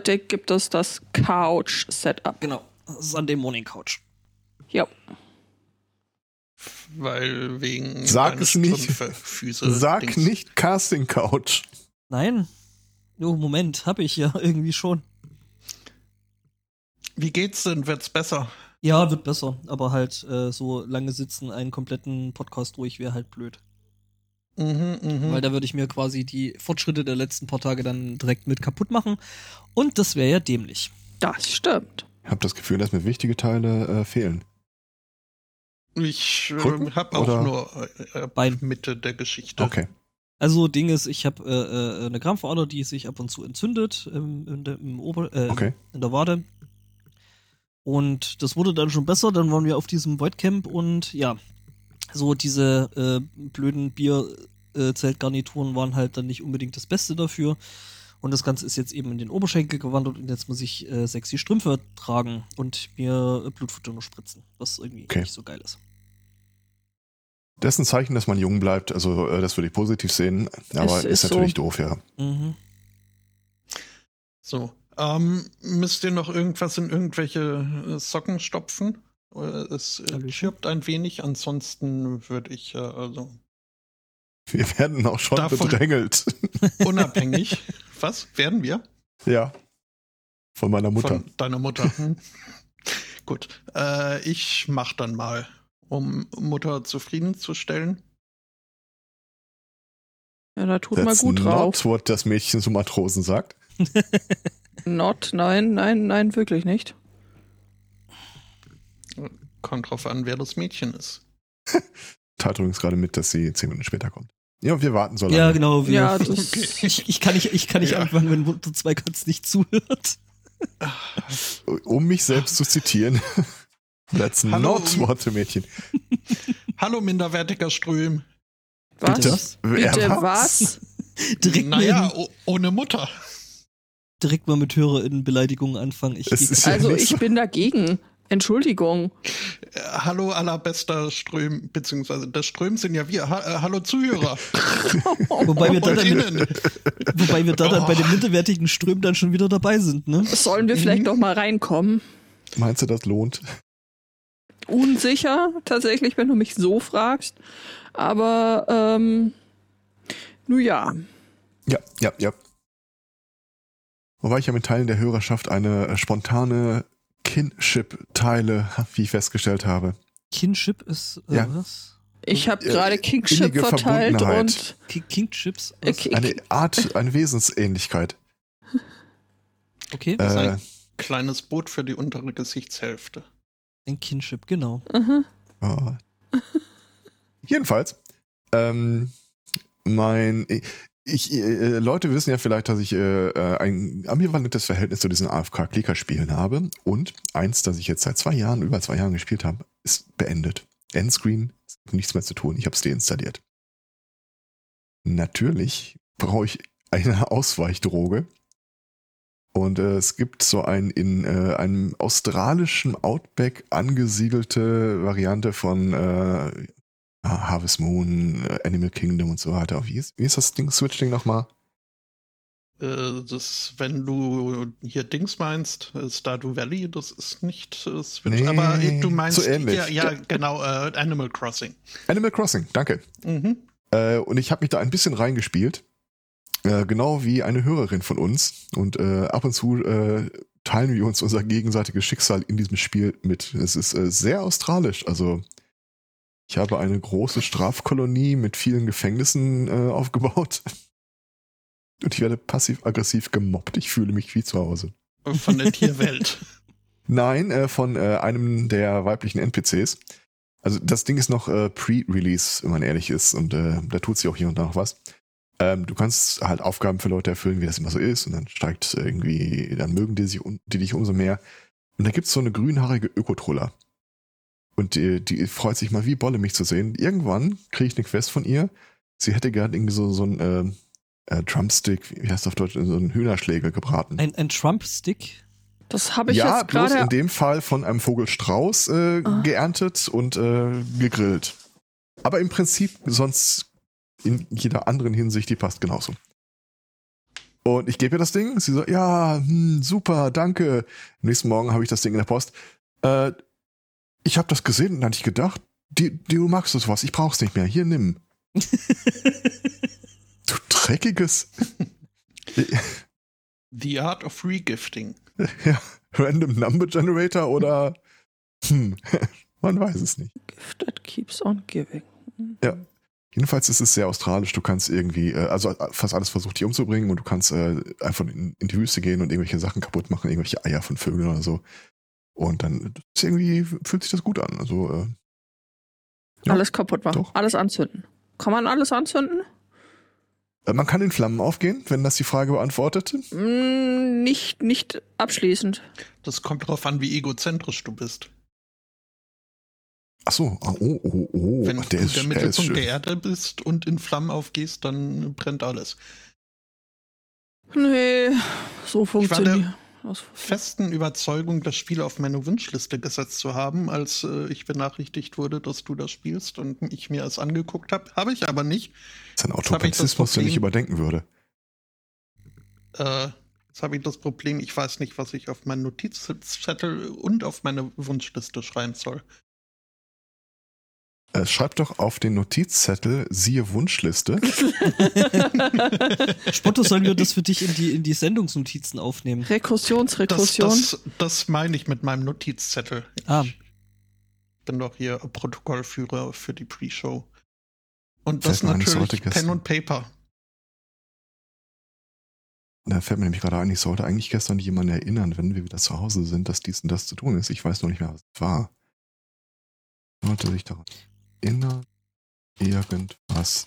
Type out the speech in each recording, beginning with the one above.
gibt es das Couch-Setup. Genau. Sunday Morning Couch. Ja. Weil wegen Sag es nicht. Füße, Sag Dings. nicht Casting Couch. Nein. Jo, Moment, habe ich ja irgendwie schon. Wie geht's denn? Wird's besser? Ja, wird besser. Aber halt äh, so lange sitzen, einen kompletten Podcast durch wäre halt blöd. Mhm, mhm. Weil da würde ich mir quasi die Fortschritte der letzten paar Tage dann direkt mit kaputt machen. Und das wäre ja dämlich. Das stimmt. Ich habe das Gefühl, dass mir wichtige Teile äh, fehlen. ich äh, habe auch oder- nur äh, äh, Bein. Mitte der Geschichte. Okay. Also Ding ist, ich habe äh, äh, eine Krampfader, die sich ab und zu entzündet ähm, in, der, im Ober äh, Okay. in der Wade. Und das wurde dann schon besser. Dann waren wir auf diesem Voidcamp und ja, so diese äh, blöden Bier-Zeltgarnituren waren halt dann nicht unbedingt das Beste dafür. Und das Ganze ist jetzt eben in den Oberschenkel gewandert und jetzt muss ich äh, sexy Strümpfe tragen und mir äh, Blutfutter nur spritzen, was irgendwie Okay. nicht so geil ist. Das ist ein Zeichen, dass man jung bleibt. Also, äh, das würde ich positiv sehen. Aber Es ist, ist natürlich so. doof, ja. Mhm. So. Ähm, müsst ihr noch irgendwas in irgendwelche äh, Socken stopfen? Es äh, schirbt ein wenig, ansonsten würde ich äh, also Wir werden auch schon bedrängelt. unabhängig. Was? Werden wir? ja. Von meiner Mutter. Von deiner Mutter. Hm. Gut. Äh, ich mach dann mal, um Mutter zufriedenzustellen. Ja, da tut That's mal gut drauf. not what das Mädchen zu Matrosen sagt. Not, nein, nein, nein, wirklich nicht. Kommt drauf an, wer das Mädchen ist. Teilt übrigens gerade mit, dass sie zehn Minuten später kommt. Ja, wir warten so lange. Ja, genau. Wir, Ja, das Okay. ich, ich kann nicht, ich kann nicht Ja. anfangen, wenn Mutter zwei kurz nicht zuhört. Um mich selbst zu zitieren. That's Hallo. not what the Mädchen. Hallo, minderwertiger Ström. Was? Bitte? Wer Bitte was? Direkt, Naja, ohne Mutter. direkt mal mit HörerInnen-Beleidigungen anfangen. Ich ja Also nicht ich so. bin dagegen. Entschuldigung. Äh, hallo, allerbester Ström, beziehungsweise das Ström sind ja wir. Ha äh, hallo, Zuhörer. wobei wir da dann, wobei wir da dann bei Oh. dem minderwertigen Ström dann schon wieder dabei sind, ne? Sollen wir vielleicht noch mal reinkommen? Meinst du, das lohnt? Unsicher, tatsächlich, wenn du mich so fragst. Aber, ähm, nun ja. Ja, ja, ja. Wobei ich ja mit Teilen der Hörerschaft eine äh, spontane Kinship-Teile, wie ich festgestellt habe. Kinship ist äh, Ja. was? Ich habe Äh, gerade Kingship verteilt und Ki- Kingships? äh, Eine Art, eine Wesensähnlichkeit. Okay, ist Äh, ein kleines Boot für die untere Gesichtshälfte. ein Kinship, genau. Aha. Oh. Jedenfalls, ähm, mein, ich, äh, Leute wissen ja vielleicht, dass ich äh, äh, ein ambivalentes Verhältnis zu diesen AFK-Clicker-Spielen habe und eins, das ich jetzt seit zwei Jahren, über zwei Jahren gespielt habe, ist beendet. Endscreen, nichts mehr zu tun, ich habe es deinstalliert. Natürlich brauche ich eine Ausweichdroge. Und äh, es gibt so ein in äh, einem australischen Outback angesiedelte Variante von äh, Harvest Moon, äh, Animal Kingdom und so weiter. Wie ist, wie ist das Ding, Switch-Ding nochmal? Äh, das, wenn du hier Dings meinst, äh, Stardew Valley, das ist nicht äh, Switch, Nee, aber äh, du meinst, so ähnlich. ja, ja genau, äh, Animal Crossing. Animal Crossing, danke. Mhm. Und ich habe mich da ein bisschen reingespielt. Genau wie eine Hörerin von uns. Und ab und zu teilen wir uns unser gegenseitiges Schicksal in diesem Spiel mit. Es ist sehr australisch. Also ich habe eine große Strafkolonie mit vielen Gefängnissen äh, aufgebaut. Und ich werde passiv-aggressiv gemobbt. Ich fühle mich wie zu Hause. Von der Tierwelt. Nein, äh, von äh, einem der weiblichen NPCs. Also das Ding ist noch äh, Pre-Release, wenn man ehrlich ist. Und äh, da tut sich auch hier und da noch was. Ähm, du kannst halt Aufgaben für Leute erfüllen, wie das immer so ist. Und dann steigt irgendwie, dann mögen die, sich, die dich umso mehr. Und da gibt's so eine grünhaarige Ökotroller. Und die, die freut sich mal wie Bolle, mich zu sehen. Irgendwann kriege ich eine Quest von ihr. Sie hätte gern irgendwie so, so ein äh, äh, Trumpstick, wie heißt das auf Deutsch, so einen Hühnerschlägel gebraten. Ein, ein Trump-Stick? Das habe ich ja, jetzt bloß in gerade. dem Fall von einem Vogelstrauß äh, Ah. geerntet und äh, gegrillt. Aber im Prinzip sonst in jeder anderen Hinsicht, die passt genauso. Und ich gebe ihr das Ding. Sie so, ja, hm, super, danke. Am nächsten Morgen habe ich das Ding in der Post. Äh, ich habe das gesehen und dann hatte ich gedacht, die, die, du magst das was, ich brauch's nicht mehr. Hier, nimm. du dreckiges. The Art of Regifting. ja, Random Number Generator oder hm, man weiß es nicht. Gift that keeps on giving. Ja. Jedenfalls ist es sehr australisch. Du kannst irgendwie, äh, also äh, fast alles versucht, dich umzubringen und du kannst äh, einfach in, in, die Wüste gehen und irgendwelche Sachen kaputt machen, irgendwelche Eier von Vögeln oder so. Und dann ist irgendwie fühlt sich das gut an. Also äh, ja, alles kaputt machen, doch. alles anzünden. Kann man alles anzünden? Äh, man kann in Flammen aufgehen, wenn das die Frage beantwortet. Mm, nicht, nicht abschließend. Das kommt darauf an, wie egozentrisch du bist. Ach so, oh, oh, oh. Wenn der du ist, der der Mittelpunkt ist der Erde bist und in Flammen aufgehst, dann brennt alles. Nee, so funktioniert. Der festen Überzeugung, das Spiel auf meine Wunschliste gesetzt zu haben, als äh, ich benachrichtigt wurde, dass du das spielst und ich mir es angeguckt habe. Habe ich aber nicht. Das ist ein Automatismus, den ich überdenken würde. Äh, jetzt habe ich das Problem, ich weiß nicht, was ich auf meinen Notizzettel und auf meine Wunschliste schreiben soll. Äh, schreib doch auf den Notizzettel, siehe Wunschliste. Spotto, sollen wir das für dich in die, in die Sendungsnotizen aufnehmen? Rekursions, Das, Rekursion. das, das meine ich mit meinem Notizzettel. Ah. Ich bin doch hier Protokollführer für die Pre-Show. Und das natürlich Pen und Paper. Da fällt mir nämlich gerade ein, ich sollte eigentlich gestern jemanden erinnern, wenn wir wieder zu Hause sind, dass dies und das zu tun ist. Ich weiß noch nicht mehr, was es war. Sollte sich daran erinnern, irgendwas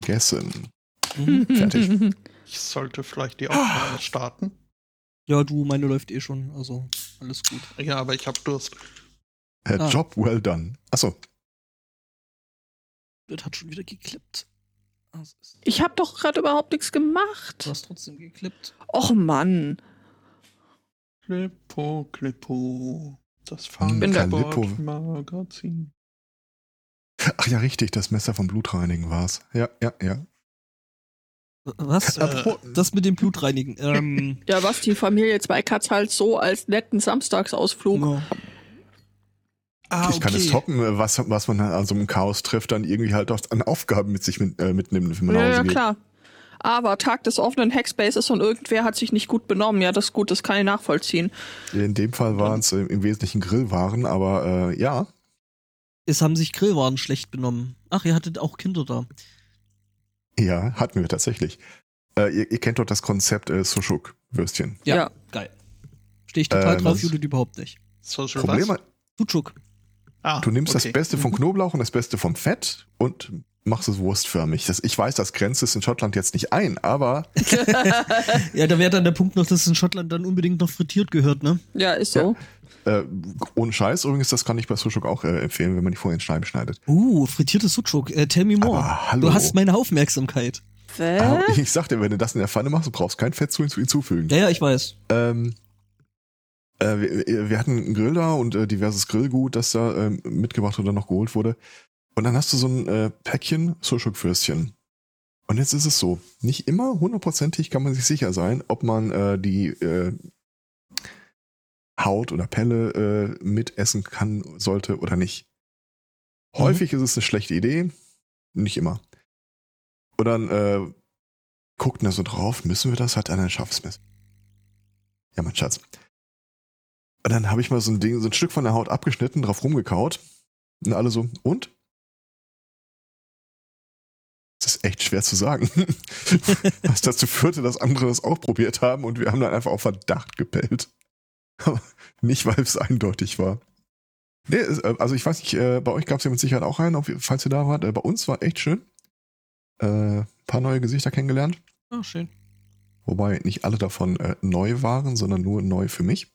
gegessen. Mhm. Fertig. Ich sollte vielleicht die Aufnahme starten. Ja, du, meine läuft eh schon, also alles gut. Ja, aber ich habe Durst. Äh, Ah. Job well done. Achso, Das hat schon wieder geklippt. Ah, Ich habe doch gerade überhaupt nichts Du gemacht. hast trotzdem geklippt. Och Mann. Klippo, Klippo. Das bin der Fangsport-Magazin. Ach ja, richtig, das Messer vom Blutreinigen war's. Ja, ja, ja. Was? Äh, Apropos, das mit dem Blutreinigen. Ähm, Ja, was die Familie Zweikatz halt so als netten Samstagsausflug. ja. Ah, ich kann es okay. toppen, was, was man an so einem Chaos trifft, dann irgendwie halt auch an Aufgaben mit sich mit, äh, mitnimmt, wenn man Ja, nach Hause ja, geht. klar. Aber Tag des offenen Hackspaces und irgendwer hat sich nicht gut benommen. Ja, das ist gut, das kann ich nachvollziehen. In dem Fall waren es äh, im Wesentlichen Grillwaren, aber äh, ja, Es haben sich Grillwaren schlecht benommen. Ach, ihr hattet auch Kinder da. ja, hatten wir tatsächlich. Äh, ihr, ihr kennt doch das Konzept äh, Sushuk-Würstchen. Ja. Geil. Stehe ich total Äh, drauf, Judith überhaupt nicht. Social Problem, was? Sucuk. Ah, du nimmst okay. das Beste vom Knoblauch und das Beste vom Fett und machst es wurstförmig. Das, ich weiß, das grenzt es in Schottland jetzt nicht ein, aber Ja, da wäre dann der Punkt noch, dass es in Schottland dann unbedingt noch frittiert gehört, ne? Ja, ist so. Äh, ohne Scheiß übrigens, das kann ich bei Sushuk auch äh, empfehlen, wenn man die vorher in Scheiben schneidet. Uh, frittiertes Sucuk. Äh, tell me more. Aber hallo. Du hast meine Aufmerksamkeit. Aber Was? ich sagte, wenn du das in der Pfanne machst, du brauchst kein Fett zu hinzu- hinzufügen. Ja, ja, ich weiß. Ähm, äh, wir, wir hatten einen Grill da und äh, diverses Grillgut, das da ähm, mitgebracht oder noch geholt wurde. Und dann hast du so ein äh, Päckchen Sushuk-Würstchen. Und jetzt ist es so, nicht immer hundertprozentig kann man sich sicher sein, ob man äh, die äh, Haut oder Pelle äh, mitessen kann, sollte oder nicht. Häufig ist es eine schlechte Idee, nicht immer. Und dann äh, guckt er so drauf, müssen wir das? Hat einer ein scharfes Messer? Ja, mein Schatz. Und dann habe ich mal so ein Ding, so ein Stück von der Haut abgeschnitten, drauf rumgekaut. Und alle so, und? Das ist echt schwer zu sagen. Was dazu führte, dass andere das auch probiert haben und wir haben dann einfach auf Verdacht gepellt. Nicht, weil es eindeutig war. Nee, äh, also ich weiß nicht, äh, bei euch gab es ja mit Sicherheit auch einen, falls ihr da wart. Äh, Bei uns war echt schön. Äh, paar neue Gesichter kennengelernt. Ah, schön. Wobei nicht alle davon äh, neu waren, sondern nur neu für mich.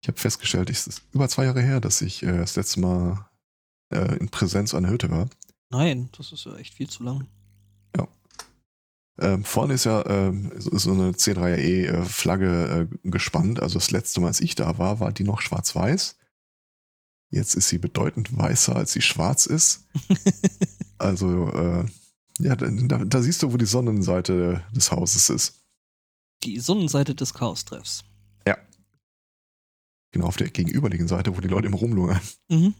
Ich habe festgestellt, es ist über zwei Jahre her, dass ich äh, das letzte Mal in Präsenz an der Hütte war. Nein, das ist ja echt viel zu lang. Ähm, vorne ist ja ähm, so so eine C3E-Flagge äh, gespannt. Also das letzte Mal, als ich da war, war die noch schwarz-weiß. Jetzt ist sie bedeutend weißer, als sie schwarz ist. Also äh, Ja, da, da, siehst du, wo die Sonnenseite des Hauses ist. Die Sonnenseite des Chaos-Treffs. Genau auf der gegenüberliegenden Seite, wo die Leute im rumlungern. Mhm.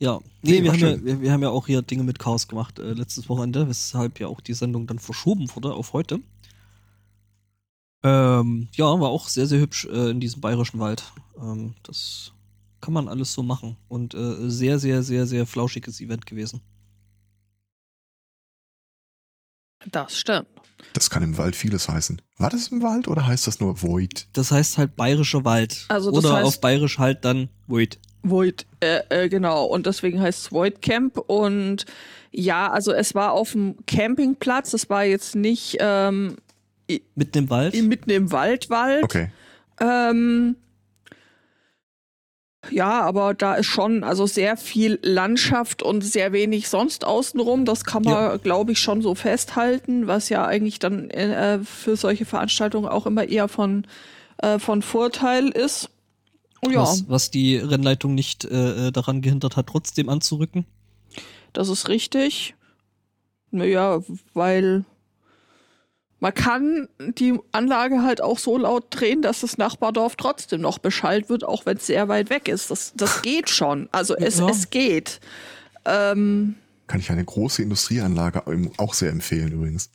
Ja, nee, Nee, wir, haben ja, wir, wir haben ja auch hier Dinge mit Chaos gemacht äh, letztes Wochenende, weshalb ja auch die Sendung dann verschoben wurde auf heute. Ähm, ja, war auch sehr, sehr hübsch äh, in diesem bayerischen Wald. Ähm, das kann man alles so machen. Und äh, sehr, sehr, sehr, sehr flauschiges Event gewesen. Das stimmt. Das kann im Wald vieles heißen. War das im Wald oder heißt das nur Void? Das heißt halt bayerischer Wald. Also das Oder heißt- auf bayerisch halt dann Void. Void, äh, äh, genau. Und deswegen heißt es Void Camp. Und ja, also es war auf dem Campingplatz. Es war jetzt nicht ähm, Mitten im Wald. mitten im Wald, Wald. Okay. Ähm, ja, aber da ist schon also sehr viel Landschaft und sehr wenig sonst außenrum. Das kann man, Ja. glaube ich, schon so festhalten, was ja eigentlich dann äh, für solche Veranstaltungen auch immer eher von, äh, von Vorteil ist. Und ja, was, was die Rennleitung nicht äh, äh, daran gehindert hat, trotzdem anzurücken. das ist richtig. Naja, weil man kann die Anlage halt auch so laut drehen, dass das Nachbardorf trotzdem noch beschallt wird, auch wenn es sehr weit weg ist. Das, das geht schon. Also es, Ja. es geht. Ähm, Kann ich eine große Industrieanlage auch sehr empfehlen übrigens.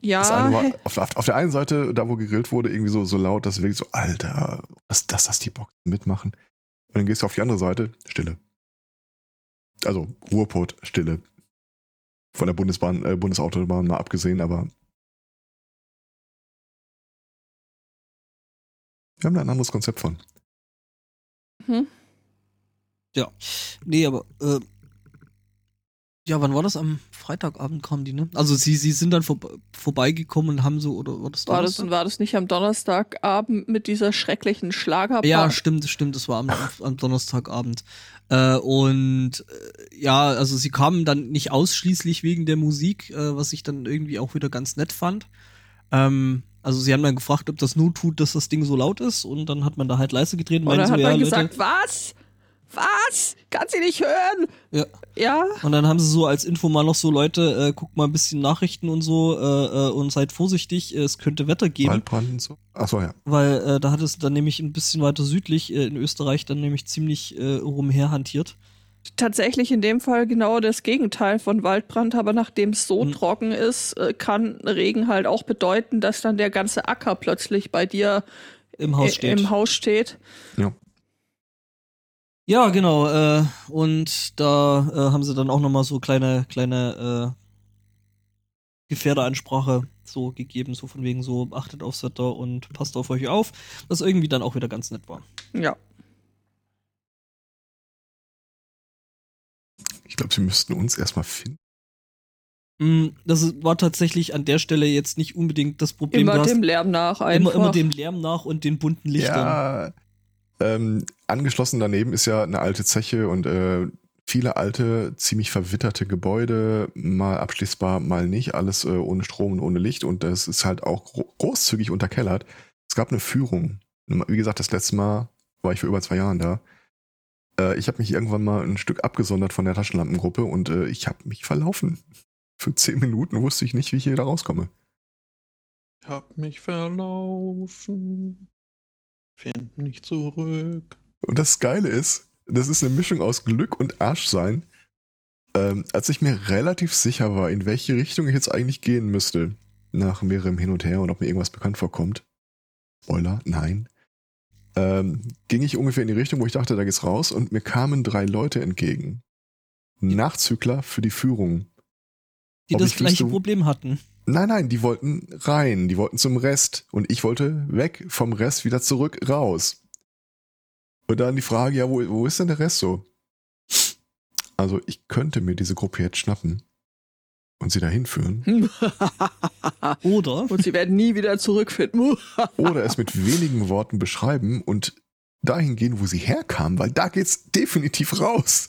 Das ja, eine war auf, auf, auf der einen Seite, da wo gegrillt wurde, irgendwie so, so laut, dass wirklich so, Alter, dass, dass das die Boxen mitmachen. Und dann gehst du auf die andere Seite, Stille. Also Ruhrpott, Stille. Von der Bundesbahn, äh, Bundesautobahn mal abgesehen, aber wir haben da ein anderes Konzept von. Ja. Nee, aber äh, ja, wann war das? Am Freitagabend kamen die, ne? Also sie, sie sind dann vor, vorbeigekommen und haben so, oder war das war, das, Donnerstag? war das nicht am Donnerstagabend mit dieser schrecklichen Schlager? Ja, stimmt, stimmt, das war am, am Donnerstagabend. Äh, und äh, ja, also sie kamen dann nicht ausschließlich wegen der Musik, äh, was ich dann irgendwie auch wieder ganz nett fand. Ähm, also sie haben dann gefragt, ob das nur tut, dass das Ding so laut ist und dann hat man da halt leise gedreht und dann so, hat ja, man Leute, gesagt, was? Was? Kannst du nicht hören? Ja. Ja. Und dann haben sie so als Info mal noch so, Leute, äh, guckt mal ein bisschen Nachrichten und so äh, äh, und seid vorsichtig, äh, es könnte Wetter geben. Waldbrand und so. Achso, ja. Weil äh, da hat es dann nämlich ein bisschen weiter südlich äh, in Österreich dann nämlich ziemlich äh, rumherhantiert. Tatsächlich in dem Fall genau das Gegenteil von Waldbrand, aber nachdem es so Hm. trocken ist, äh, kann Regen halt auch bedeuten, dass dann der ganze Acker plötzlich bei dir Im Haus steht. im Haus steht. Ja. Ja, genau. Äh, und da äh, haben sie dann auch nochmal so kleine, kleine äh, Gefährderansprache so gegeben, so von wegen so, achtet aufs Wetter und passt auf euch auf, was irgendwie dann auch wieder ganz nett war. Ja. Ich glaube, sie müssten uns erstmal finden. Mm, Das war tatsächlich an der Stelle jetzt nicht unbedingt das Problem. Immer dem Lärm nach immer, einfach. immer dem Lärm nach und den bunten Lichtern. Ja. Ähm, angeschlossen daneben ist ja eine alte Zeche und äh, viele alte, ziemlich verwitterte Gebäude, mal abschließbar, mal nicht, alles äh, ohne Strom und ohne Licht und das ist halt auch gro großzügig unterkellert. Es gab eine Führung. Wie gesagt, das letzte Mal war ich vor über zwei Jahren da. Äh, ich habe mich irgendwann mal ein Stück abgesondert von der Taschenlampengruppe und äh, ich habe mich verlaufen. Für zehn Minuten wusste ich nicht, wie ich hier da rauskomme. Ich hab mich verlaufen. Find nicht zurück. Und das Geile ist, das ist eine Mischung aus Glück und Arschsein. Ähm, als ich mir relativ sicher war, in welche Richtung ich jetzt eigentlich gehen müsste, nach mehrerem Hin und Her und ob mir irgendwas bekannt vorkommt. Spoiler, nein. Ähm, ging ich ungefähr in die Richtung, wo ich dachte, da geht's raus und mir kamen drei Leute entgegen. Nachzügler für die Führung. die ob das ich gleiche wüsste- Problem hatten. Nein, nein, die wollten rein, die wollten zum Rest und ich wollte weg vom Rest wieder zurück raus. Und dann die Frage, ja, wo, wo ist denn der Rest so? Also ich könnte mir diese Gruppe jetzt schnappen und sie dahin führen Oder Und sie werden nie wieder zurückfinden. oder es mit wenigen Worten beschreiben und dahin gehen, wo sie herkamen, weil da geht's definitiv raus.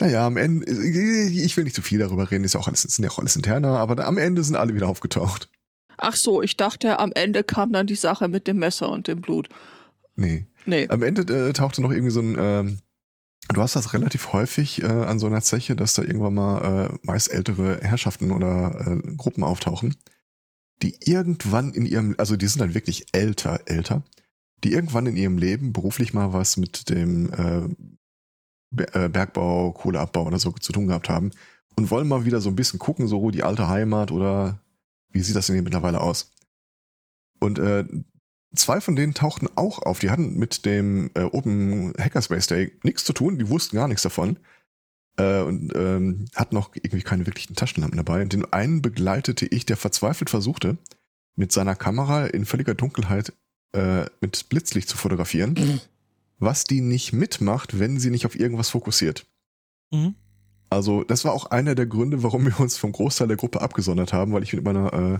Naja, am Ende, ich will nicht zu viel darüber reden, ist ja auch alles, sind ja auch alles interner, aber am Ende sind alle wieder aufgetaucht. Ach so, ich dachte, am Ende kam dann die Sache mit dem Messer und dem Blut. Nee. Nee. Am Ende äh, tauchte noch irgendwie so ein, ähm, Du hast das relativ häufig äh, an so einer Zeche, dass da irgendwann mal äh, meist ältere Herrschaften oder äh, Gruppen auftauchen, die irgendwann in ihrem, also die sind dann wirklich älter, älter, die irgendwann in ihrem Leben beruflich mal was mit dem äh, Bergbau, Kohleabbau oder so zu tun gehabt haben und wollen mal wieder so ein bisschen gucken, so die alte Heimat oder wie sieht das denn hier mittlerweile aus? Und äh, zwei von denen tauchten auch auf. Die hatten mit dem äh, Open Hackerspace Day nichts zu tun, die wussten gar nichts davon. Äh, und ähm, hatten noch irgendwie keine wirklichen Taschenlampen dabei. Und den einen begleitete ich, der verzweifelt versuchte, mit seiner Kamera in völliger Dunkelheit äh, mit Blitzlicht zu fotografieren, was die nicht mitmacht, wenn sie nicht auf irgendwas fokussiert. Mhm. Also, das war auch einer der Gründe, warum wir uns vom Großteil der Gruppe abgesondert haben, weil ich mit meiner äh,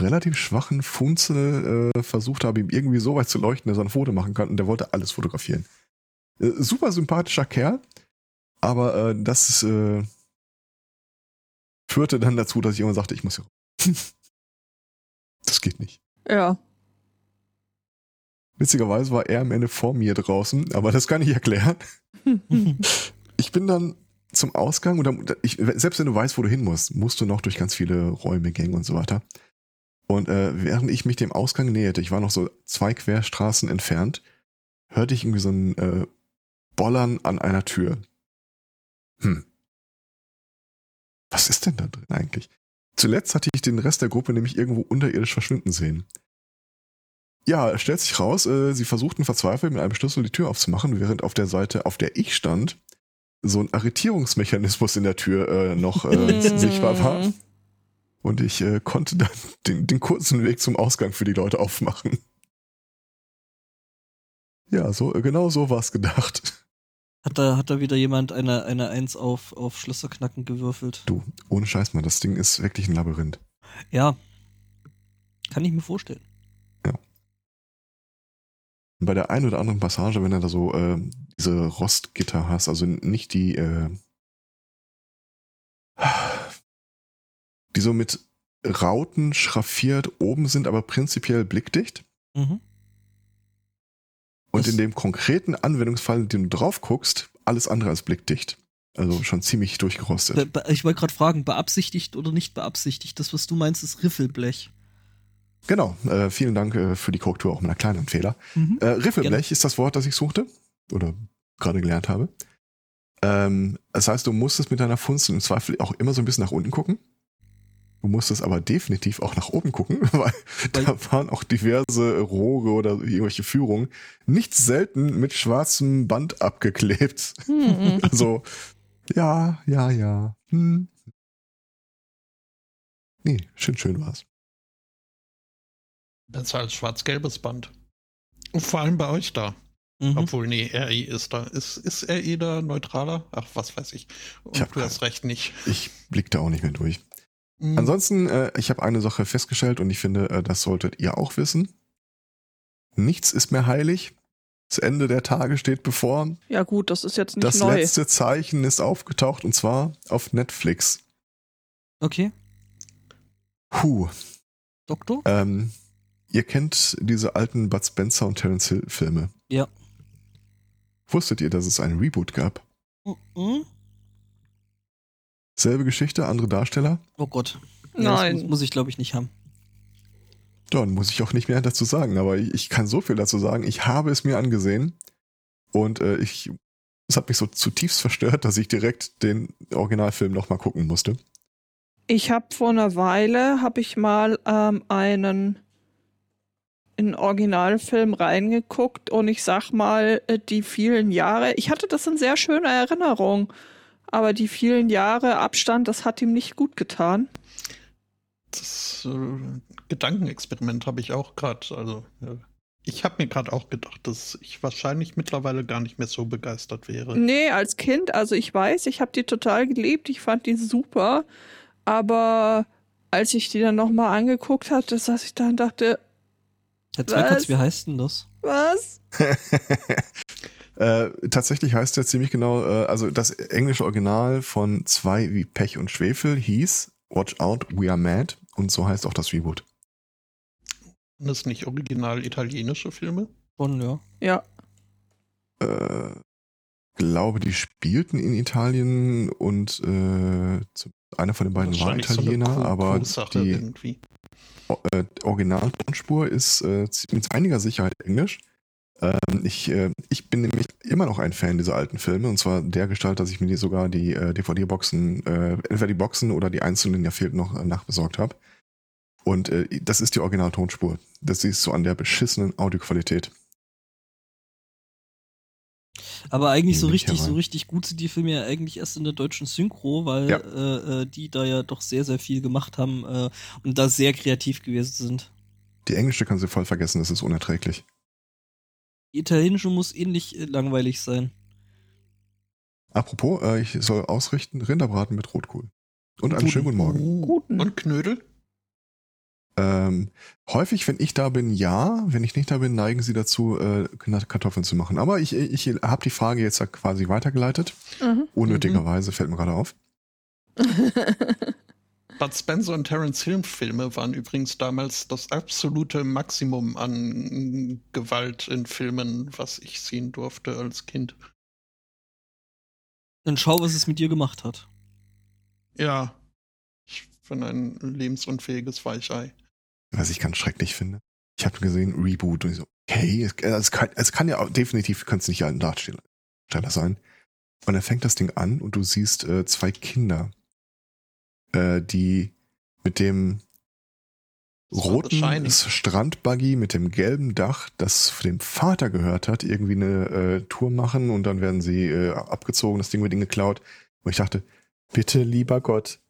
relativ schwachen Funzel äh, versucht habe, ihm irgendwie so weit zu leuchten, dass er ein Foto machen kann und der wollte alles fotografieren. Äh, super sympathischer Kerl, aber äh, das äh, führte dann dazu, dass ich irgendwann sagte, ich muss hier. das geht nicht. Ja. Witzigerweise war er am Ende vor mir draußen, aber das kann ich erklären. Ich bin dann zum Ausgang und dann, ich, selbst wenn du weißt, wo du hin musst, musst du noch durch ganz viele Räume, Gänge und so weiter. Und äh, während ich mich dem Ausgang näherte, ich war noch so zwei Querstraßen entfernt, hörte ich irgendwie so ein äh, Bollern an einer Tür. Hm. Was ist denn da drin eigentlich? Zuletzt hatte ich den Rest der Gruppe nämlich irgendwo unterirdisch verschwinden sehen. Ja, es stellt sich raus, äh, sie versuchten verzweifelt mit einem Schlüssel die Tür aufzumachen, während auf der Seite, auf der ich stand, so ein Arretierungsmechanismus in der Tür äh, noch äh, sichtbar war. Und ich äh, konnte dann den, den kurzen Weg zum Ausgang für die Leute aufmachen. Ja, so, äh, genau so war es gedacht. Hat da, hat da wieder jemand eine, eine Eins auf, auf Schlösserknacken gewürfelt? Du, ohne Scheiß mal, das Ding ist wirklich ein Labyrinth. Ja. Kann ich mir vorstellen. Und bei der einen oder anderen Passage, wenn du da so äh, diese Rostgitter hast, also nicht die, äh, die so mit Rauten schraffiert oben sind, aber prinzipiell blickdicht. Mhm. Und Das- in dem konkreten Anwendungsfall, in dem du drauf guckst, alles andere als blickdicht. Also schon ziemlich durchgerostet. Be ich wollte gerade fragen, beabsichtigt oder nicht beabsichtigt? Das, was du meinst, ist Riffelblech. Genau, äh, vielen Dank äh, für die Korrektur auch meiner kleinen Fehler. Mhm. Äh, Riffelblech ist das Wort, das ich suchte oder gerade gelernt habe. Ähm, das heißt, du musstest mit deiner Funzel im Zweifel auch immer so ein bisschen nach unten gucken. Du musstest aber definitiv auch nach oben gucken, weil, Weil- da waren auch diverse Rohre oder irgendwelche Führungen nicht selten mit schwarzem Band abgeklebt. Hm. Also, ja, ja, ja. Hm. Nee, schön, schön war's. Besser als schwarz-gelbes Band. Und vor allem bei euch da. Mhm. Obwohl, nee, RI ist da. Ist, ist RI da neutraler? Ach, was weiß ich. Und Ich hab du hast recht nicht. Ich blick da auch nicht mehr durch. Mhm. Ansonsten, äh, ich habe eine Sache festgestellt und ich finde, äh, das solltet ihr auch wissen. Nichts ist mehr heilig. Das Ende der Tage steht bevor. Ja gut, das ist jetzt nicht das neu. letzte Zeichen ist aufgetaucht und zwar auf Netflix. Okay. Puh. Doktor? Ähm, ihr kennt diese alten Bud Spencer und Terence Hill Filme. Ja. Wusstet ihr, dass es einen Reboot gab? Mhm. Selbe Geschichte, andere Darsteller? Oh Gott. Ja, das Nein. muss, muss ich, glaube ich, nicht haben. Dann muss ich auch nicht mehr dazu sagen, aber ich, ich kann so viel dazu sagen. Ich habe es mir angesehen und äh, ich, es hat mich so zutiefst verstört, dass ich direkt den Originalfilm nochmal gucken musste. Ich habe vor einer Weile, habe ich mal ähm, einen in Originalfilm reingeguckt und ich sag mal, äh, die vielen Jahre, ich hatte das in sehr schöner Erinnerung, aber die vielen Jahre Abstand, das hat ihm nicht gut getan. Das äh, Gedankenexperiment habe ich auch gerade. Also, ja. ich habe mir gerade auch gedacht, dass ich wahrscheinlich mittlerweile gar nicht mehr so begeistert wäre. Nee, als Kind, also ich weiß, ich habe die total geliebt, ich fand die super, aber als ich die dann nochmal angeguckt hatte, saß ich da und dachte, Herr Zweikatz, Was? wie heißt denn das? was? äh, tatsächlich heißt der ziemlich genau, äh, also das englische Original von zwei wie Pech und Schwefel hieß Watch Out, We Are Mad und so heißt auch das Reboot. Sind das nicht original italienische Filme? Schon, ja. Ja, Äh, glaube, die spielten in Italien und äh, einer von den beiden war so Italiener, Crew- aber die irgendwie. Äh, Originaltonspur ist äh, mit einiger Sicherheit Englisch. Ähm, ich, äh, ich bin nämlich immer noch ein Fan dieser alten Filme und zwar der Gestalt, dass ich mir die sogar die äh, DVD-Boxen, äh, entweder die Boxen oder die einzelnen, ja fehlt noch, äh, nachbesorgt habe. Und äh, das ist die Originaltonspur. Das siehst du an der beschissenen Audioqualität. Aber eigentlich so richtig, so richtig gut sind die Filme ja eigentlich erst in der deutschen Synchro, weil Ja. äh, äh, die da ja doch sehr, sehr viel gemacht haben äh, und da sehr kreativ gewesen sind. Die englische kannst du voll vergessen, das ist unerträglich. Die italienische muss ähnlich äh, langweilig sein. Apropos, äh, ich soll ausrichten Rinderbraten mit Rotkohl. Und einen Guten. schönen guten Morgen. Guten. Und Knödel? Ähm, häufig, wenn ich da bin, ja. Wenn ich nicht da bin, neigen sie dazu, äh, Kartoffeln zu machen. Aber ich, ich habe die Frage jetzt quasi weitergeleitet. Mhm. Unnötigerweise fällt mir gerade auf. Bud Spencer und Terence Hill Filme waren übrigens damals das absolute Maximum an Gewalt in Filmen, was ich sehen durfte als Kind. Dann schau, was es mit dir gemacht hat. Ja, ich bin ein lebensunfähiges Weichei. Was ich ganz schrecklich finde. Ich habe gesehen, Reboot und ich so, okay, es, es, kann, es kann ja auch, definitiv, kann es nicht ein Darsteller sein. Und dann fängt das Ding an und du siehst äh, zwei Kinder, äh, die mit dem roten. Strandbuggy mit dem gelben Dach, das dem Vater gehört hat, irgendwie eine äh, Tour machen und dann werden sie äh, abgezogen, das Ding wird ihnen geklaut. Und ich dachte, bitte, lieber Gott,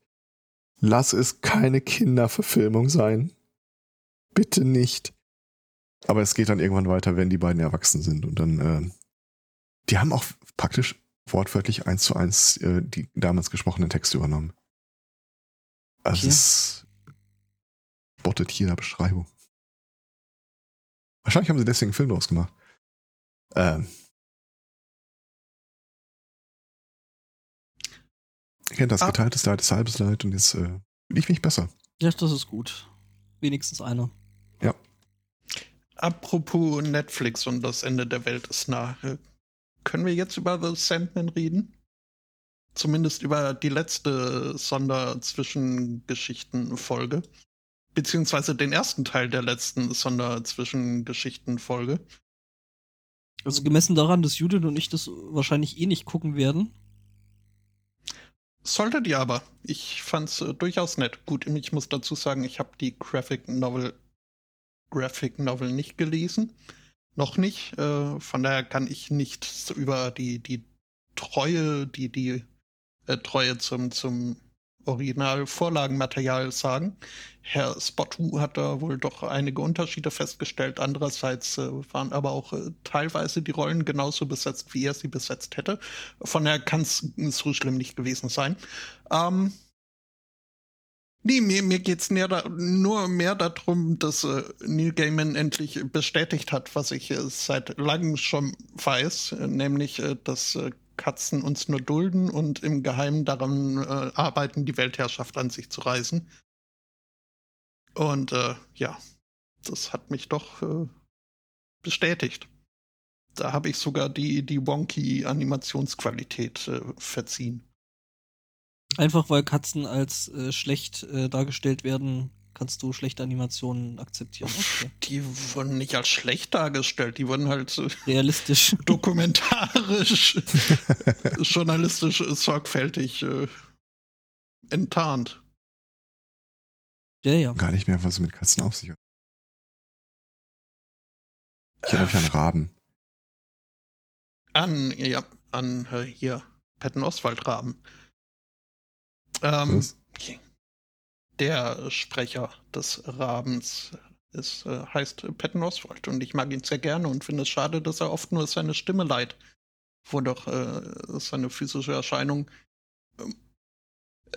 lass es keine Kinderverfilmung sein. Bitte nicht. Aber es geht dann irgendwann weiter, wenn die beiden erwachsen sind und dann, äh, die haben auch praktisch wortwörtlich eins zu eins äh, die damals gesprochenen Texte übernommen. Also Okay. es bottet jeder Beschreibung. Wahrscheinlich haben sie deswegen einen Film draus gemacht. Ähm. Ihr kennt das Ah. geteiltes Leid, ist halbes Leid und jetzt äh, lief mich besser. Ja, das ist gut. Wenigstens einer. Apropos Netflix und das Ende der Welt ist nah. Äh, Können wir jetzt über The Sandman reden? Zumindest über die letzte Sonderzwischengeschichten-Folge. Beziehungsweise den ersten Teil der letzten Sonderzwischengeschichten-Folge. Also gemessen daran, dass Judith und ich das wahrscheinlich eh nicht gucken werden. Solltet ihr aber. Ich fand's äh, durchaus nett. Gut, ich muss dazu sagen, ich habe die Graphic Novel Graphic Novel nicht gelesen. Noch nicht. Äh, von daher kann ich nichts über die, die Treue, die, die äh, Treue zum, zum Original-Vorlagenmaterial sagen. Herr Spottu hat da wohl doch einige Unterschiede festgestellt. Andererseits äh, waren aber auch äh, teilweise die Rollen genauso besetzt, wie er sie besetzt hätte. Von daher kann es so schlimm nicht gewesen sein. Ähm, nee, mir, mir näher da, nur mehr darum, dass äh, Neil Gaiman endlich bestätigt hat, was ich äh, seit langem schon weiß, äh, nämlich, dass äh, Katzen uns nur dulden und im Geheimen daran äh, arbeiten, die Weltherrschaft an sich zu reißen. Und äh, ja, das hat mich doch äh, bestätigt. Da habe ich sogar die, die Wonky-Animationsqualität äh, verziehen. Einfach weil Katzen als äh, schlecht äh, dargestellt werden, kannst du schlechte Animationen akzeptieren. Okay. Die wurden nicht als schlecht dargestellt, die wurden halt Realistisch. dokumentarisch, journalistisch äh, sorgfältig äh, enttarnt. Ja, ja. Gar nicht mehr, was mit Katzen auf sich hat. Ich erinnere mich an Raben. An, ja, an äh, hier, Patton Oswald-Raben. Ähm, der Sprecher des Rabens ist, äh, heißt Patton Oswald und ich mag ihn sehr gerne und finde es schade, dass er oft nur seine Stimme leiht, wo doch äh, seine physische Erscheinung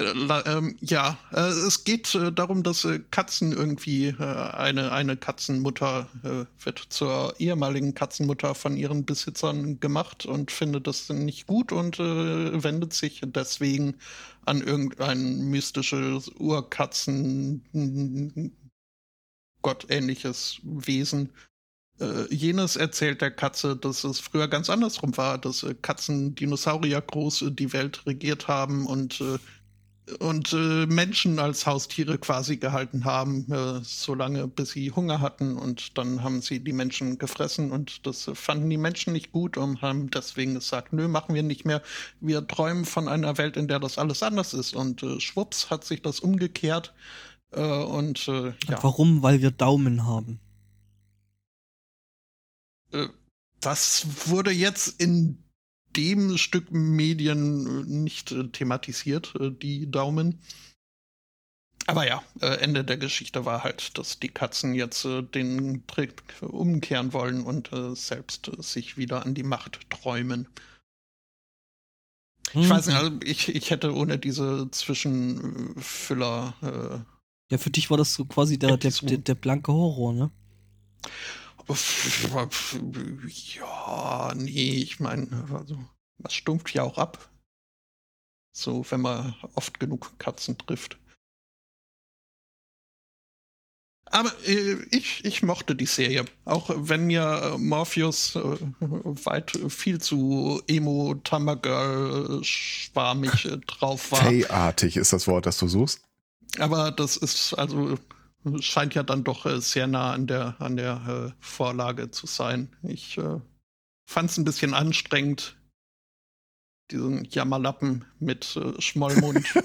ähm, äh, ähm, ja, äh, es geht äh, darum, dass äh, Katzen irgendwie äh, eine eine Katzenmutter äh, wird zur ehemaligen Katzenmutter von ihren Besitzern gemacht und findet das nicht gut und äh, wendet sich deswegen an irgendein mystisches Urkatzen gottähnliches Wesen, jenes erzählt der Katze, dass es früher ganz andersrum war, dass Katzen Dinosaurier groß die Welt regiert haben und und äh, Menschen als Haustiere quasi gehalten haben, äh, solange bis sie Hunger hatten und dann haben sie die Menschen gefressen und das fanden die Menschen nicht gut und haben deswegen gesagt, nö, machen wir nicht mehr. Wir träumen von einer Welt, in der das alles anders ist und äh, schwupps hat sich das umgekehrt äh, und äh, ja. Warum? Weil wir Daumen haben. Äh, das wurde jetzt in dem Stück Medien äh, nicht äh, thematisiert, äh, die Daumen. Aber ja, Ende der Geschichte war halt, dass die Katzen jetzt den Trick umkehren wollen und selbst sich wieder an die Macht träumen. Ich weiß nicht, hm. also ich, ich hätte ohne diese Zwischenfüller. ja, für dich war das so quasi der, der, der, der blanke Horror, ne? Ja, nee, ich meine, also, das stumpft ja auch ab. So, wenn man oft genug Katzen trifft. Aber äh, ich, ich mochte die Serie. Auch wenn mir Morpheus äh, weit viel zu emo Tamagirl schwarmig äh, drauf war. Fey-artig ist das Wort, das du suchst. Aber das ist also scheint ja dann doch äh, sehr nah an der, an der äh, Vorlage zu sein. Ich äh, fand es ein bisschen anstrengend, diesen Jammerlappen mit äh, Schmollmund. ich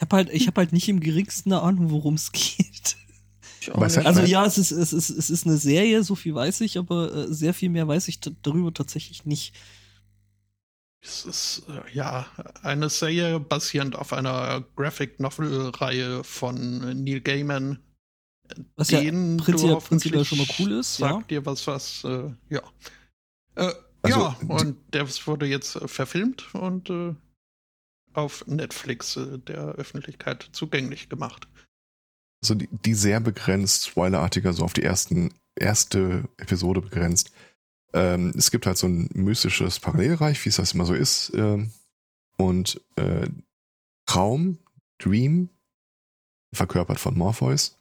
habe halt, hab halt nicht im geringsten eine Ahnung, worum es geht. Also ja, es ist, es, ist, es ist eine Serie, so viel weiß ich, aber äh, sehr viel mehr weiß ich darüber tatsächlich nicht. Es ist äh, ja eine Serie basierend auf einer Graphic Novel-Reihe von Neil Gaiman. Was den ja prinzipiell, prinzipiell schon mal cool ist. Sagt ja. dir was, was, äh, ja. Äh, also, ja, und der wurde jetzt äh, verfilmt und äh, auf Netflix äh, der Öffentlichkeit zugänglich gemacht. Also die, die sehr begrenzt, spoilerartiger, so auf die ersten, erste Episode begrenzt. Ähm, es gibt halt so ein mystisches Parallelreich, wie es das immer so ist. Ähm, und äh, Traum, Dream, verkörpert von Morpheus,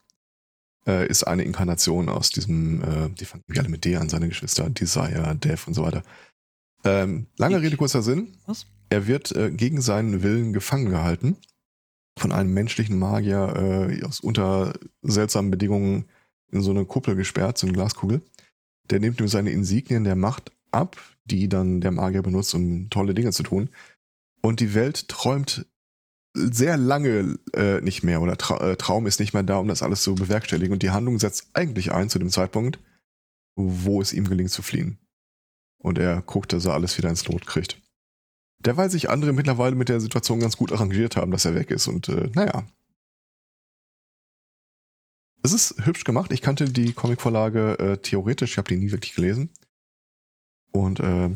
äh, ist eine Inkarnation aus diesem, äh, die fangen alle mit D an, seine Geschwister, Desire, Death und so weiter. Ähm, lange Rede, kurzer Sinn. Was? Er wird äh, gegen seinen Willen gefangen gehalten von einem menschlichen Magier äh, aus unter seltsamen Bedingungen in so eine Kuppel gesperrt, so eine Glaskugel. Der nimmt ihm seine Insignien der Macht ab, die dann der Magier benutzt, um tolle Dinge zu tun. Und die Welt träumt sehr lange äh, nicht mehr oder Tra äh, Traum ist nicht mehr da, um das alles zu bewerkstelligen. Und die Handlung setzt eigentlich ein zu dem Zeitpunkt, wo es ihm gelingt zu fliehen. Und er guckt, dass er alles wieder ins Lot kriegt. Derweil sich andere mittlerweile mit der Situation ganz gut arrangiert haben, dass er weg ist. Und äh, naja, es ist hübsch gemacht. Ich kannte die Comicvorlage äh, theoretisch, ich habe die nie wirklich gelesen. Und äh,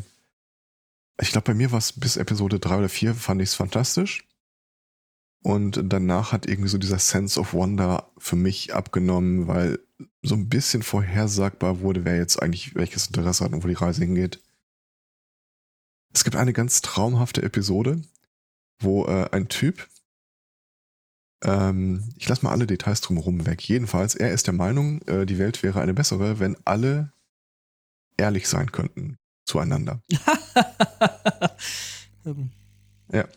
ich glaube, bei mir war es bis Episode 3 oder 4 fand ich es fantastisch. Und danach hat irgendwie so dieser Sense of Wonder für mich abgenommen, weil so ein bisschen vorhersagbar wurde, wer jetzt eigentlich welches Interesse hat und wo die Reise hingeht. Es gibt eine ganz traumhafte Episode, wo äh, ein Typ ähm, ich lasse mal alle Details drumherum weg. Jedenfalls, er ist der Meinung, äh, die Welt wäre eine bessere, wenn alle ehrlich sein könnten zueinander. Ja.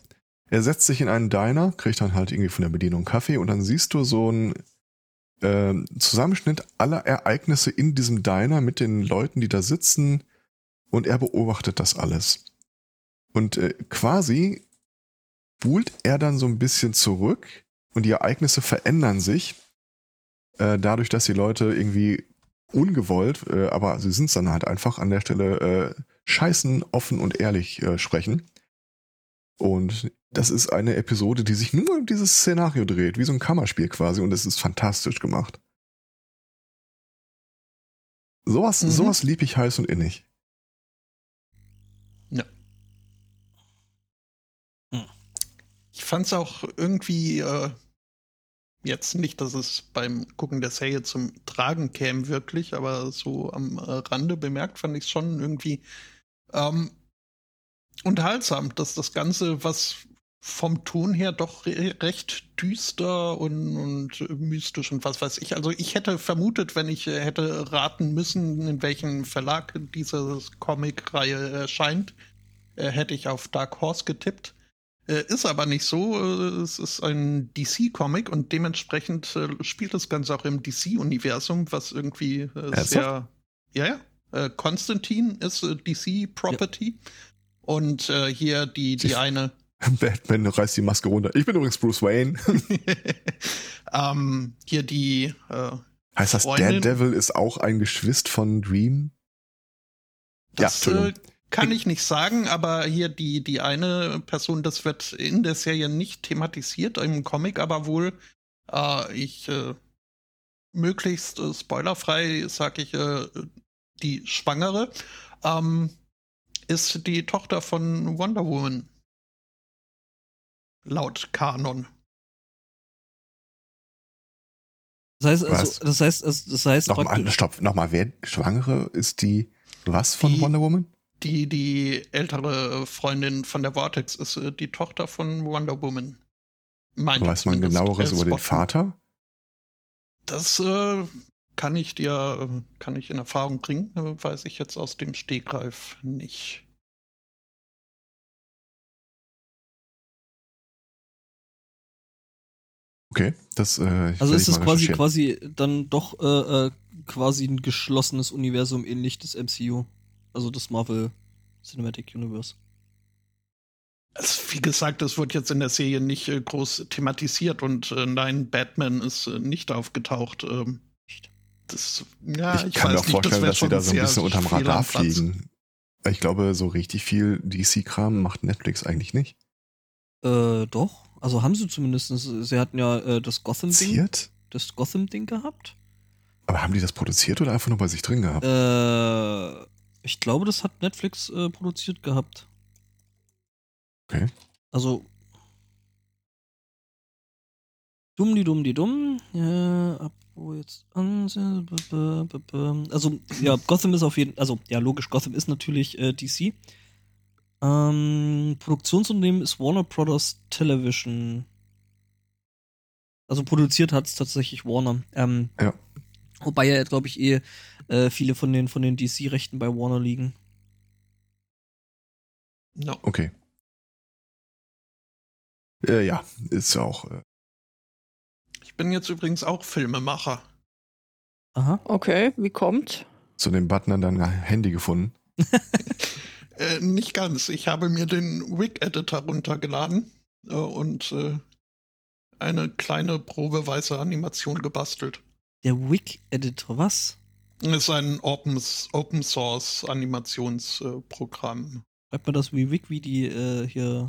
Er setzt sich in einen Diner, kriegt dann halt irgendwie von der Bedienung Kaffee und dann siehst du so einen äh, Zusammenschnitt aller Ereignisse in diesem Diner mit den Leuten, die da sitzen und er beobachtet das alles. Und äh, quasi buhlt er dann so ein bisschen zurück und die Ereignisse verändern sich äh, dadurch, dass die Leute irgendwie ungewollt, äh, aber sie sind es dann halt einfach an der Stelle äh, scheißen, offen und ehrlich äh, sprechen. Und das ist eine Episode, die sich nur um dieses Szenario dreht, wie so ein Kammerspiel quasi, und es ist fantastisch gemacht. Sowas, mhm. sowas lieb ich heiß und innig. Ja. Ich fand es auch irgendwie äh, jetzt nicht, dass es beim Gucken der Serie zum Tragen käme, wirklich, aber so am äh, Rande bemerkt fand ich es schon irgendwie ähm, unterhaltsam, dass das Ganze, was vom Ton her doch re recht düster und, und mystisch und was weiß ich. Also ich hätte vermutet, wenn ich äh, hätte raten müssen, in welchem Verlag diese Comic-Reihe erscheint, äh, hätte ich auf Dark Horse getippt. Äh, ist aber nicht so. Äh, es ist ein DC-Comic und dementsprechend äh, spielt das Ganze auch im DC-Universum, was irgendwie äh, sehr. Ja, ja. Konstantin ist DC-Property. Ja. Und hier die, die eine. Batman reißt die Maske runter. Ich bin übrigens Bruce Wayne. ähm, hier die. heißt das, Freundin. Daredevil ist auch ein Geschwist von Dream? Das, ja, kann ich nicht sagen, aber hier die, die eine Person, das wird in der Serie nicht thematisiert, im Comic aber wohl. Äh, ich äh, möglichst äh, spoilerfrei sage ich, äh, die Schwangere ähm, ist die Tochter von Wonder Woman. Laut Kanon. Das heißt, also, das heißt, das heißt, nochmal, stopp, nochmal, wer Schwangere ist die was von die, Wonder Woman? Die, die ältere Freundin von der Vortex ist äh, die Tochter von Wonder Woman. Meint Weiß man genaueres über den Vater? Das äh, kann ich dir, äh, kann ich in Erfahrung bringen, äh, weiß ich jetzt aus dem Stegreif nicht. Okay, das. Äh, also ist es quasi quasi dann doch äh, äh, quasi ein geschlossenes Universum ähnlich des MCU also das Marvel Cinematic Universe. Also, wie gesagt, das wird jetzt in der Serie nicht äh, groß thematisiert und äh, nein, Batman ist äh, nicht aufgetaucht. Ähm, das, ja, ich, ich kann mir auch nicht, vorstellen, das dass sie da so ein bisschen unterm Radar fliegen. Ich glaube, so richtig viel DC-Kram macht Netflix eigentlich nicht. Äh, doch. Also haben sie zumindest. Sie hatten ja äh, das Gotham-Ding. Das Gotham-Ding gehabt. Aber haben die das produziert oder einfach nur bei sich drin gehabt? Äh, ich glaube, das hat Netflix äh, produziert gehabt. Okay. Also. Dumm, die dumm, die dumm. Ja, ab wo jetzt Also, ja, Gotham ist auf jeden Fall. Also, ja, logisch, Gotham ist natürlich äh, DC. Ähm, Produktionsunternehmen ist Warner Brothers Television. Also produziert hat es tatsächlich Warner. Ähm, ja. Wobei ja, glaube ich, eh äh, viele von den, von den DC-Rechten bei Warner liegen. No. Okay. Äh, ja, ist auch. Äh ich bin jetzt übrigens auch Filmemacher. Aha. Okay, wie kommt? Zu dem Button an deinem Handy gefunden? äh, nicht ganz. Ich habe mir den Wig-Editor runtergeladen äh, und äh, eine kleine probeweise Animation gebastelt. Der Wig-Editor, was? Ist ein Open, Open Source Animationsprogramm. Schreibt man das wie Wig, wie die äh, hier.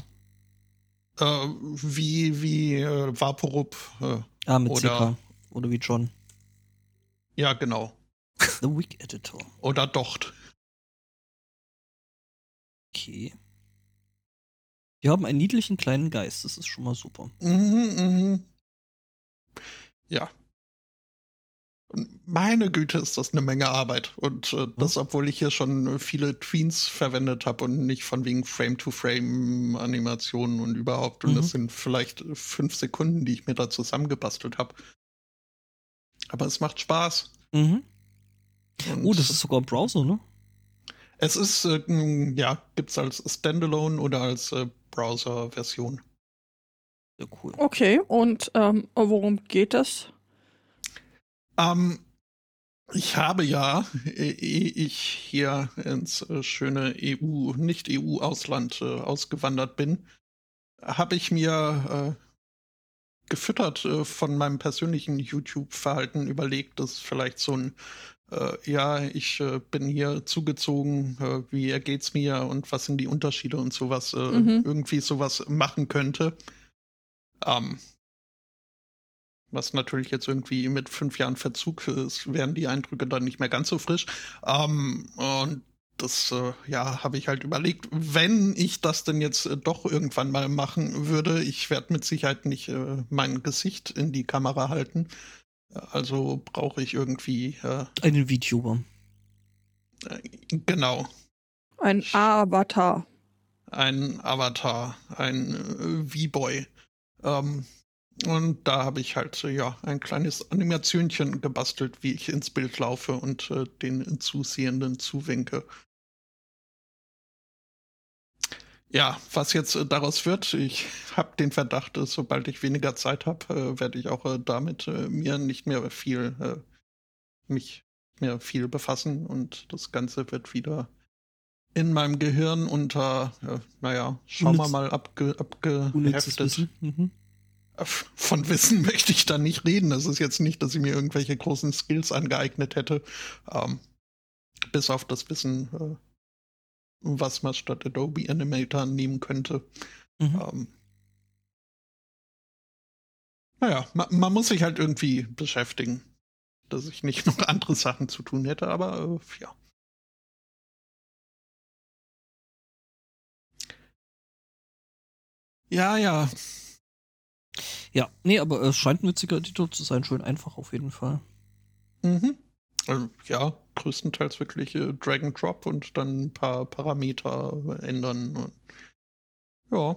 Äh, wie wie äh, Vaporub. Äh, ah, mit oder, CK. Oder wie John. Ja, genau. The Wig Editor. Oder Docht. Okay. Die haben einen niedlichen kleinen Geist, das ist schon mal super. Mhm, mhm. Ja, meine Güte, ist das eine Menge Arbeit. Und äh, das, hm? obwohl ich hier schon viele Tweens verwendet habe und nicht von wegen Frame-to-Frame-Animationen und überhaupt. Und mhm. das sind vielleicht fünf Sekunden, die ich mir da zusammengebastelt habe. Aber es macht Spaß. Mhm. oh, das ist sogar ein Browser, ne? Es ist, äh, ja, gibt es als Standalone oder als äh, Browser-Version. Ja, cool. Okay, und ähm, worum geht das? Ähm, ich habe ja, ehe ich hier ins äh, schöne EU, nicht EU-Ausland äh, ausgewandert bin, habe ich mir äh, gefüttert äh, von meinem persönlichen YouTube-Verhalten überlegt, dass vielleicht so ein, äh, ja, ich äh, bin hier zugezogen, wie ergeht's mir und was sind die Unterschiede und sowas, mhm. irgendwie sowas machen könnte. Ähm, was natürlich jetzt irgendwie mit fünf Jahren Verzug ist, wären die Eindrücke dann nicht mehr ganz so frisch. Ähm, und das, äh, ja, habe ich halt überlegt, wenn ich das denn jetzt äh, doch irgendwann mal machen würde, ich werde mit Sicherheit nicht äh, mein Gesicht in die Kamera halten. Also brauche ich irgendwie äh, einen VTuber. Äh, genau. Ein Avatar. ein Avatar, ein äh, V-Boy. Ähm, und da habe ich halt ja ein kleines Animationchen gebastelt, wie ich ins Bild laufe und äh, den Zusehenden zuwinke. Ja, was jetzt äh, daraus wird, ich habe den Verdacht, äh, sobald ich weniger Zeit habe, äh, werde ich auch damit mir nicht mehr viel äh, mich mehr viel befassen und das Ganze wird wieder in meinem Gehirn unter, naja, schauen wir mal, abge, abgeheftet. Mhm. Von Wissen möchte ich da nicht reden. Das ist jetzt nicht, dass ich mir irgendwelche großen Skills angeeignet hätte. Ähm, bis auf das Wissen, äh, was man statt Adobe Animator nehmen könnte. Mhm. Ähm, naja, ma man muss sich halt irgendwie beschäftigen, dass ich nicht noch andere Sachen zu tun hätte, aber äh, ja. Ja, ja. Ja, nee, aber es scheint ein witziger Editor zu sein, schön einfach auf jeden Fall. Mhm. Also, ja, größtenteils wirklich äh, Drag and Drop und dann ein paar Parameter ändern. Ja.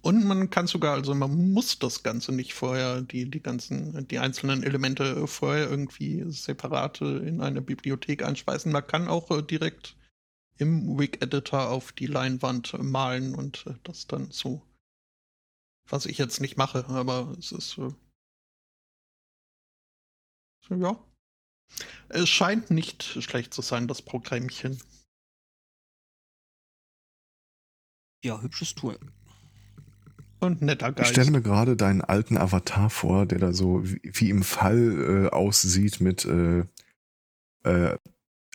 Und man kann sogar, also man muss das Ganze nicht vorher, die, die ganzen, die einzelnen Elemente vorher irgendwie separat in eine Bibliothek einspeisen. Man kann auch äh, direkt im Wig-Editor auf die Leinwand malen und äh, das dann so was ich jetzt nicht mache, aber es ist äh, ja. Es scheint nicht schlecht zu sein, das Programmchen. Ja, hübsches Tool. Und netter Geist. Ich stelle mir gerade deinen alten Avatar vor, der da so wie, wie im Fall äh, aussieht mit äh, äh,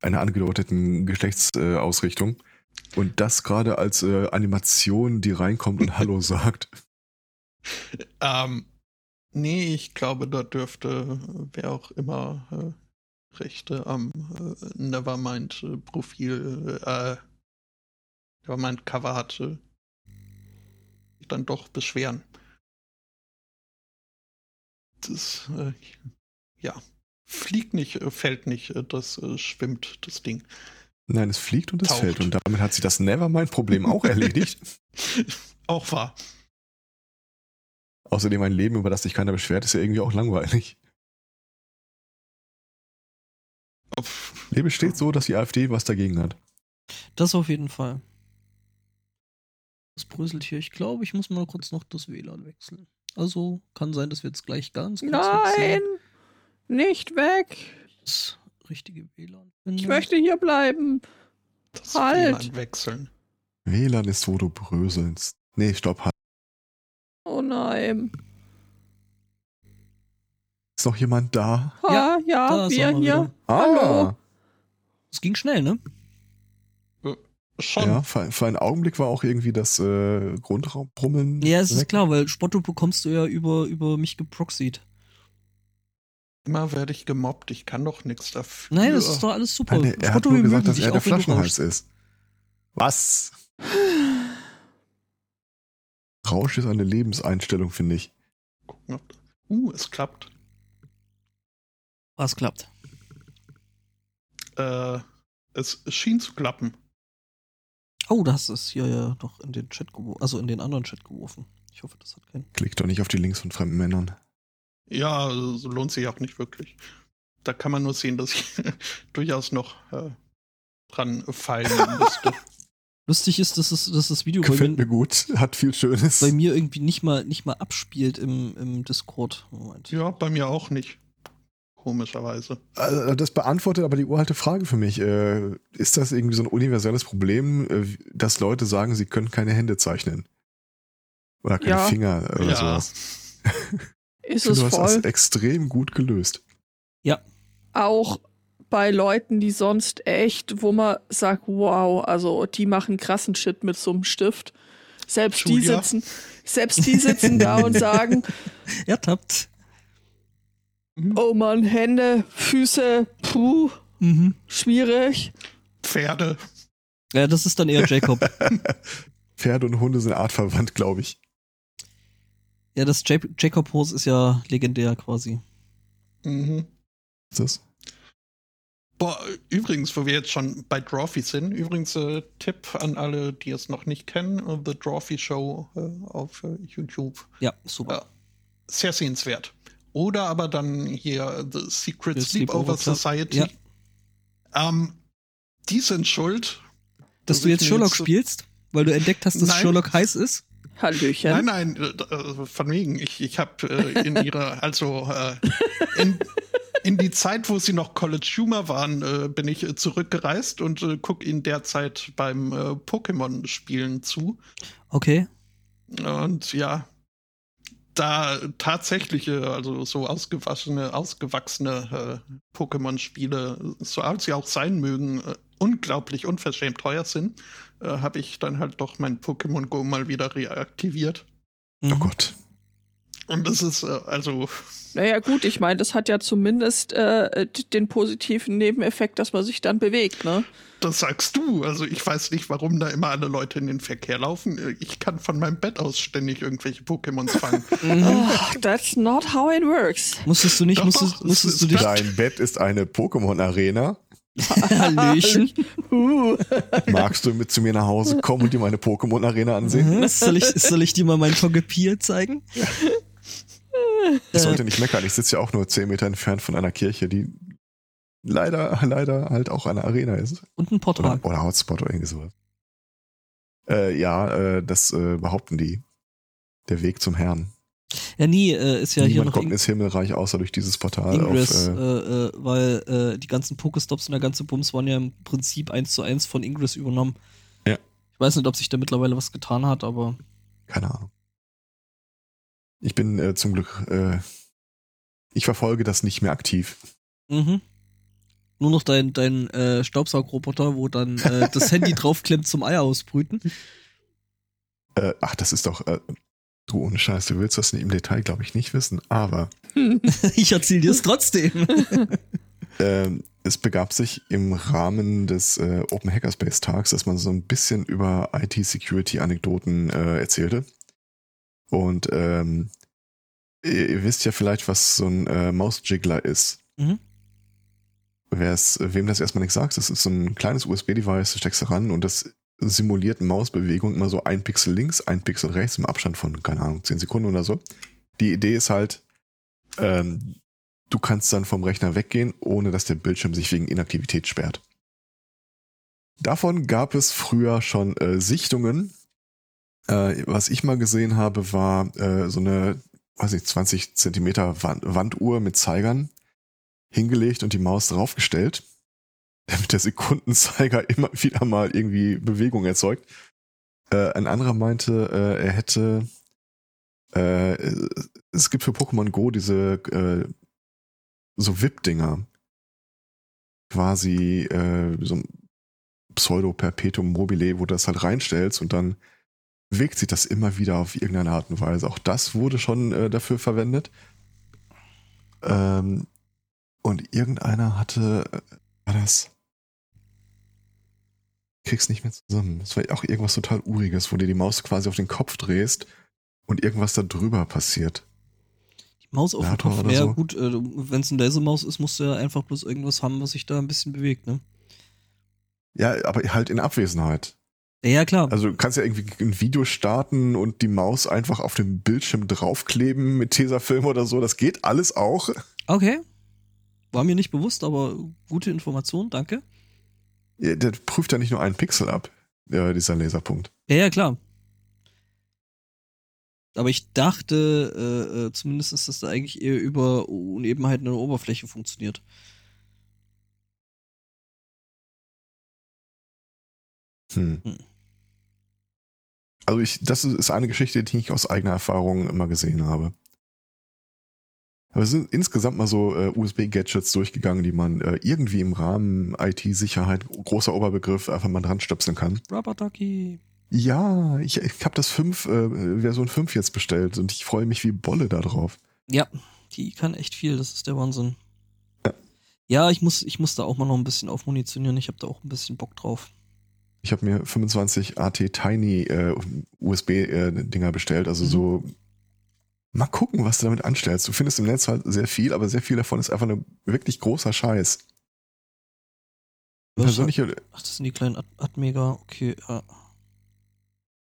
einer angedeuteten Geschlechtsausrichtung. und das gerade als äh, Animation, die reinkommt und Hallo sagt. ähm, nee, ich glaube, da dürfte, wer auch immer äh, Rechte am äh, Nevermind-Profil, äh, Nevermind-Cover hatte, dann doch beschweren. Das, äh, ja, fliegt nicht, äh, fällt nicht, äh, das äh, schwimmt, das Ding. Nein, es fliegt und es Taucht. fällt. Und damit hat sich das Nevermind-Problem auch erledigt. auch wahr. Außerdem ein Leben, über das sich keiner beschwert, ist ja irgendwie auch langweilig. Lebe steht so, dass die AfD was dagegen hat. Das auf jeden Fall. Das bröselt hier. Ich glaube, ich muss mal kurz noch das WLAN wechseln. Also kann sein, dass wir jetzt gleich ganz kurz Nein! Wechseln. Nicht weg! Das richtige WLAN. Finden. Ich möchte hier bleiben. Das halt. WLAN wechseln. WLAN ist, wo du bröselst. Nee, stopp, halt. Oh nein. Ist noch jemand da? Ha, ja, ja wir hier. Ah. Hallo. Es ging schnell, ne? Äh, schon. Ja, für, für, einen Augenblick war auch irgendwie das äh, Grundraumbrummeln. Ja, es ist klar, weil Spotto bekommst du ja über, über mich geproxied. Immer werde ich gemobbt, ich kann doch nichts dafür. Nein, das ist doch alles super. Nein, er Spotto hat nur gesagt, dass er der Flaschenhals ist. Was? Rausch ist eine Lebenseinstellung, finde ich. Uh, es klappt. Was klappt? Äh, es schien zu klappen. Oh, das ist hier ja doch in den Chat geworfen, also in den anderen Chat geworfen. Ich hoffe, das hat keinen. Klick doch nicht auf die Links von fremden Männern. Ja, so lohnt sich auch nicht wirklich. Da kann man nur sehen, dass ich durchaus noch äh, dran fallen müsste. Lustig ist, dass, es, dass das Video Gefällt bei mir, mir gut, hat viel Schönes. Bei mir irgendwie nicht mal, nicht mal abspielt im, im Discord. Moment. Ja, bei mir auch nicht. Komischerweise. Also das beantwortet aber die uralte Frage für mich. Äh, ist das irgendwie so ein universelles Problem, äh, dass Leute sagen, sie können keine Hände zeichnen? Oder keine ja. Finger oder ja. sowas? Ist es du voll. hast das extrem gut gelöst. Ja. Auch bei Leuten, die sonst echt, wo man sagt, wow, also die machen krassen Shit mit so einem Stift. Selbst Julia. die sitzen, selbst die sitzen da und sagen, ertappt. Mhm. Oh man, Hände, Füße, puh, mhm. schwierig. Pferde. Ja, das ist dann eher Jacob. Pferde und Hunde sind artverwandt, glaube ich. Ja, das Jacob-Pose ist ja legendär quasi. Mhm. Ist das? Boah, übrigens, wo wir jetzt schon bei Drawfee sind, übrigens äh, Tipp an alle, die es noch nicht kennen, äh, The Drawfee Show äh, auf äh, YouTube. Ja, super. Äh, sehr sehenswert. Oder aber dann hier The Secret The Sleepover, Sleepover. Society. Ja. Ähm, die sind schuld. Dass du jetzt Sherlock jetzt spielst, weil du entdeckt hast, dass Nein. Sherlock heiß ist? Hallöchen. Nein, nein, von wegen. Ich, ich habe äh, in ihrer, also äh, in, in die Zeit, wo sie noch College Humor waren, äh, bin ich äh, zurückgereist und äh, gucke ihnen derzeit beim äh, Pokémon-Spielen zu. Okay. Und ja, da tatsächliche, also so ausgewaschene, ausgewachsene äh, Pokémon-Spiele, so alt sie auch sein mögen, äh, unglaublich unverschämt teuer sind, äh, habe ich dann halt doch mein Pokémon Go mal wieder reaktiviert. Mhm. Oh Gott. Und das ist äh, also, Naja, gut, ich meine, das hat ja zumindest äh, den positiven Nebeneffekt, dass man sich dann bewegt, ne? das sagst du. Also ich weiß nicht, warum da immer alle Leute in den Verkehr laufen. Äh, Ich kann von meinem Bett aus ständig irgendwelche Pokémons fangen. Oh, that's not how it works. Musstest du nicht, Doch, musstest, es musstest du dich. Dein Bett ist eine Pokémon-Arena. Hallöchen. Uh. Magst du mit zu mir nach Hause kommen und dir meine Pokémon-Arena ansehen? Mhm. soll, ich, soll ich dir mal mein Togepier zeigen? Ich sollte nicht meckern. Ich sitze ja auch nur 10 Meter entfernt von einer Kirche, die leider, leider halt auch eine Arena ist. Und ein Portal. Oder, oder Hotspot oder irgendwie sowas. Äh, ja, äh, das äh, behaupten die. Der Weg zum Herrn. Ja, nie äh, ist ja hier Niemand noch kommt In ins Himmelreich außer durch dieses Portal Ingress, auf. äh, Äh, äh, weil äh, die ganzen Pokestops und der ganze Bums waren ja im Prinzip eins zu eins von Ingress übernommen. Ja. Ich weiß nicht, ob sich da mittlerweile was getan hat, aber keine Ahnung. Ich bin äh, zum Glück. Äh, ich verfolge das nicht mehr aktiv. mhm. nur noch dein, dein äh, Staubsaugroboter, wo dann äh, das Handy draufklemmt zum Eier ausbrüten. Äh, ach, das ist doch. Äh, du ohne Scheiß, du willst das im Detail, glaube ich, nicht wissen. Aber Ich erzähl dir es trotzdem. ähm, es begab sich im Rahmen des äh, Open Hackerspace Tags, dass man so ein bisschen über IT-Security-Anekdoten äh, erzählte. Und ähm, ihr, ihr wisst ja vielleicht, was so ein äh, Mausjiggler ist. Mhm. Wer's, wem das erstmal nicht sagt, das ist so ein kleines USB-Device, das steckst du ran und das simuliert Mausbewegung immer so ein Pixel links, ein Pixel rechts im Abstand von, keine Ahnung, 10 Sekunden oder so. Die Idee ist halt, ähm, du kannst dann vom Rechner weggehen, ohne dass der Bildschirm sich wegen Inaktivität sperrt. Davon gab es früher schon äh, Sichtungen. Äh, was ich mal gesehen habe, war äh, so eine, weiß nicht, 20 Zentimeter Wand Wanduhr mit Zeigern hingelegt und die Maus draufgestellt, damit der Sekundenzeiger immer wieder mal irgendwie Bewegung erzeugt. Äh, ein anderer meinte, äh, er hätte äh, es gibt für Pokémon Go diese äh, so VIP-Dinger. Quasi äh, so ein Pseudo-Perpetuum mobile, wo du das halt reinstellst und dann bewegt sich das immer wieder auf irgendeine Art und Weise. Auch das wurde schon äh, dafür verwendet. Ähm, und irgendeiner hatte, äh, war das? Krieg's nicht mehr zusammen. Das war auch irgendwas total Uriges, wo du die Maus quasi auf den Kopf drehst und irgendwas da drüber passiert. Die Maus auf dem Nator Kopf. Ja, so. gut, äh, wenn es eine Lasermaus ist, musst du ja einfach bloß irgendwas haben, was sich da ein bisschen bewegt, ne? Ja, aber halt in Abwesenheit. Ja, ja, klar. Also du kannst ja irgendwie ein Video starten und die Maus einfach auf dem Bildschirm draufkleben mit Tesafilm oder so. Das geht alles auch. Okay. War mir nicht bewusst, aber gute Information, danke. Ja, Der prüft ja nicht nur einen Pixel ab, äh, dieser Laserpunkt. Ja, ja, klar. Aber ich dachte, äh, äh, zumindest ist das da eigentlich eher über Unebenheiten in der Oberfläche funktioniert. Hm. Hm. Also ich, das ist eine Geschichte, die ich aus eigener Erfahrung immer gesehen habe. Aber es sind insgesamt mal so äh, USB-Gadgets durchgegangen, die man äh, irgendwie im Rahmen IT-Sicherheit, großer Oberbegriff, einfach mal dran stöpseln kann. Rubber Ducky. Ja, ich, ich habe das 5, äh, Version 5 jetzt bestellt und ich freue mich wie Bolle da drauf. Ja, die kann echt viel, das ist der Wahnsinn. Ja. Ja, ich muss, ich muss da auch mal noch ein bisschen aufmunitionieren. Ich habe da auch ein bisschen Bock drauf. Ich habe mir 25 AT Tiny äh, USB-Dinger bestellt, also Mhm. so mal gucken, was du damit anstellst. Du findest im Netz halt sehr viel, aber sehr viel davon ist einfach nur wirklich großer Scheiß. persönliche, Ach, das sind die kleinen At Atmega, okay, ja.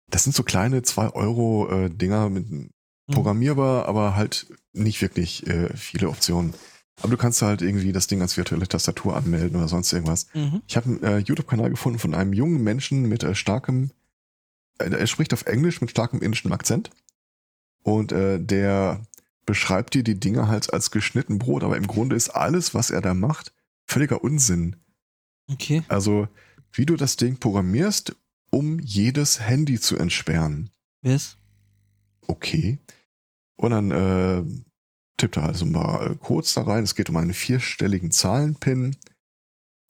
das sind so kleine 2-Euro-Dinger mit Mhm. programmierbar, aber halt nicht wirklich äh, viele Optionen. Aber du kannst halt irgendwie das Ding als virtuelle Tastatur anmelden oder sonst irgendwas. Mhm. Ich habe einen äh, YouTube-Kanal gefunden von einem jungen Menschen mit äh, starkem, äh, er spricht auf Englisch mit starkem indischem Akzent. Und äh, der beschreibt dir die Dinge halt als geschnitten Brot, aber im Grunde ist alles, was er da macht, völliger Unsinn. Okay. Also, wie du das Ding programmierst, um jedes Handy zu entsperren. Ist? Okay. Und dann äh, tippt er halt so ein paar äh, Codes da rein. Es geht um einen vierstelligen Zahlenpin.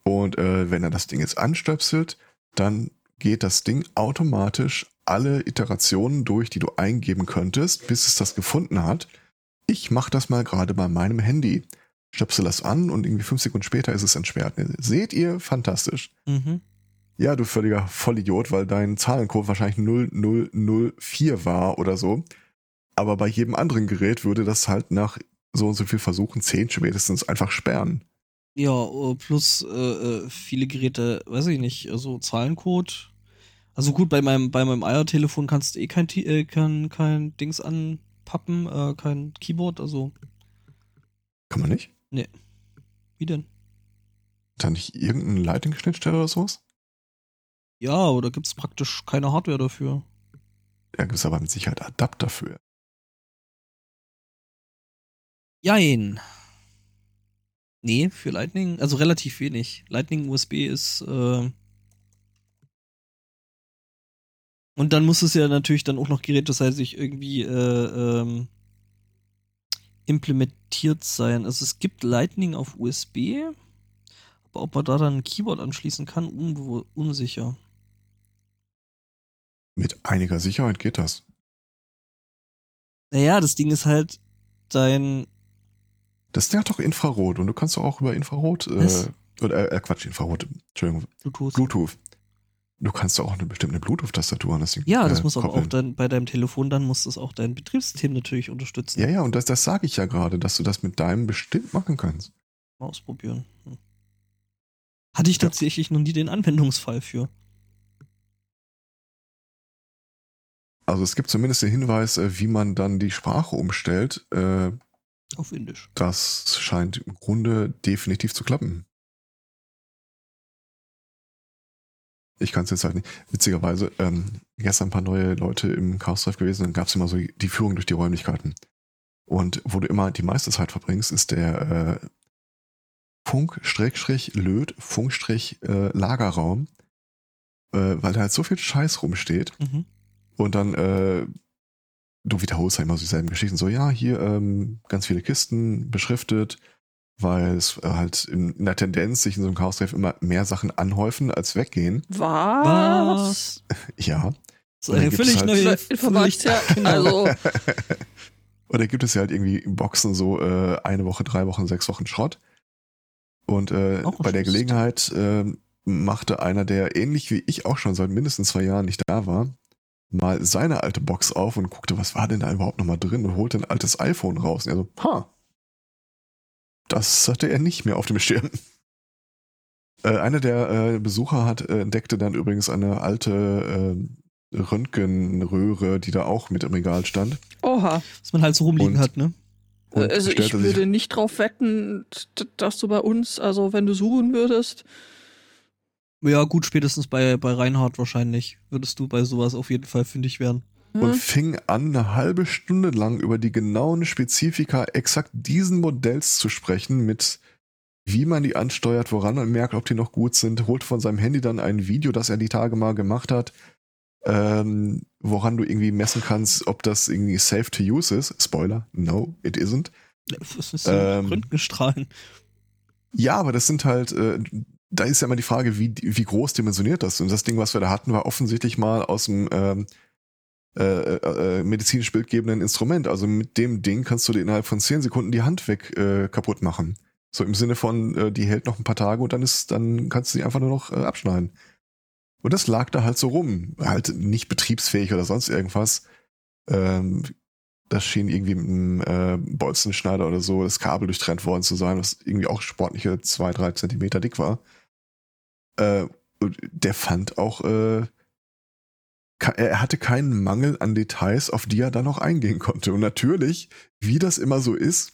Und äh, wenn er das Ding jetzt anstöpselt, dann geht das Ding automatisch alle Iterationen durch, die du eingeben könntest, bis es das gefunden hat. Ich mache das mal gerade bei meinem Handy. Stöpsel das an und irgendwie fünf Sekunden später ist es entsperrt. Seht ihr? Fantastisch. Mhm. Ja, du völliger Vollidiot, weil dein Zahlencode wahrscheinlich 0004 war oder so. Aber bei jedem anderen Gerät würde das halt nach so und so viel Versuchen, 10 spätestens, einfach sperren. Ja, äh, plus äh, äh, viele Geräte, weiß ich nicht, also Zahlencode. Also gut, bei meinem, bei meinem Eiertelefon kannst du eh kein, äh, kein, kein Dings anpappen, äh, kein Keyboard, also Kann man nicht? wie denn? Da nicht irgendeine Lightning-Schnittstelle oder sowas? Ja, oder gibt's praktisch keine Hardware dafür? Ja, gibt es aber mit Sicherheit Adapter für. Jein. Nee, für Lightning, also relativ wenig. Lightning USB ist, äh Und dann muss es ja natürlich dann auch noch geräteseitig irgendwie äh, ähm, implementiert sein. Also es gibt Lightning auf USB, aber ob man da dann ein Keyboard anschließen kann, unbe- unsicher. Mit einiger Sicherheit geht das. Naja, das Ding ist halt dein. Das Ding hat doch Infrarot und du kannst doch auch über Infrarot, äh, oder äh, Quatsch, Infrarot, Entschuldigung, Bluetooth. Bluetooth. Du kannst doch auch eine bestimmte Bluetooth-Tastatur an das Ding Ja, das äh, muss aber auch dann bei deinem Telefon, dann muss das auch dein Betriebssystem natürlich unterstützen. Ja, ja, und das, das sage ich ja gerade, dass du das mit deinem bestimmt machen kannst. Mal ausprobieren. Hm. Hatte ich Ja. tatsächlich noch nie den Anwendungsfall für. Also es gibt zumindest den Hinweis, äh, wie man dann die Sprache umstellt. Äh, Auf Indisch. Das scheint im Grunde definitiv zu klappen. Ich kann es jetzt halt nicht. Witzigerweise, ähm, gestern ein paar neue Leute im Chaos Drive gewesen, dann gab es immer so die Führung durch die Räumlichkeiten. Und wo du immer die meiste Zeit verbringst, ist der äh, Funk-Löd, Funk-Lagerraum, äh, weil da halt so viel Scheiß rumsteht. Mhm. Und dann, äh, du wiederholst ja immer so dieselben Geschichten. So, ja, hier ähm, ganz viele Kisten beschriftet, weil es äh, halt in, in der Tendenz sich in so einem Chaos-Treff immer mehr Sachen anhäufen als weggehen. Was? Ja. Das ist eine gibt es völlig halt- neue Information. Genau. Also, Oder gibt es ja halt irgendwie Boxen so äh, eine Woche, drei Wochen, sechs Wochen Schrott. Und äh, ein bei der Gelegenheit äh, machte einer, der ähnlich wie ich auch schon seit mindestens zwei Jahren nicht da war, mal seine alte Box auf und guckte, was war denn da überhaupt nochmal drin und holte ein altes iPhone raus. Und er so, ha, das hatte er nicht mehr auf dem Schirm. Äh, einer der äh, Besucher hat äh, entdeckte dann übrigens eine alte äh, Röntgenröhre, die da auch mit im Regal stand. oha. Was man halt so rumliegen Und- hat, ne? Und also ich würde nicht drauf wetten, dass du bei uns, also wenn du suchen würdest, Ja, gut, spätestens bei, bei Reinhard wahrscheinlich würdest du bei sowas auf jeden Fall fündig werden. und hm, fing an, eine halbe Stunde lang über die genauen Spezifika exakt diesen Modells zu sprechen, mit wie man die ansteuert, woran man merkt, ob die noch gut sind, holt von seinem Handy dann ein Video, das er die Tage mal gemacht hat, ähm, woran du irgendwie messen kannst, ob das irgendwie safe to use ist. Spoiler, no, it isn't. Das ist so Ähm. Röntgenstrahlen. Ja, aber das sind halt, äh, da ist ja immer die Frage, wie, wie groß dimensioniert das? Und das Ding, was wir da hatten, war offensichtlich mal aus dem ähm, äh, äh, medizinisch bildgebenden Instrument. Also mit dem Ding kannst du dir innerhalb von 10 Sekunden die Hand weg äh, kaputt machen. So im Sinne von, äh, die hält noch ein paar Tage und dann ist, dann kannst du sie einfach nur noch äh, abschneiden. Und das lag da halt so rum. Halt nicht betriebsfähig oder sonst irgendwas. Ähm, das schien irgendwie mit einem äh, Bolzenschneider oder so das Kabel durchtrennt worden zu sein, was irgendwie auch sportliche zwei, drei Zentimeter dick war. Äh, der fand auch, äh, er hatte keinen Mangel an Details, auf die er dann noch eingehen konnte. Und natürlich, wie das immer so ist,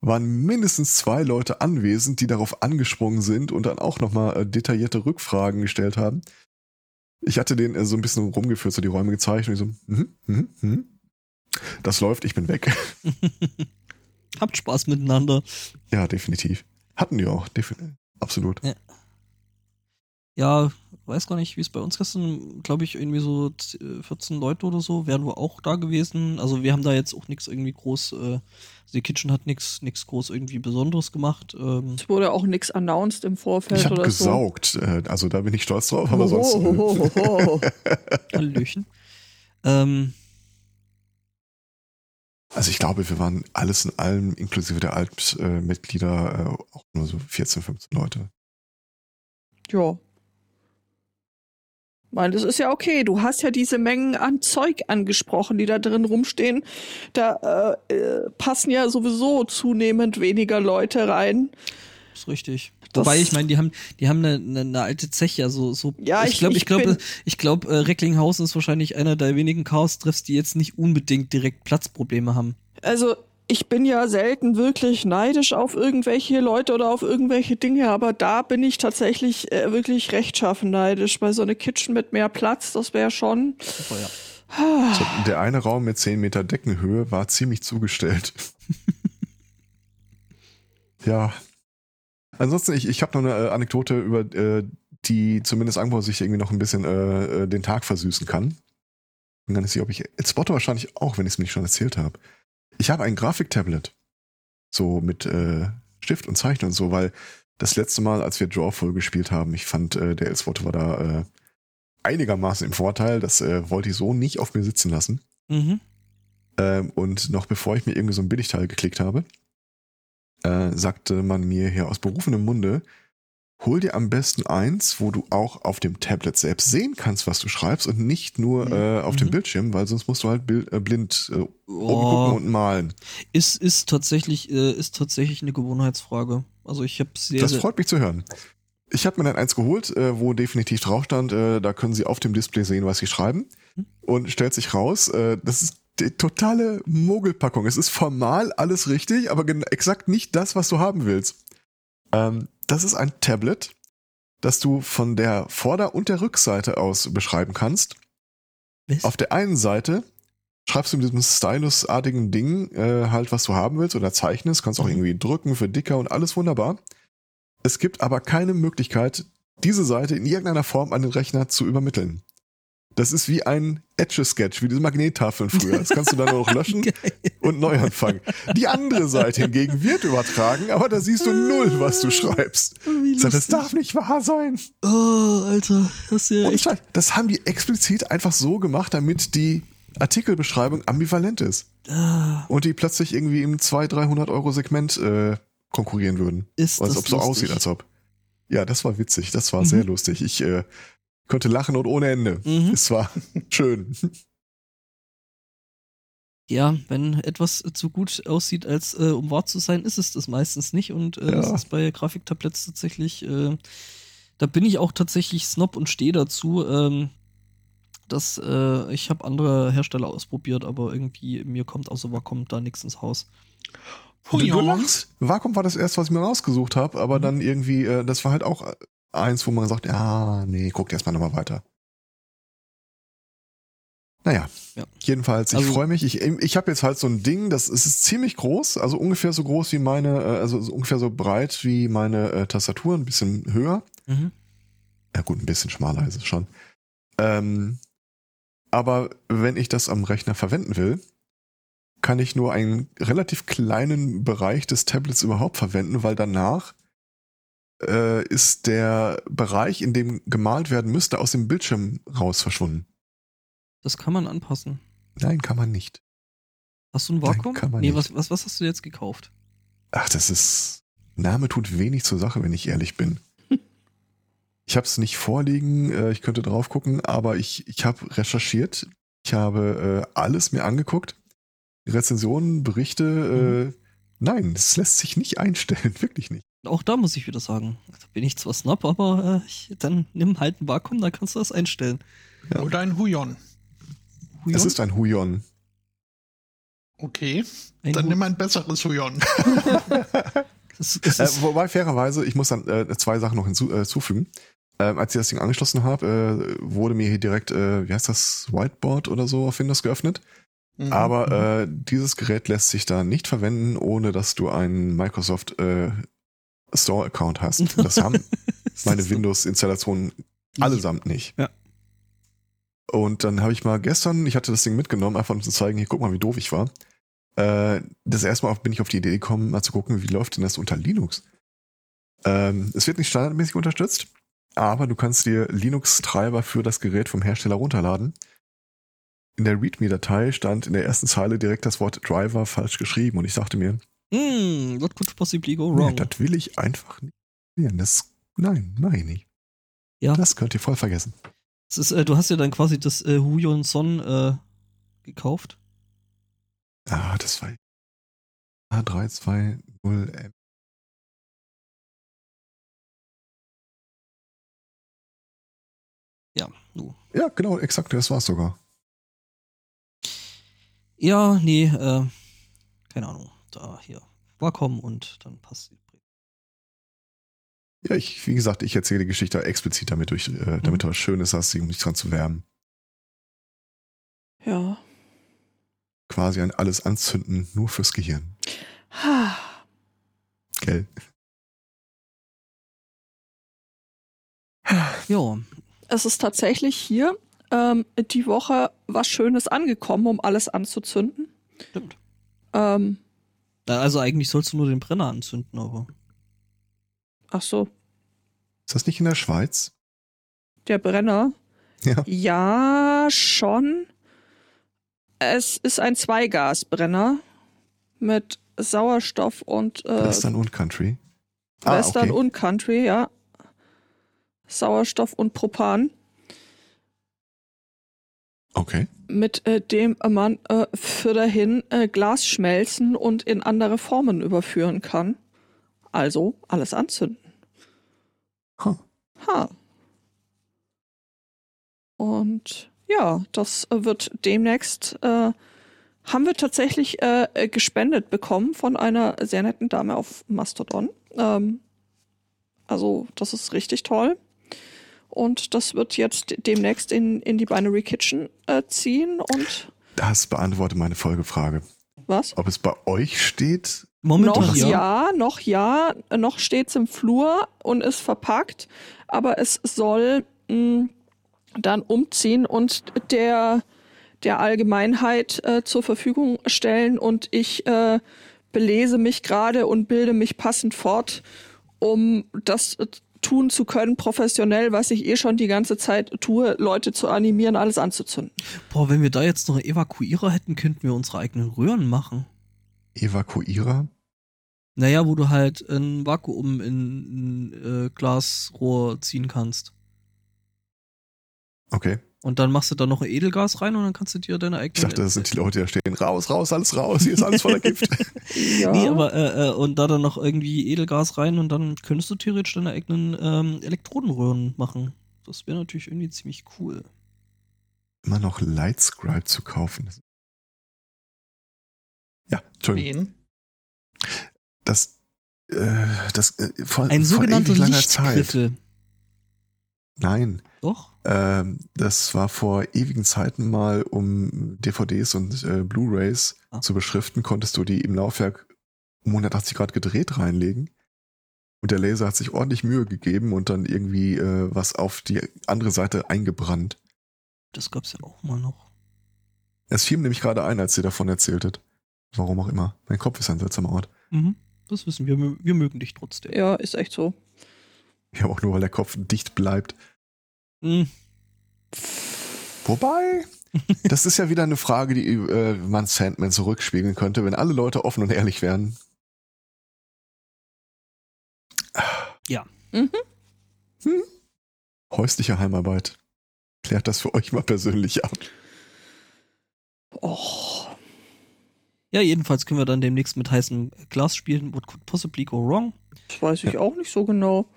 waren mindestens zwei Leute anwesend, die darauf angesprungen sind und dann auch nochmal äh, detaillierte Rückfragen gestellt haben. Ich hatte den äh, so ein bisschen rumgeführt, so die Räume gezeigt und ich so, mhm, mhm, mhm. das läuft, ich bin weg. Habt Spaß miteinander. Ja, definitiv. Hatten die auch, definitiv. Absolut. Ja. Ja, weiß gar nicht, wie es bei uns gestern, glaube ich, irgendwie so 14 Leute oder so, wären wir auch da gewesen. Also wir haben da jetzt auch nichts irgendwie groß, äh, die Kitchen hat nichts nichts groß irgendwie Besonderes gemacht. Ähm, es wurde auch nichts announced im Vorfeld ich oder gesaugt, so. äh, also da bin ich stolz drauf, aber oh, sonst. Oh, oh, oh, Hallöchen. ähm, also ich glaube, wir waren alles in allem, inklusive der Altmitglieder, äh, auch nur so 14, 15 Leute. Ja, weil das ist ja okay. Du hast ja diese Mengen an Zeug angesprochen, die da drin rumstehen. Da äh, äh, passen ja sowieso zunehmend weniger Leute rein. Das ist richtig. Das Wobei ich meine, die haben, die haben eine, eine, eine alte Zeche, also so. Ja, ich glaube, ich glaube, ich glaube, äh, Recklinghausen ist wahrscheinlich einer der wenigen Chaos-Treffs, die jetzt nicht unbedingt direkt Platzprobleme haben. Also ich bin ja selten wirklich neidisch auf irgendwelche Leute oder auf irgendwelche Dinge, aber da bin ich tatsächlich äh, wirklich rechtschaffen neidisch. Bei so einer Kitchen mit mehr Platz, das wäre schon. Super, ja. Also der eine Raum mit 10 Meter Deckenhöhe war ziemlich zugestellt. ja. Ansonsten, ich, ich habe noch eine äh, Anekdote über äh, die zumindest Angbau sich irgendwie noch ein bisschen äh, äh, den Tag versüßen kann. Bin gar nicht sicher, ob ich. Spotter wahrscheinlich auch, wenn ich es mir nicht schon erzählt habe. Ich habe ein Grafiktablet. So mit äh, Stift und Zeichnen und so, weil das letzte Mal, als wir Drawful gespielt haben, ich fand, äh, der Elswort war da äh, einigermaßen im Vorteil. Das äh, wollte ich so nicht auf mir sitzen lassen. Mhm. Ähm, und noch bevor ich mir irgendwie so ein Billigteil geklickt habe, äh, sagte man mir hier aus berufenem Munde, hol dir am besten eins, wo du auch auf dem Tablet selbst sehen kannst, was du schreibst und nicht nur mhm. äh, auf mhm. dem Bildschirm, weil sonst musst du halt bild, äh, blind äh, oh. und malen. Ist, ist tatsächlich, äh, ist tatsächlich eine Gewohnheitsfrage. Also ich habe sehr. Das freut mich zu hören. Ich habe mir dann eins geholt, äh, wo definitiv drauf stand, äh, da können Sie auf dem Display sehen, was Sie schreiben. Mhm. Und stellt sich raus, äh, das ist die totale Mogelpackung. Es ist formal alles richtig, aber exakt nicht das, was du haben willst. Ähm, das ist ein Tablet, das du von der Vorder- und der Rückseite aus beschreiben kannst. Was? Auf der einen Seite schreibst du mit diesem Stylus-artigen Ding äh, halt, was du haben willst oder zeichnest, kannst auch mhm. irgendwie drücken für dicker und alles wunderbar. Es gibt aber keine Möglichkeit, diese Seite in irgendeiner Form an den Rechner zu übermitteln. Das ist wie ein Etch-a-Sketch, wie diese Magnettafeln früher. Das kannst du dann auch löschen und neu anfangen. Die andere Seite hingegen wird übertragen, aber da siehst du null, was du schreibst. Das, das darf nicht wahr sein. Oh, Alter. Das, ist ja das haben die explizit einfach so gemacht, damit die Artikelbeschreibung ambivalent ist. Ah. Und die plötzlich irgendwie im 200, 300 Euro Segment äh, konkurrieren würden. Ist als ob so aussieht, als ob. Ja, das war witzig. Das war mhm. sehr lustig. Ich äh, konnte lachen und ohne Ende. Mhm. Es war schön. Ja, wenn etwas zu gut aussieht, als äh, um wahr zu sein, ist es das meistens nicht. Und äh, ja. das ist bei Grafiktabletts tatsächlich, äh, da bin ich auch tatsächlich Snob und stehe dazu. Ähm, dass äh, ich habe andere Hersteller ausprobiert, aber irgendwie mir kommt außer Wacom da nichts ins Haus. Du, du lachst. Wacom war das erste, was ich mir rausgesucht habe, aber mhm. dann irgendwie, äh, das war halt auch eins, wo man sagt, ja, nee, guckt erstmal nochmal weiter. Naja, ja. jedenfalls, ich also, freue mich. Ich, ich habe jetzt halt so ein Ding, das es ist ziemlich groß, also ungefähr so groß wie meine, äh, also ungefähr so breit wie meine äh, Tastatur, ein bisschen höher. Mhm. Ja gut, ein bisschen schmaler ist es schon. Ähm, aber wenn ich das am Rechner verwenden will, kann ich nur einen relativ kleinen Bereich des Tablets überhaupt verwenden, weil danach äh, ist der Bereich, in dem gemalt werden müsste, aus dem Bildschirm raus verschwunden. Das kann man anpassen. Nein, kann man nicht. Hast du ein Vakuum? Nein, kann man nee, nicht. Was, was, was hast du jetzt gekauft? Ach, das ist. Name tut wenig zur Sache, wenn ich ehrlich bin. ich habe es nicht vorliegen, äh, ich könnte drauf gucken, aber ich, ich habe recherchiert. Ich habe äh, alles mir angeguckt. Rezensionen, Berichte. Mhm. Äh, nein, es lässt sich nicht einstellen, wirklich nicht. Auch da muss ich wieder sagen, da bin ich zwar Snob, aber äh, ich, dann nimm halt ein Vakuum, da kannst du das einstellen. Ja. Oder ein Huion. Huion? Es ist ein Huion. Okay, Ein dann Hu- nimm ein besseres es Äh, wobei, fairerweise, ich muss dann äh, zwei Sachen noch hinzu, äh, hinzufügen. Ähm, als ich das Ding angeschlossen habe, äh, wurde mir hier direkt, äh, wie heißt das, Whiteboard oder so auf Windows geöffnet. Mhm. Aber äh, dieses Gerät lässt sich da nicht verwenden, ohne dass du einen Microsoft äh, Store-Account hast. Das haben meine Windows-Installationen allesamt nicht. Ja. Und dann habe ich mal gestern, ich hatte das Ding mitgenommen, einfach um zu zeigen, hier guck mal, wie doof ich war. Äh, das erste Mal bin ich auf die Idee gekommen, mal zu gucken, wie läuft denn das unter Linux. Ähm, es wird nicht standardmäßig unterstützt, aber du kannst dir Linux-Treiber für das Gerät vom Hersteller runterladen. In der README-Datei stand in der ersten Zeile direkt das Wort Driver falsch geschrieben und ich dachte mir, Mm, what could possibly go nee, wrong? das will ich einfach nicht. Das, nein, mach ich nicht. Ja. Das könnt ihr voll vergessen. Ist, äh, du hast ja dann quasi das äh, Huion Son äh, gekauft. Ah, das war A320M. Ja, nu. Ja, genau, exakt, das war's sogar. Ja, nee, äh, keine Ahnung. Da hier Wacom und dann passt die. Ja, ich, wie gesagt, ich erzähle die Geschichte explizit damit durch, äh, damit du was Schönes hast, um dich dran zu wärmen. Ja. Quasi ein alles anzünden, nur fürs Gehirn. Ha. Gell? Ja, Es ist tatsächlich hier ähm, die Woche was Schönes angekommen, um alles anzuzünden. stimmt. Ähm, Also eigentlich sollst du nur den Brenner anzünden, aber. ach so, Ist das nicht in der Schweiz? der Brenner. Ja. Ja, schon. Es ist ein Zweigasbrenner mit Sauerstoff und äh, Western und Country. Western okay. und Country, ja. Sauerstoff und Propan, Okay. mit äh, dem man äh, für dahin äh, Glas schmelzen und in andere Formen überführen kann. Also alles anzünden. Huh. Ha. Und ja, das äh, wird demnächst, äh, haben wir tatsächlich äh, äh, gespendet bekommen von einer sehr netten Dame auf Mastodon. Ähm, also das ist richtig toll. Und das wird jetzt demnächst in, in die Binary Kitchen äh, ziehen. Und Das beantwortet meine Folgefrage. was? Ob es bei euch steht? Momentan noch ja. ja. noch ja, noch steht's im Flur und ist verpackt, aber es soll mh, dann umziehen und der der Allgemeinheit äh, zur Verfügung stellen und ich äh, belese mich gerade und bilde mich passend fort, um das äh, tun zu können professionell, was ich eh schon die ganze Zeit tue, Leute zu animieren, alles anzuzünden. Boah, wenn wir da jetzt noch Evakuierer hätten, könnten wir unsere eigenen Röhren machen. Evakuierer? Naja, wo du halt ein Vakuum in ein äh, Glasrohr ziehen kannst. Okay. Und dann machst du da noch ein Edelgas rein und dann kannst du dir deine eigene. Ich dachte, das sind die Leute, die da stehen. Raus, raus, alles raus. Hier ist alles voller Gift. Ja. Nee, aber äh, äh, und da dann noch irgendwie Edelgas rein und dann könntest du theoretisch deine eigenen ähm, Elektrodenröhren machen. Das wäre natürlich irgendwie ziemlich cool. Immer noch Lightscribe zu kaufen. Ja, Entschuldigung. Wen? Das, äh, das, äh, vor, Ein vor sogenannter Zeit. Nein. Doch? Ähm, das war vor ewigen Zeiten mal, um DVDs und äh, Blu-Rays Ah. zu beschriften, konntest du die im Laufwerk um 180 Grad gedreht reinlegen. Und der Laser hat sich ordentlich Mühe gegeben und dann irgendwie äh, was auf die andere Seite eingebrannt. Das gab's ja auch mal noch. Es fiel mir nämlich gerade ein, als ihr davon erzähltet. Warum auch immer. Mein Kopf ist ein seltsamer Ort. Mhm. Das wissen wir. Wir wir mögen dich trotzdem. ja, ist echt so. Ja, auch nur, weil der Kopf dicht bleibt. Mhm. Wobei, das ist ja wieder eine Frage, die äh, man Sandman zurückspiegeln könnte, wenn alle Leute offen und ehrlich wären. Mhm. Hm? Häusliche Heimarbeit. Klärt das für euch mal persönlich ab. Och. Ja, jedenfalls können wir dann demnächst mit heißem Glas spielen. What could possibly go wrong? Das weiß ich auch nicht so genau.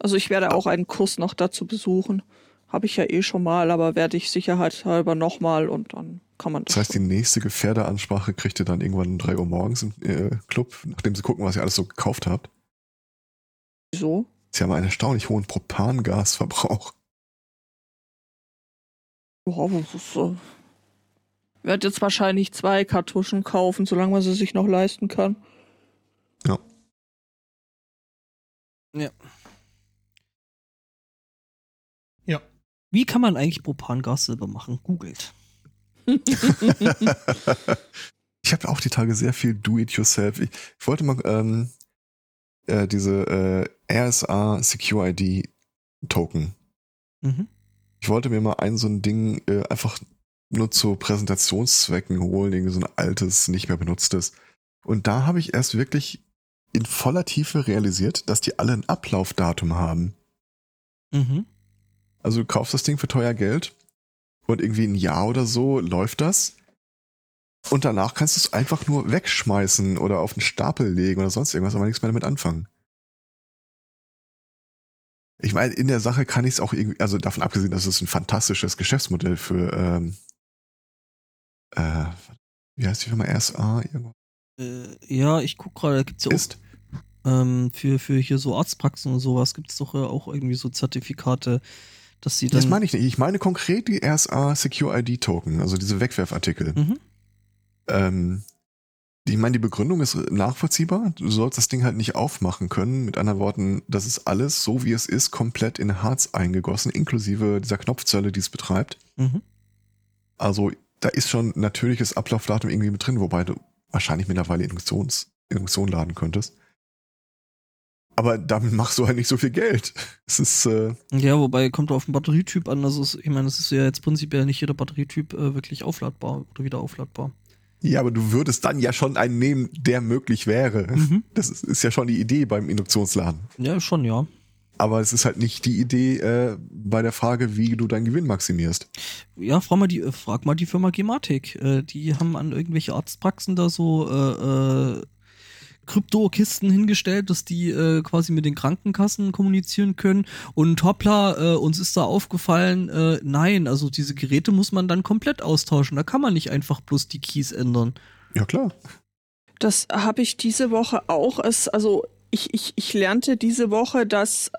Also ich werde auch einen Kurs noch dazu besuchen. Habe ich ja eh schon mal, aber werde ich sicherheitshalber nochmal und dann kann man das. Das heißt, die nächste Gefährderansprache kriegt ihr dann irgendwann um 3 Uhr morgens im äh, Club, nachdem sie gucken, was ihr alles so gekauft habt. Wieso? Sie haben einen erstaunlich hohen Propangasverbrauch. Ja, das ist so. Werd jetzt wahrscheinlich zwei Kartuschen kaufen, solange man sie sich noch leisten kann. Ja. Ja. Wie kann man eigentlich Propangas selber machen? Googelt. ich habe auch die Tage sehr viel Do-it-yourself. Ich, ich, wollte mal ähm, äh, diese äh, RSA Secure ID Token. Mhm. Ich wollte mir mal ein so ein Ding äh, einfach nur zu Präsentationszwecken holen, irgendwie so ein altes, nicht mehr benutztes. Und da habe ich erst wirklich in voller Tiefe realisiert, dass die alle ein Ablaufdatum haben. Mhm. Also du kaufst das Ding für teuer Geld und irgendwie ein Jahr oder so läuft das. Und danach kannst du es einfach nur wegschmeißen oder auf den Stapel legen oder sonst irgendwas, aber nichts mehr damit anfangen. Ich meine, in der Sache kann ich es auch irgendwie, also davon abgesehen, dass es ein fantastisches Geschäftsmodell für, ähm, äh, wie heißt die Firma RSA? Irgendwo? Äh, ja, ich guck gerade, da gibt's ja Ist? ähm, für, für hier so Arztpraxen und sowas gibt es doch auch irgendwie so Zertifikate, dass sie dann. Das meine ich nicht. Ich meine konkret die RSA Secure ID Token, also diese Wegwerfartikel. Mhm. Ähm, ich meine, die Begründung ist nachvollziehbar. Du sollst das Ding halt nicht aufmachen können. Mit anderen Worten, das ist alles so, wie es ist, komplett in Harz eingegossen, inklusive dieser Knopfzelle, die es betreibt. Mhm. Also, da ist schon natürliches Ablaufdatum irgendwie mit drin, wobei du wahrscheinlich mittlerweile Induktions, Induktion laden könntest. Aber damit machst du halt nicht so viel Geld. Es ist. Äh ja, wobei kommt auf den Batterietyp an. Also, ich meine, es ist ja jetzt prinzipiell nicht jeder Batterietyp äh, wirklich aufladbar oder wieder aufladbar. Ja, aber du würdest dann ja schon einen nehmen, der möglich wäre. Mhm. Das ist, ist, ja schon die Idee beim Induktionsladen. Ja, schon, ja. Aber es ist halt nicht die Idee äh, bei der Frage, wie du deinen Gewinn maximierst. Ja, frag mal die, äh, frag mal die Firma Gematik. Äh, die haben an irgendwelche Arztpraxen da so äh, Krypto-Kisten hingestellt, dass die äh, quasi mit den Krankenkassen kommunizieren können. Und hoppla, äh, uns ist da aufgefallen, äh, nein, also diese Geräte muss man dann komplett austauschen. Da kann man nicht einfach bloß die Keys ändern. Ja, klar. Das habe ich diese Woche auch. Es, also ich, ich, ich lernte diese Woche, dass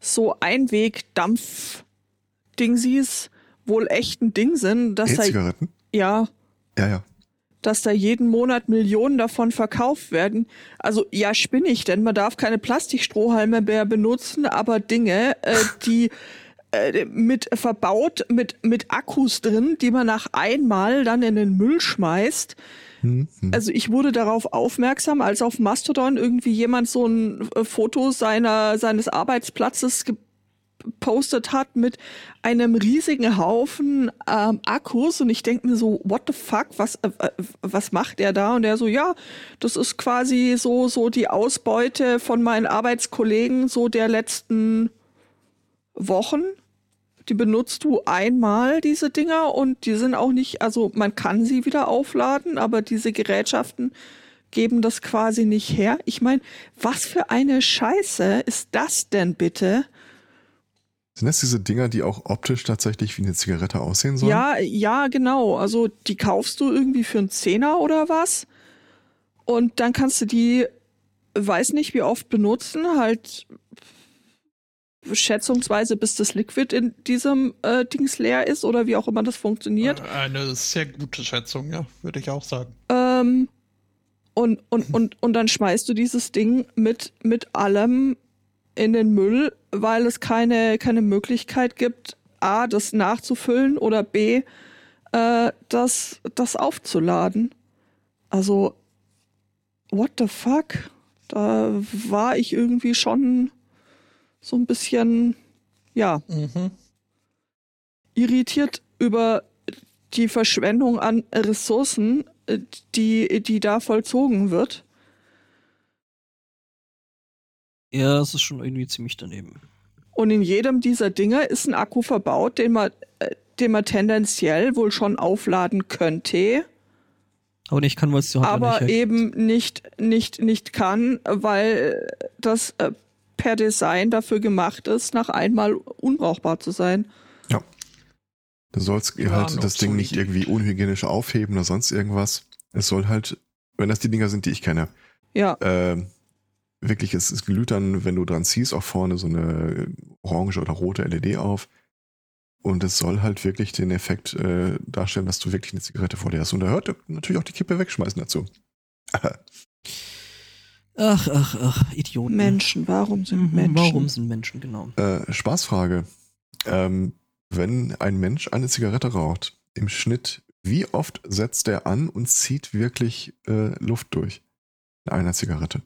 so Einweg-Dampf-Dingsies wohl echt ein Ding sind. Dass E-Zigaretten? ja. Ja, ja dass da jeden Monat Millionen davon verkauft werden. Also ja, spinnig, denn man darf keine Plastikstrohhalme mehr benutzen, aber Dinge, äh, die äh, mit verbaut mit mit Akkus drin, die man nach einmal dann in den Müll schmeißt. Mhm. Also ich wurde darauf aufmerksam, als auf Mastodon irgendwie jemand so ein äh, Foto seiner seines Arbeitsplatzes gepostet hat mit einem riesigen Haufen ähm, Akkus und ich denke mir so, what the fuck, was, äh, äh, was macht er da? Und er so, ja, das ist quasi so, so die Ausbeute von meinen Arbeitskollegen so der letzten Wochen. Die benutzt du einmal, diese Dinger, und die sind auch nicht, also man kann sie wieder aufladen, aber diese Gerätschaften geben das quasi nicht her. Ich meine, was für eine Scheiße ist das denn bitte? Sind das diese Dinger, die auch optisch tatsächlich wie eine Zigarette aussehen sollen? Ja, ja, genau. Also die kaufst du irgendwie für einen Zehner oder was. Und dann kannst du die, weiß nicht wie oft benutzen, halt schätzungsweise bis das Liquid in diesem äh, Dings leer ist oder wie auch immer das funktioniert. Äh, eine sehr gute Schätzung, ja, würde ich auch sagen. Ähm, und, und, und, und dann schmeißt du dieses Ding mit, mit allem in den Müll, weil es keine, keine Möglichkeit gibt, A, das nachzufüllen oder B, äh, das, das aufzuladen. Also, what the fuck? Da war ich irgendwie schon so ein bisschen, ja, mhm. irritiert über die Verschwendung an Ressourcen, äh, die, die da vollzogen wird. Ja, es ist schon irgendwie ziemlich daneben. Und in jedem dieser Dinge ist ein Akku verbaut, den man, äh, den man tendenziell wohl schon aufladen könnte. Aber nicht kann, weil es die Hardware aber nicht hergibt. eben nicht, nicht, nicht kann, weil das äh, per Design dafür gemacht ist, nach einmal unbrauchbar zu sein. Du sollst Ja, halt das Ding nicht irgendwie unhygienisch aufheben oder sonst irgendwas. Es soll halt, wenn das die Dinger sind, die ich kenne, Ja, ähm, wirklich, es, es glüht dann, wenn du dran ziehst, auch vorne so eine orange oder rote LED auf. Und es soll halt wirklich den Effekt äh, darstellen, dass du wirklich eine Zigarette vor dir hast. Und da hört natürlich auch die Kippe wegschmeißen dazu. Ach, ach, ach, Idioten. Menschen, warum sind Mhm, Menschen? Warum sind Menschen, genau. Äh, Spaßfrage. Ähm, wenn ein Mensch eine Zigarette raucht, im Schnitt, wie oft setzt er an und zieht wirklich äh, Luft durch? In einer Zigarette.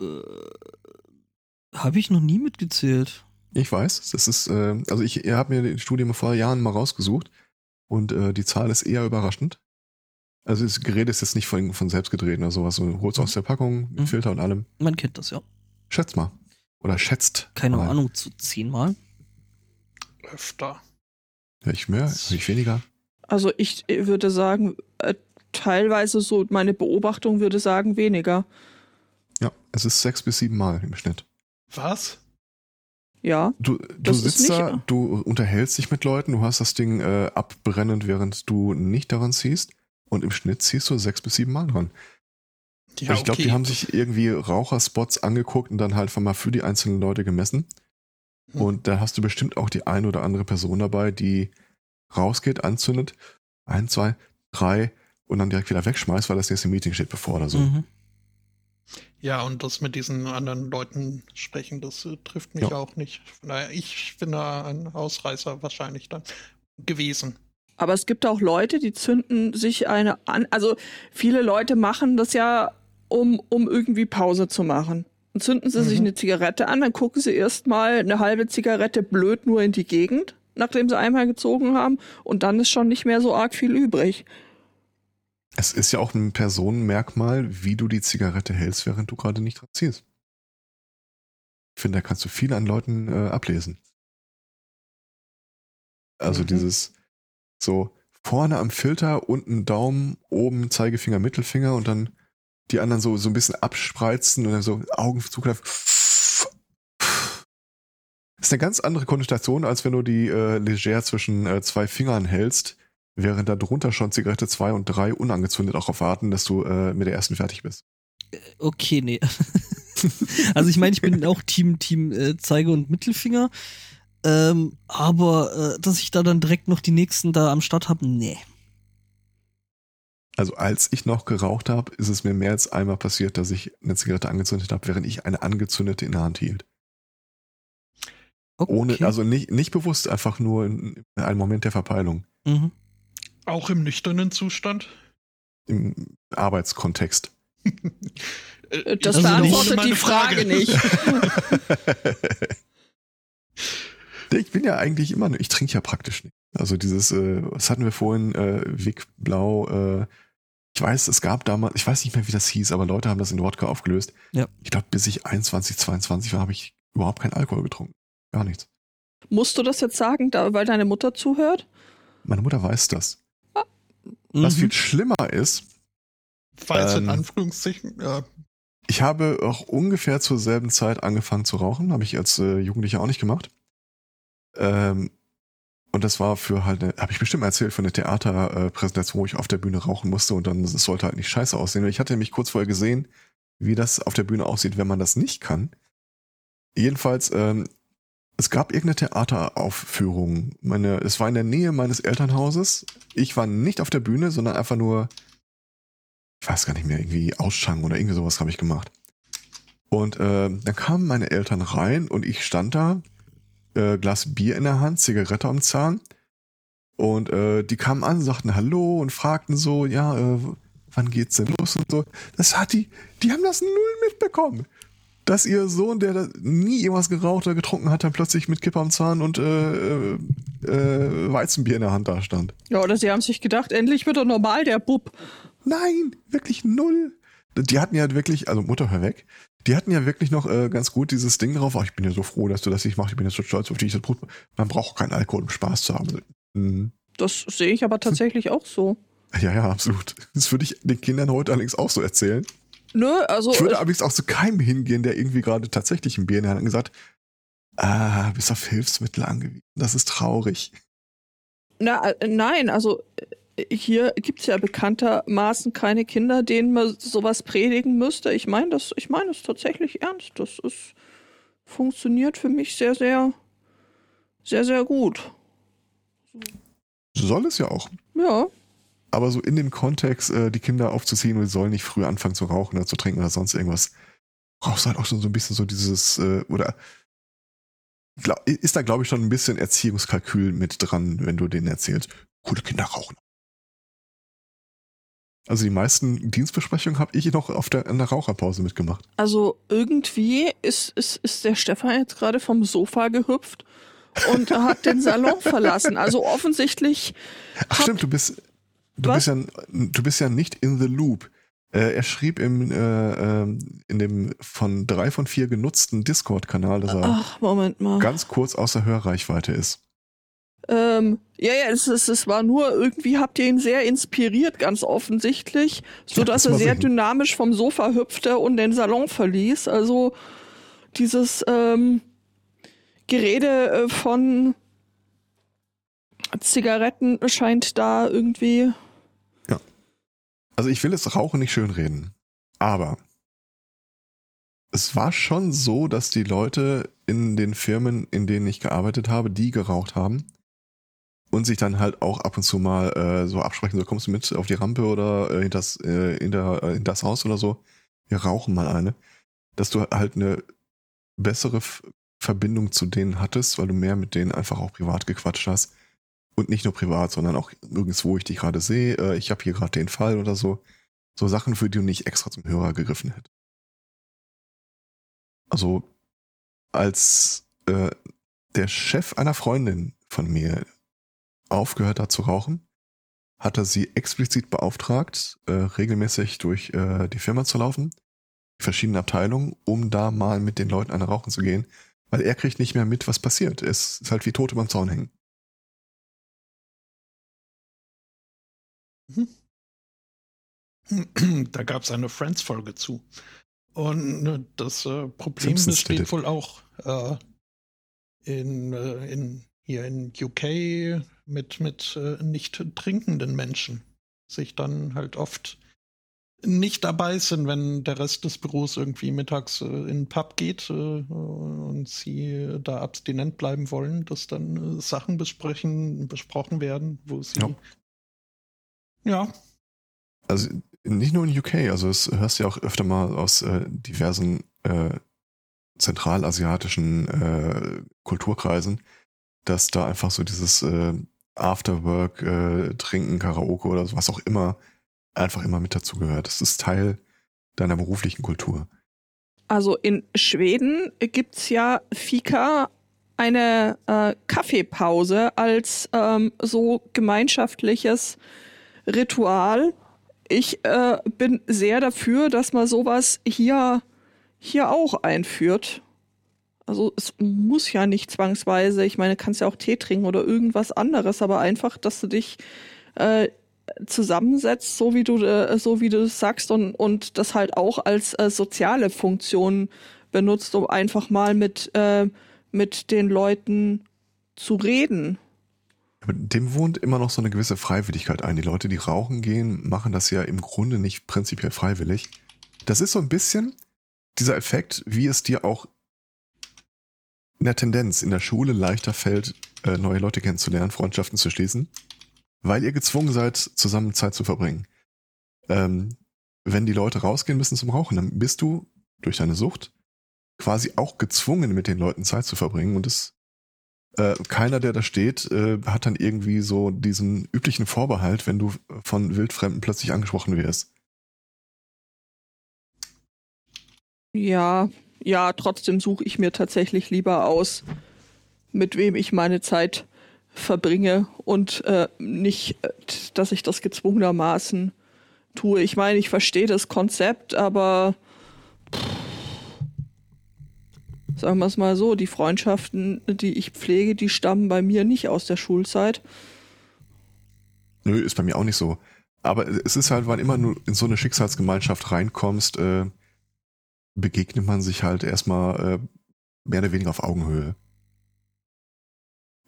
Äh, Habe ich noch nie mitgezählt. Ich weiß, das ist, äh, also ich habe mir die Studie vor Jahren mal rausgesucht und äh, die Zahl ist eher überraschend. Also das Gerät ist jetzt nicht von, von selbst gedreht oder sowas. Du holst aus der Packung, mit Mhm. Filter und allem. Man kennt das ja. Schätzt mal. Oder schätzt. Keine mal. Ahnung, zu zehnmal. Öfter. Hör ich mehr, ich weniger? Also ich würde sagen, äh, teilweise so, meine Beobachtung würde sagen, weniger. Es ist sechs bis sieben Mal im Schnitt. Was? Ja, Du, du Das ist sitzt nicht- da, du unterhältst dich mit Leuten, du hast das Ding äh, abbrennend, während du nicht daran ziehst. Und im Schnitt ziehst du sechs bis sieben Mal dran. Ja, ich glaube, die haben sich irgendwie Raucherspots angeguckt und dann halt mal für die einzelnen Leute gemessen. Hm. Und da hast du bestimmt auch die ein oder andere Person dabei, die rausgeht, anzündet, ein, zwei, drei und dann direkt wieder wegschmeißt, weil das nächste Meeting steht bevor oder so. Mhm. Ja, und das mit diesen anderen Leuten sprechen, das äh, trifft mich Ja. auch nicht. Daher, ich bin da ein Ausreißer wahrscheinlich dann gewesen. aber es gibt auch Leute, die zünden sich eine an. Also viele Leute machen das ja, um, um irgendwie Pause zu machen. Dann zünden sie sich Mhm. eine Zigarette an, dann gucken sie erstmal eine halbe Zigarette blöd nur in die Gegend, nachdem sie einmal gezogen haben, und dann ist schon nicht mehr so arg viel übrig. Es ist ja auch ein Personenmerkmal, wie du die Zigarette hältst, während du gerade nicht dran ziehst. Ich finde, da kannst du viel an Leuten äh, ablesen. Also Mhm. dieses so vorne am Filter, unten Daumen, oben Zeigefinger, Mittelfinger und dann die anderen so, so ein bisschen abspreizen und dann so Augen zukneifen. Das ist eine ganz andere Konnotation, als wenn du die äh, leger zwischen äh, zwei Fingern hältst, während da drunter schon Zigarette 2 und 3 unangezündet auch auf warten, dass du äh, mit der ersten fertig bist. Okay, nee. also ich meine, ich bin auch Team, Team äh, Zeige und Mittelfinger. Ähm, aber äh, dass ich da dann direkt noch die nächsten da am Start habe, nee. Also als ich noch geraucht habe, ist es mir mehr als einmal passiert, dass ich eine Zigarette angezündet habe, während ich eine angezündete in der Hand hielt. Okay. Ohne, also nicht, nicht bewusst, einfach nur in, in einem Moment der Verpeilung. mhm. Auch im nüchternen Zustand? Im Arbeitskontext. Äh, Das ist beantwortet die meine Frage nicht. ich bin ja eigentlich immer, ich trinke ja praktisch nicht. Also dieses, äh, was hatten wir vorhin, äh, Vic Blau, äh, ich weiß, es gab damals, ich weiß nicht mehr, wie das hieß, aber Leute haben das in Wodka aufgelöst. Ja. Ich glaube, bis ich 21, 22 war, habe ich überhaupt keinen Alkohol getrunken. Gar nichts. Musst du das jetzt sagen, da, weil deine Mutter zuhört? Meine Mutter weiß das. Was Mhm. viel schlimmer ist, Falls in Ähm, Anführungszeichen, ja, ich habe auch ungefähr zur selben Zeit angefangen zu rauchen. Habe ich als äh, Jugendlicher auch nicht gemacht. Ähm, und das war für halt, eine, habe ich bestimmt erzählt, für eine Theaterpräsentation, wo ich auf der Bühne rauchen musste und dann es sollte halt nicht scheiße aussehen. Und ich hatte mich kurz vorher gesehen, wie das auf der Bühne aussieht, wenn man das nicht kann. Jedenfalls, ähm, es gab irgendeine Theateraufführung. Meine, es war in der Nähe meines Elternhauses. Ich war nicht auf der Bühne, sondern einfach nur, ich weiß gar nicht mehr, irgendwie Ausschank oder irgendwie sowas habe ich gemacht. Und äh, dann kamen meine Eltern rein und ich stand da, äh, Glas Bier in der Hand, Zigarette am Zahn. Und äh, die kamen an, sagten Hallo und fragten so, ja, äh, wann geht's denn los und so. Das hat die, die haben das null mitbekommen. Dass ihr Sohn, der da nie irgendwas geraucht oder getrunken hat, dann plötzlich mit Kippe am Zahn und äh, äh, äh, Weizenbier in der Hand da stand. Ja, oder sie haben sich gedacht, endlich wird er normal, der Bub. Nein, wirklich null. Die hatten ja wirklich, also Mutter, hör weg. Die hatten ja wirklich noch äh, ganz gut dieses Ding drauf. Ach, ich bin ja so froh, dass du das nicht machst. Ich bin jetzt so stolz auf dich. Das Brot. Man braucht keinen Alkohol, um Spaß zu haben. Mhm. Das sehe ich aber tatsächlich auch so. Ja, ja, absolut. Das würde ich den Kindern heute allerdings auch so erzählen. Nö, also. Ich würde allerdings auch zu keinem hingehen, der irgendwie gerade tatsächlich ein Bier in der Hand hat und gesagt, ah, bist auf Hilfsmittel angewiesen. Das ist traurig. Na, äh, nein, also äh, hier gibt's ja bekanntermaßen keine Kinder, denen man sowas predigen müsste. Ich meine das, ich meine es tatsächlich ernst. Das ist funktioniert für mich sehr, sehr, sehr, sehr gut. Soll es ja auch. Ja. Aber so in dem Kontext, äh, die Kinder aufzuziehen und sollen nicht früh anfangen zu rauchen oder zu trinken oder sonst irgendwas, brauchst du halt auch schon so ein bisschen so dieses, äh, oder glaub, ist da, glaube ich, schon ein bisschen Erziehungskalkül mit dran, wenn du denen erzählst, coole Kinder rauchen. Also die meisten Dienstbesprechungen habe ich noch auf der, in der Raucherpause mitgemacht. Also irgendwie ist, ist, ist der Stefan jetzt gerade vom Sofa gehüpft und hat den Salon verlassen. Also offensichtlich. Ach stimmt, du bist, du bist ja, du bist ja nicht in the loop. Äh, er schrieb im, äh, äh, in dem von drei von vier genutzten Discord-Kanal, dass er Ach, ganz kurz außer Hörreichweite ist. Ähm, ja, ja, es, es, es war nur, irgendwie habt ihr ihn sehr inspiriert, ganz offensichtlich, so dass Ja, er sehr so. dynamisch vom Sofa hüpfte und den Salon verließ. Also dieses ähm, Gerede äh, von Zigaretten scheint da irgendwie. Also ich will das Rauchen nicht schönreden, aber es war schon so, dass die Leute in den Firmen, in denen ich gearbeitet habe, die geraucht haben und sich dann halt auch ab und zu mal äh, so absprechen, so kommst du mit auf die Rampe oder äh, in, das, äh, in, der, äh, in das Haus oder so, wir rauchen mal eine, dass du halt eine bessere Verbindung zu denen hattest, weil du mehr mit denen einfach auch privat gequatscht hast. Und nicht nur privat, sondern auch nirgends, wo ich dich gerade sehe. Äh, ich habe hier gerade den Fall oder so. So Sachen, für die du nicht extra zum Hörer gegriffen hättest. Also, als äh, der Chef einer Freundin von mir aufgehört hat zu rauchen, hat er sie explizit beauftragt, äh, regelmäßig durch äh, die Firma zu laufen, die verschiedenen Abteilungen, um da mal mit den Leuten eine rauchen zu gehen, weil er kriegt nicht mehr mit, was passiert. Es ist halt wie Tote beim Zaun hängen. Da gab es eine Friends-Folge zu. Und äh, das äh, Problem Simpsons besteht wohl auch äh, in, äh, in, hier in UK mit, mit äh, nicht trinkenden Menschen. Sich dann halt oft nicht dabei sind, wenn der Rest des Büros irgendwie mittags äh, in den Pub geht äh, und sie da abstinent bleiben wollen, dass dann Sachen besprechen, besprochen werden, wo sie Ja. Ja, Also nicht nur in UK, also es hörst du ja auch öfter mal aus äh, diversen äh, zentralasiatischen äh, Kulturkreisen, dass da einfach so dieses äh, Afterwork, äh, Trinken, Karaoke oder so, was auch immer, einfach immer mit dazu gehört. Das ist Teil deiner beruflichen Kultur. Also in Schweden gibt's ja Fika, eine äh, Kaffeepause als ähm, so gemeinschaftliches Ritual. Ich äh, bin sehr dafür, dass man sowas hier, hier auch einführt. Also es muss ja nicht zwangsweise, ich meine, du kannst ja auch Tee trinken oder irgendwas anderes, aber einfach, dass du dich äh, zusammensetzt, so wie du äh, so wie du sagst und und das halt auch als äh, soziale Funktion benutzt, um einfach mal mit äh, mit den Leuten zu reden. Dem wohnt immer noch so eine gewisse Freiwilligkeit ein. Die Leute, die rauchen gehen, machen das ja im Grunde nicht prinzipiell freiwillig. Das ist so ein bisschen dieser Effekt, wie es dir auch in der Tendenz in der Schule leichter fällt, äh, neue Leute kennenzulernen, Freundschaften zu schließen, weil ihr gezwungen seid, zusammen Zeit zu verbringen. Ähm, wenn die Leute rausgehen müssen zum Rauchen, dann bist du durch deine Sucht quasi auch gezwungen, mit den Leuten Zeit zu verbringen und es äh, keiner, der da steht, äh, hat dann irgendwie so diesen üblichen Vorbehalt, wenn du von Wildfremden plötzlich angesprochen wirst. Ja, ja, trotzdem suche ich mir tatsächlich lieber aus, mit wem ich meine Zeit verbringe und äh, nicht, äh, dass ich das gezwungenermaßen tue. Ich meine, ich verstehe das Konzept, aber pff, sagen wir es mal so, die Freundschaften, die ich pflege, die stammen bei mir nicht aus der Schulzeit. Nö, ist bei mir auch nicht so. Aber es ist halt, wann immer du in so eine Schicksalsgemeinschaft reinkommst, äh, begegnet man sich halt erstmal äh, mehr oder weniger auf Augenhöhe.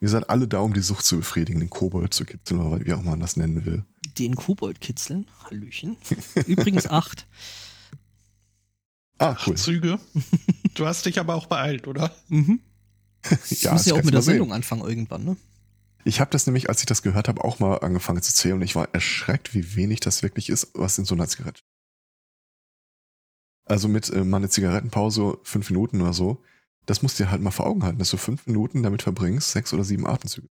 Wir sind alle da, um die Sucht zu befriedigen, den Kobold zu kitzeln oder wie auch man das nennen will. Den Kobold kitzeln. Hallöchen. Übrigens acht. Ah, cool. Züge. Du hast dich aber auch beeilt, oder? Mhm. Ich Ja, muss ja auch mit der sehen. Sendung anfangen irgendwann, ne? Ich habe das nämlich, als ich das gehört habe, auch mal angefangen zu zählen und ich war erschreckt, wie wenig das wirklich ist, was in so einer Zigarette. Also mit äh, mal eine Zigarettenpause, fünf Minuten oder so, das musst du dir halt mal vor Augen halten, dass du fünf Minuten damit verbringst, sechs oder sieben Atemzüge.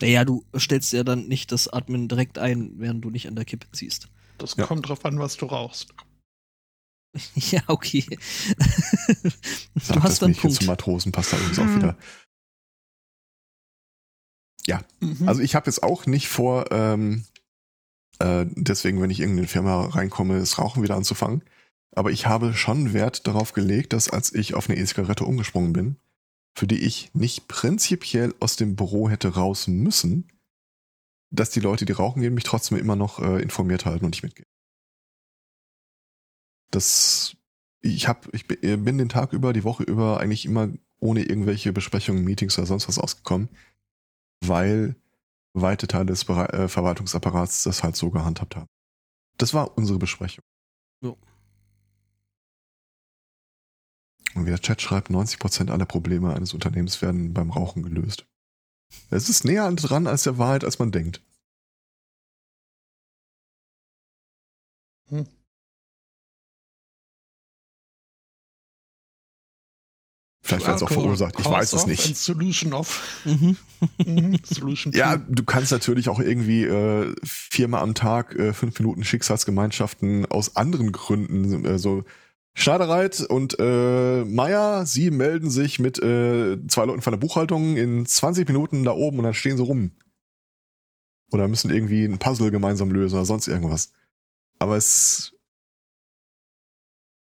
Naja, du stellst ja dann nicht das Atmen direkt ein, während du nicht an der Kippe ziehst. Das Ja. kommt drauf an, was du rauchst. ja, okay. Sag du hast dann Punkt. Matrosen passt da übrigens auch Mhm. wieder. Mhm. Also ich habe jetzt auch nicht vor, ähm, äh, deswegen, wenn ich in irgendeine Firma reinkomme, das Rauchen wieder anzufangen. Aber ich habe schon Wert darauf gelegt, dass als ich auf eine E-Zigarette umgesprungen bin, für die ich nicht prinzipiell aus dem Büro hätte raus müssen, dass die Leute, die rauchen gehen, mich trotzdem immer noch äh, informiert halten und nicht mitgehen. Das, ich habe, ich bi- bin den Tag über, die Woche über eigentlich immer ohne irgendwelche Besprechungen, Meetings oder sonst was ausgekommen, weil weite Teile des äh, Verwaltungsapparats das halt so gehandhabt haben. Das war unsere Besprechung. Ja. Und wie der Chat schreibt, 90% aller Probleme eines Unternehmens werden beim Rauchen gelöst. Es ist näher dran als der Wahrheit, als man denkt. Hm. Vielleicht wird es auch verursacht. Ich weiß es nicht. Solution of. Mhm. Mhm. Solution Ja, du kannst natürlich auch irgendwie äh, viermal am Tag äh, fünf Minuten Schicksalsgemeinschaften aus anderen Gründen, äh, so Schneidereit und äh, Meier, sie melden sich mit äh, zwei Leuten von der Buchhaltung in 20 Minuten da oben und dann stehen sie rum. Oder müssen irgendwie ein Puzzle gemeinsam lösen oder sonst irgendwas. Aber es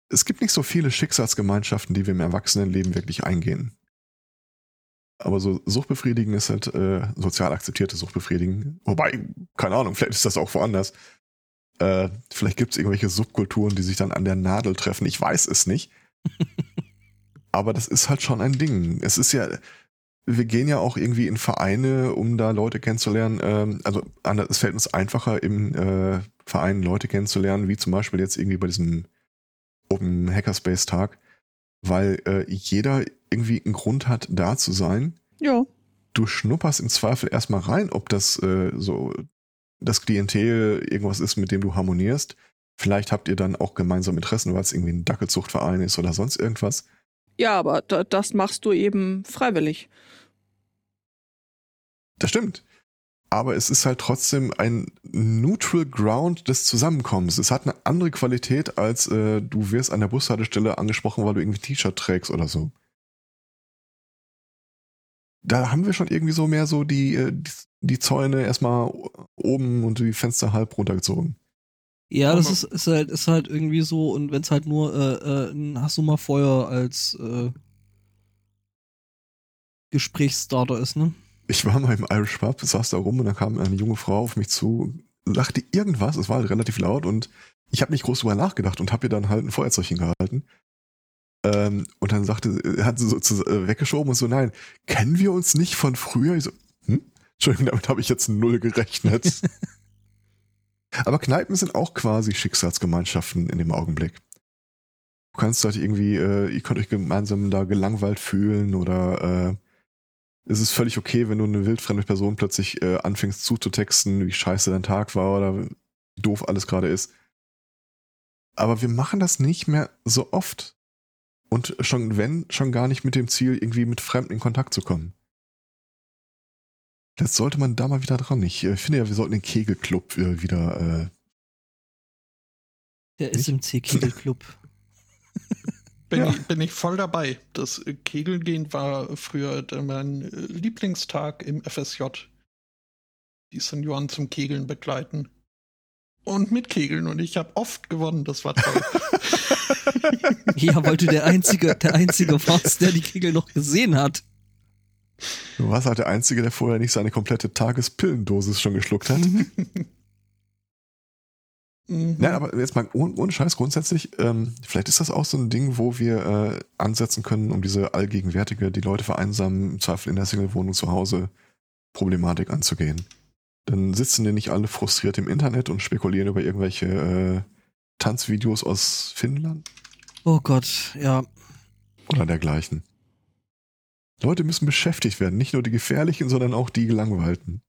es gibt nicht so viele Schicksalsgemeinschaften, die wir im Erwachsenenleben wirklich eingehen. Aber so Suchtbefriedigen ist halt äh, sozial akzeptierte Suchtbefriedigen. Wobei, keine Ahnung, vielleicht ist das auch woanders. Äh, vielleicht gibt es irgendwelche Subkulturen, die sich dann an der Nadel treffen. Ich weiß es nicht. Aber das ist halt schon ein Ding. Es ist ja, wir gehen ja auch irgendwie in Vereine, um da Leute kennenzulernen. Ähm, also es fällt uns einfacher, im äh, Verein Leute kennenzulernen, wie zum Beispiel jetzt irgendwie bei diesem Open Hackerspace Tag, weil äh, jeder irgendwie einen Grund hat, da zu sein Ja. du schnupperst im Zweifel erstmal rein, ob das äh, so das Klientel irgendwas ist, mit dem du harmonierst. Vielleicht habt ihr dann auch gemeinsam Interessen, weil es irgendwie ein Dackelzuchtverein ist oder sonst irgendwas. Ja, aber da, das machst du eben freiwillig. Das stimmt. Aber es ist halt trotzdem ein Neutral Ground des Zusammenkommens. Es hat eine andere Qualität, als äh, du wirst an der Bushaltestelle angesprochen, weil du irgendwie ein T-Shirt trägst oder so. Da haben wir schon irgendwie so mehr so die, äh, die, die Zäune erstmal oben und die Fenster halb runtergezogen. Ja, das ist, ist halt ist halt irgendwie so und wenn es halt nur äh, äh, ein hast du mal Feuer als äh, Gesprächsstarter ist, ne? Ich war mal im Irish Pub, saß da rum und da kam eine junge Frau auf mich zu, lachte irgendwas, es war halt relativ laut und ich habe nicht groß drüber nachgedacht und habe ihr dann halt ein Feuerzeug hingehalten. Ähm, und dann sagte, hat sie so zu, äh, weggeschoben und so, nein, kennen wir uns nicht von früher? Ich so, hm? Entschuldigung, damit habe ich jetzt null gerechnet. Aber Kneipen sind auch quasi Schicksalsgemeinschaften in dem Augenblick. Du kannst halt irgendwie, äh, ihr könnt euch gemeinsam da gelangweilt fühlen oder äh, es ist völlig okay, wenn du eine wildfremde Person plötzlich äh, anfängst zuzutexten, wie scheiße dein Tag war oder wie doof alles gerade ist. Aber wir machen das nicht mehr so oft. Und schon wenn, schon gar nicht mit dem Ziel, irgendwie mit Fremden in Kontakt zu kommen. Jetzt sollte man da mal wieder dran. Ich äh, finde ja, wir sollten den Kegelclub äh, wieder. Äh, Der? SMC Kegelclub. Bin, Ja. ich, bin ich voll dabei. Das Kegelgehen war früher mein Lieblingstag im FSJ. Die Senioren zum Kegeln begleiten. Und mit Kegeln. Und ich habe oft gewonnen. Das war toll. ja, weil du der einzige der einzige warst, der die Kegel noch gesehen hat. du warst halt der Einzige, der vorher nicht seine komplette Tagespillendosis schon geschluckt hat. Mhm. Ja, aber jetzt mal ohne, ohne Scheiß grundsätzlich, ähm, vielleicht ist das auch so ein Ding, wo wir äh, ansetzen können, um diese allgegenwärtige, die Leute vereinsamen, im Zweifel in der Single-Wohnung zu Hause, Problematik anzugehen. Dann sitzen die nicht alle frustriert im Internet und spekulieren über irgendwelche äh, Tanzvideos aus Finnland. Oh Gott, ja. Oder dergleichen. Leute müssen beschäftigt werden, nicht nur die gefährlichen, sondern auch die gelangweilten.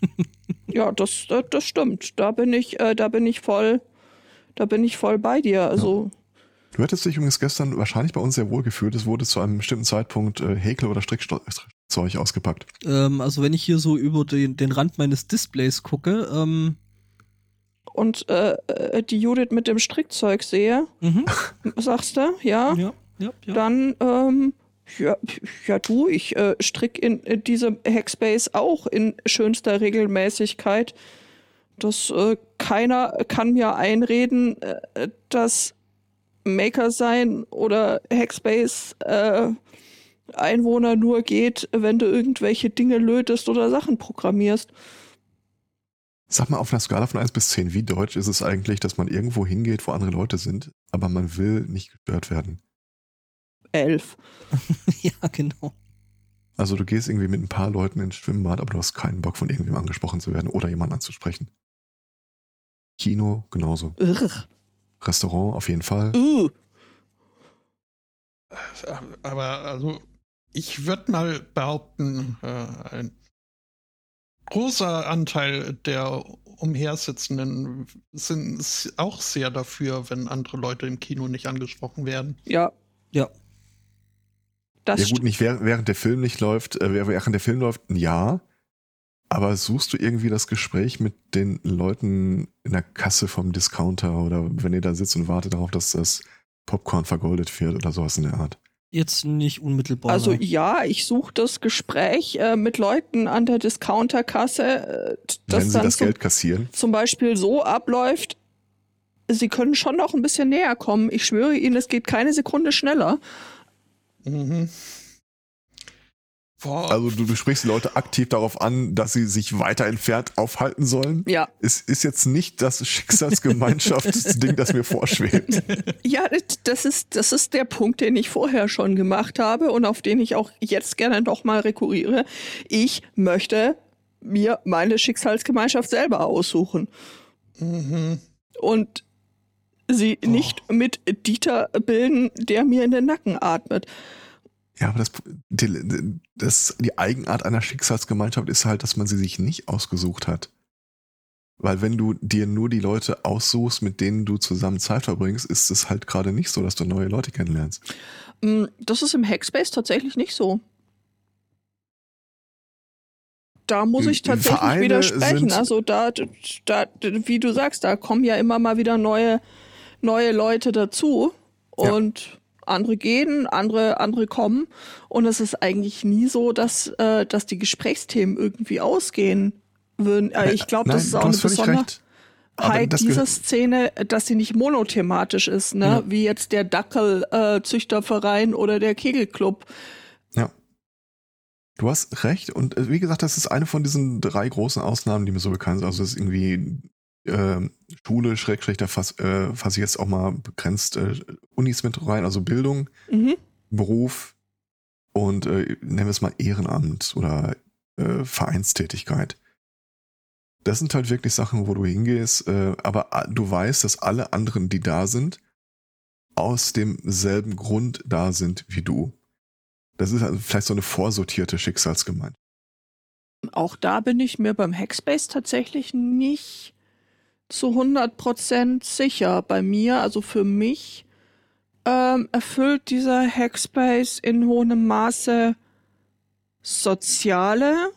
ja, das, das, das, stimmt. Da bin ich, äh, da bin ich voll, da bin ich voll bei dir. Also. Ja. Du hättest dich übrigens gestern wahrscheinlich bei uns sehr wohl gefühlt. Es wurde zu einem bestimmten Zeitpunkt äh, Häkel oder Strickzeug ausgepackt. Ähm, also wenn ich hier so über den, den Rand meines Displays gucke, ähm und äh, äh die Judith mit dem Strickzeug sehe, mhm. sagst du, ja? Ja, ja, ja. Dann ähm, ja, ja du, ich äh, strick in, in diesem Hackspace auch in schönster Regelmäßigkeit. Das äh, keiner kann mir einreden, äh, dass Maker sein oder Hackspace äh, Einwohner nur geht, wenn du irgendwelche Dinge lötest oder Sachen programmierst. Sag mal auf einer Skala von 1 bis 10, wie deutsch ist es eigentlich, dass man irgendwo hingeht, wo andere Leute sind, aber man will nicht gestört werden? Elf. ja, genau. Also du gehst irgendwie mit ein paar Leuten ins Schwimmbad, aber du hast keinen Bock von irgendwem angesprochen zu werden oder jemanden anzusprechen. Kino genauso. Ugh. Restaurant auf jeden Fall. Uh. Aber also ich würde mal behaupten, äh, ein großer Anteil der Umhersitzenden sind auch sehr dafür, wenn andere Leute im Kino nicht angesprochen werden. Ja. Ja. Das ja gut, nicht während, während der Film nicht läuft, äh, während der Film läuft, ja. Aber suchst du irgendwie das Gespräch mit den Leuten in der Kasse vom Discounter oder wenn ihr da sitzt und wartet darauf, dass das Popcorn vergoldet wird oder sowas in der Art? Jetzt nicht unmittelbar. Also ja, ich suche das Gespräch äh, mit Leuten an der Discounterkasse, äh, das wenn sie das Geld kassieren. Zum Beispiel so abläuft, sie können schon noch ein bisschen näher kommen. Ich schwöre Ihnen, es geht keine Sekunde schneller. Mhm. Also du, du sprichst die Leute aktiv darauf an, dass sie sich weiter entfernt aufhalten sollen. Ja. Es ist jetzt nicht das Schicksalsgemeinschaftsding, das mir vorschwebt. Ja, das ist, das ist der Punkt, den ich vorher schon gemacht habe und auf den ich auch jetzt gerne noch mal rekurriere. Ich möchte mir meine Schicksalsgemeinschaft selber aussuchen. Mhm. Und sie oh. nicht mit Dieter bilden, der mir in den Nacken atmet. Ja, aber das, die, das, die Eigenart einer Schicksalsgemeinschaft ist halt, dass man sie sich nicht ausgesucht hat. Weil wenn du dir nur die Leute aussuchst, mit denen du zusammen Zeit verbringst, ist es halt gerade nicht so, dass du neue Leute kennenlernst. Mm, das ist im Hackspace tatsächlich nicht so. Da muss ich tatsächlich Vereine widersprechen. Also da, da, wie du sagst, da kommen ja immer mal wieder neue neue Leute dazu und ja. andere gehen, andere, andere kommen. Und es ist eigentlich nie so, dass, äh, dass die Gesprächsthemen irgendwie ausgehen würden. Äh, ich glaube, das ist auch eine Besonderheit dieser Szene, dass sie nicht monothematisch ist, ne? Ja. Wie jetzt der Dackelzüchterverein äh, oder der Kegelclub. Ja. Du hast recht. Und äh, wie gesagt, das ist eine von diesen drei großen Ausnahmen, die mir so bekannt sind. Also das ist irgendwie äh, Schule, Schrägstrich, da fasse äh, fass ich jetzt auch mal begrenzt äh, Unis mit rein, also Bildung, mhm. Beruf und äh, nennen wir es mal Ehrenamt oder äh, Vereinstätigkeit. Das sind halt wirklich Sachen, wo du hingehst, äh, aber du weißt, dass alle anderen, die da sind, aus demselben Grund da sind wie du. Das ist also vielleicht so eine vorsortierte Schicksalsgemeinschaft. Auch da bin ich mir beim Hackspace tatsächlich nicht zu 100% sicher. Bei mir, also für mich, ähm, erfüllt dieser Hackspace in hohem Maße soziale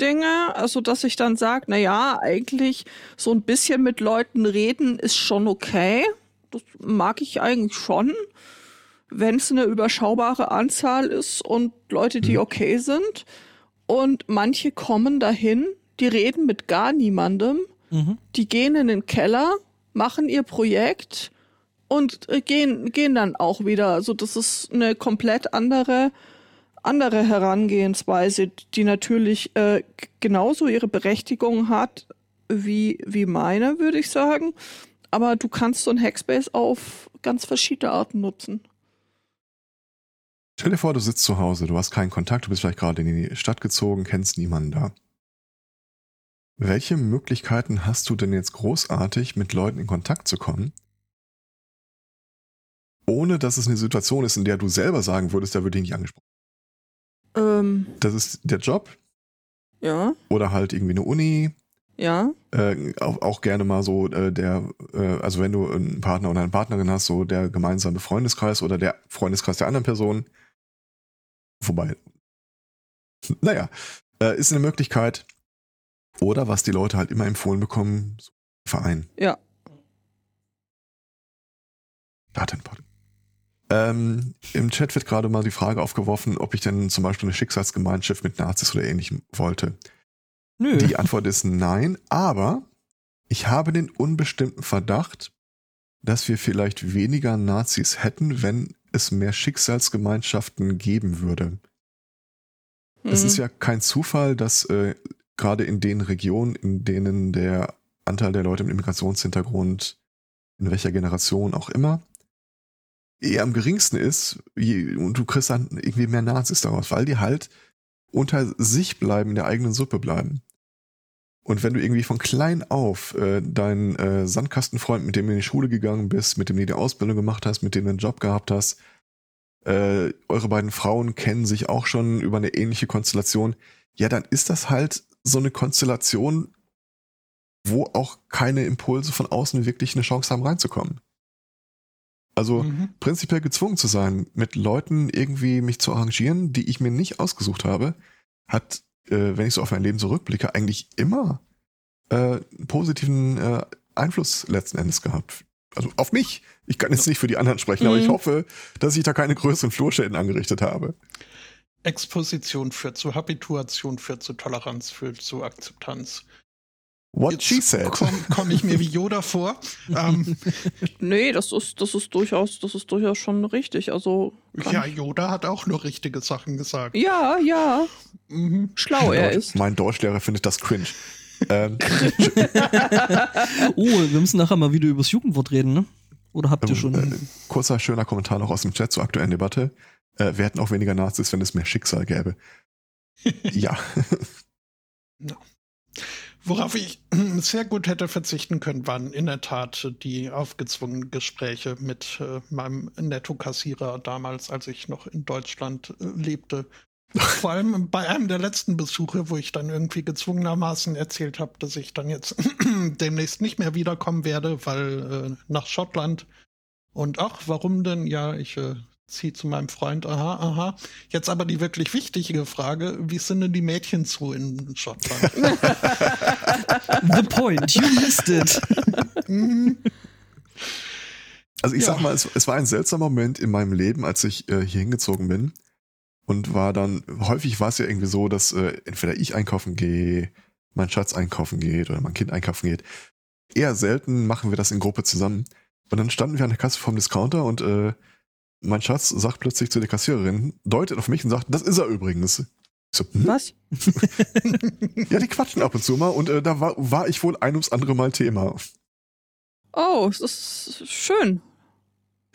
Dinge, also dass ich dann sage, na ja, eigentlich so ein bisschen mit Leuten reden ist schon okay. Das mag ich eigentlich schon, wenn es eine überschaubare Anzahl ist und Leute, die mhm. okay sind. Und manche kommen dahin, die reden mit gar niemandem Mhm. Die gehen in den Keller, machen ihr Projekt und äh, gehen, gehen dann auch wieder. Also das ist eine komplett andere, andere Herangehensweise, die natürlich äh, genauso ihre Berechtigung hat, wie, wie meine, würde ich sagen. Aber du kannst so ein Hackspace auf ganz verschiedene Arten nutzen. Stell dir vor, du sitzt zu Hause, du hast keinen Kontakt, du bist vielleicht gerade in die Stadt gezogen, kennst niemanden da. Welche Möglichkeiten hast du denn jetzt großartig, mit Leuten in Kontakt zu kommen, ohne dass es eine Situation ist, in der du selber sagen würdest, da würde ich nicht angesprochen? Ähm, Das ist der Job ja, oder halt irgendwie eine Uni, ja. äh, auch, auch gerne mal so äh, der, äh, also wenn du einen Partner oder eine Partnerin hast, so der gemeinsame Freundeskreis oder der Freundeskreis der anderen Person. Wobei, naja, äh, ist eine Möglichkeit. Oder was die Leute halt immer empfohlen bekommen, so Verein. Ja. Datenpod. Ähm, Im Chat wird gerade mal die Frage aufgeworfen, ob ich denn zum Beispiel eine Schicksalsgemeinschaft mit Nazis oder ähnlichem wollte. Nö. Die Antwort ist nein, aber ich habe den unbestimmten Verdacht, dass wir vielleicht weniger Nazis hätten, wenn es mehr Schicksalsgemeinschaften geben würde. Es Mhm. ist ja kein Zufall, dass äh, gerade in den Regionen, in denen der Anteil der Leute mit Immigrationshintergrund, in welcher Generation auch immer, eher am geringsten ist, je, und du kriegst dann irgendwie mehr Nazis daraus, weil die halt unter sich bleiben, in der eigenen Suppe bleiben. Und wenn du irgendwie von klein auf äh, deinen äh, Sandkastenfreund, mit dem du in die Schule gegangen bist, mit dem du die Ausbildung gemacht hast, mit dem du einen Job gehabt hast, äh, eure beiden Frauen kennen sich auch schon über eine ähnliche Konstellation, ja, dann ist das halt so eine Konstellation, wo auch keine Impulse von außen wirklich eine Chance haben reinzukommen. Also Mhm. prinzipiell gezwungen zu sein, mit Leuten irgendwie mich zu arrangieren, die ich mir nicht ausgesucht habe, hat, äh, wenn ich so auf mein Leben zurückblicke, eigentlich immer äh, einen positiven äh, Einfluss letzten Endes gehabt. Also auf mich. Ich kann jetzt nicht für die anderen sprechen, aber Mhm. ich hoffe, dass ich da keine größeren Flurschäden angerichtet habe. Exposition führt zu Habituation, führt zu Toleranz, führt zu Akzeptanz. What she said. Komme komm ich mir wie Yoda vor. ähm, Nee, das ist, das ist durchaus, das ist durchaus schon richtig. Also ja, Yoda hat auch nur richtige Sachen gesagt. ja, ja, Mhm. schlau er ist. Mein Deutschlehrer findet das cringe. ähm, Oh, wir müssen nachher mal wieder übers Jugendwort reden, ne? Oder habt ihr schon? äh, kurzer, schöner Kommentar noch aus dem Chat zur aktuellen Debatte. Äh, wir hätten auch weniger Nazis, wenn es mehr Schicksal gäbe. ja. Worauf ich sehr gut hätte verzichten können, waren in der Tat die aufgezwungenen Gespräche mit äh, meinem Nettokassierer damals, als ich noch in Deutschland äh, lebte. Vor allem bei einem der letzten Besuche, wo ich dann irgendwie gezwungenermaßen erzählt habe, dass ich dann jetzt demnächst nicht mehr wiederkommen werde, weil äh, nach Schottland. Und ach, warum denn? Ja, ich ziehe zu meinem Freund. Aha, aha. Jetzt aber die wirklich wichtige Frage: Wie sind denn die Mädchen zu in Schottland? The point, you missed it. Also ich Ja. sag mal, es, es war ein seltsamer Moment in meinem Leben, als ich äh, hier hingezogen bin. Und war dann, häufig war es ja irgendwie so, dass äh, entweder ich einkaufen gehe, mein Schatz einkaufen geht oder mein Kind einkaufen geht. Eher selten machen wir das in Gruppe zusammen. Und dann standen wir an der Kasse vom Discounter und äh, mein Schatz sagt plötzlich zu der Kassiererin, deutet auf mich und sagt, das ist er übrigens. So, hm? Was? Ja, die quatschen ab und zu mal und äh, da war, war ich wohl ein ums andere Mal Thema. Oh, es ist schön.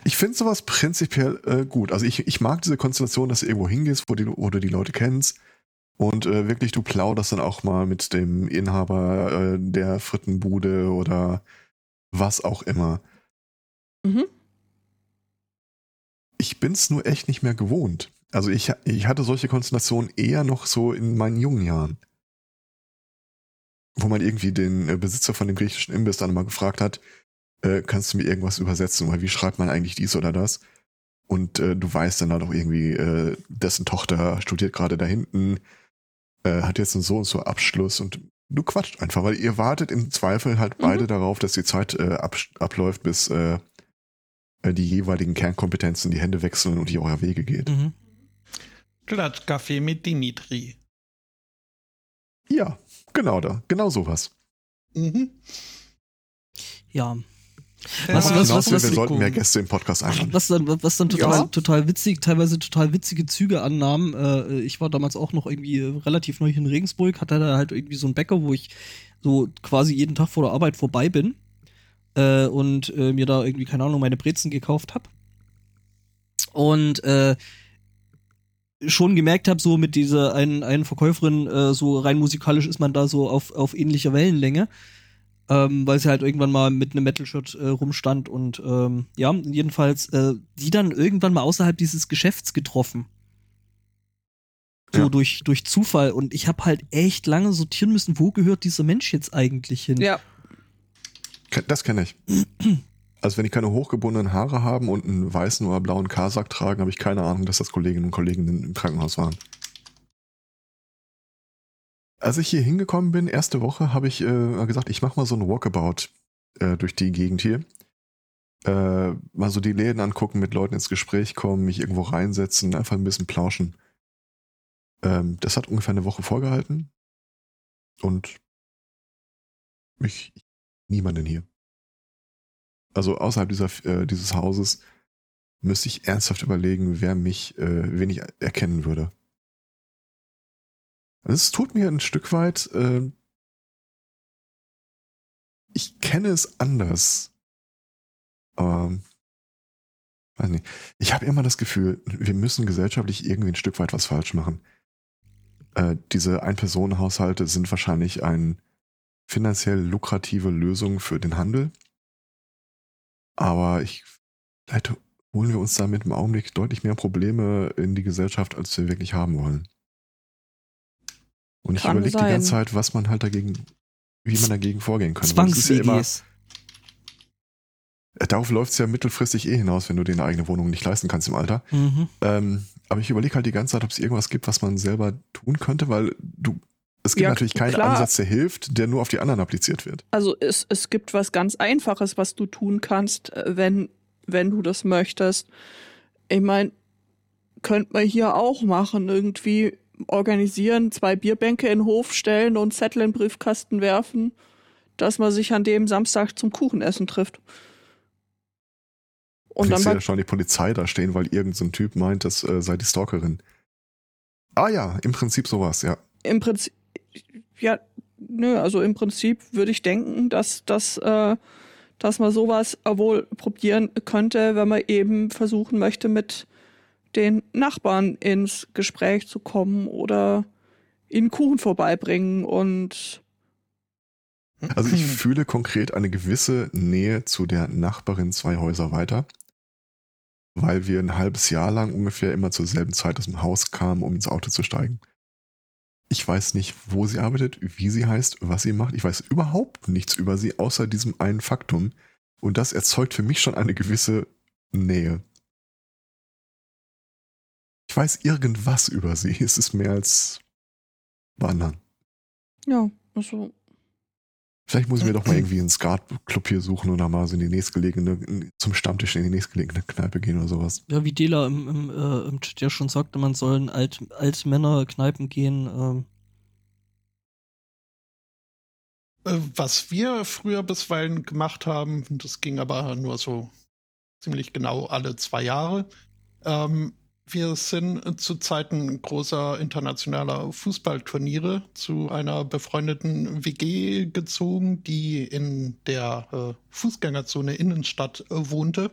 Ich finde sowas prinzipiell äh, gut. Also ich, ich mag diese Konstellation, dass du irgendwo hingehst, wo, die, wo du die Leute kennst und äh, wirklich du plauderst dann auch mal mit dem Inhaber äh, der Frittenbude oder was auch immer. Mhm. Ich bin's nur echt nicht mehr gewohnt. Also ich, ich hatte solche Konstellationen eher noch so in meinen jungen Jahren. Wo man irgendwie den äh, Besitzer von dem griechischen Imbiss dann mal gefragt hat, äh, kannst du mir irgendwas übersetzen oder wie schreibt man eigentlich dies oder das? Und äh, du weißt dann halt auch irgendwie, äh, dessen Tochter studiert gerade da hinten, äh, hat jetzt einen so und so Abschluss und du quatscht einfach, weil ihr wartet im Zweifel halt Mhm. beide darauf, dass die Zeit äh, ab, abläuft, bis die jeweiligen Kernkompetenzen die Hände wechseln und ihr eurer Wege geht. Mhm. Glattkaffee mit Dimitri. Ja, genau da, genau sowas. Mhm. Ja. Was- Was, was- was, was- wir sollten mehr Gäste im Podcast einladen. Was dann, was dann total, Ja. total witzig, teilweise total witzige Züge annahm. Äh, ich war damals auch noch irgendwie äh, relativ neu in Regensburg, hatte da halt irgendwie so einen Bäcker, wo ich so quasi jeden Tag vor der Arbeit vorbei bin äh, und äh, mir da irgendwie, keine Ahnung, meine Brezen gekauft habe. Und äh, schon gemerkt habe, so mit dieser einen, einen Verkäuferin, äh, so rein musikalisch ist man da so auf, auf ähnlicher Wellenlänge ähm, weil sie halt irgendwann mal mit einem Metal-Shirt äh, rumstand und ähm, ja, jedenfalls äh, die dann irgendwann mal außerhalb dieses Geschäfts getroffen. So Ja. durch, durch Zufall. Und ich habe halt echt lange sortieren müssen, wo gehört dieser Mensch jetzt eigentlich hin? Ja, Das kenne ich. Also wenn die keine hochgebundenen Haare haben und einen weißen oder blauen Kasak tragen, habe ich keine Ahnung, dass das Kolleginnen und Kollegen im Krankenhaus waren. Als ich hier hingekommen bin, erste Woche, habe ich äh, gesagt, ich mache mal so ein Walkabout äh, durch die Gegend hier. Äh, mal so die Läden angucken, mit Leuten ins Gespräch kommen, mich irgendwo reinsetzen, einfach ein bisschen plauschen. Ähm, das hat ungefähr eine Woche vorgehalten. Und mich, niemanden hier. Also außerhalb dieser, äh, dieses Hauses müsste ich ernsthaft überlegen, wer mich, äh, wen ich erkennen würde. Also Es tut mir ein Stück weit, äh, ich kenne es anders. Aber, weiß nicht. Ich habe immer das Gefühl, wir müssen gesellschaftlich irgendwie ein Stück weit was falsch machen. Äh, diese Ein-Personen-Haushalte sind wahrscheinlich eine finanziell lukrative Lösung für den Handel. Aber ich, vielleicht holen wir uns damit im Augenblick deutlich mehr Probleme in die Gesellschaft, als wir wirklich haben wollen. Und ich überlege die ganze Zeit, was man halt dagegen, wie man dagegen vorgehen kann. Ist ja Zwangs-WGs. äh, darauf läuft es ja mittelfristig eh hinaus, wenn du dir eine eigene Wohnung nicht leisten kannst im Alter. Mhm. Ähm, aber ich überlege halt die ganze Zeit, ob es irgendwas gibt, was man selber tun könnte, weil du, es gibt Ja, natürlich keinen klar. Ansatz, der hilft, der nur auf die anderen appliziert wird. also es, es gibt was ganz Einfaches, was du tun kannst, äh, wenn, wenn du das möchtest. Ich meine, könnte man hier auch machen, irgendwie organisieren, zwei Bierbänke in den Hof stellen und Zettel in den Briefkasten werfen, dass man sich an dem Samstag zum Kuchenessen trifft. Und dann ja schon die Polizei da stehen, weil irgendein so ein Typ meint, das äh, sei die Stalkerin. Ah ja, im Prinzip sowas, ja. im Prinzip, ja, nö, also im Prinzip würde ich denken, dass, dass, äh, dass man sowas wohl probieren könnte, wenn man eben versuchen möchte, mit den Nachbarn ins Gespräch zu kommen oder ihnen Kuchen vorbeibringen und Also ich fühle konkret eine gewisse Nähe zu der Nachbarin zwei Häuser weiter, weil wir ein halbes Jahr lang ungefähr immer zur selben Zeit aus dem Haus kamen, um ins Auto zu steigen. Ich weiß nicht, wo sie arbeitet, wie sie heißt, was sie macht. Ich weiß überhaupt nichts über sie, außer diesem einen Faktum. Und das erzeugt für mich schon eine gewisse Nähe. Ich weiß irgendwas über sie. Es ist mehr als Wandern. ja, also Vielleicht muss ich mir doch mal irgendwie einen Skat-Club hier suchen oder mal so in die nächstgelegene, zum Stammtisch in die nächstgelegene Kneipe gehen oder sowas. Ja, wie Dela im, im, äh, im Chat ja schon sagte, man soll in Alt, Altmänner-Kneipen gehen. Ähm, Äh, Was wir früher bisweilen gemacht haben, das ging aber nur so ziemlich genau alle zwei Jahre. Ähm, wir sind zu Zeiten großer internationaler Fußballturniere zu einer befreundeten WG gezogen, die in der äh, Fußgängerzone Innenstadt äh, wohnte,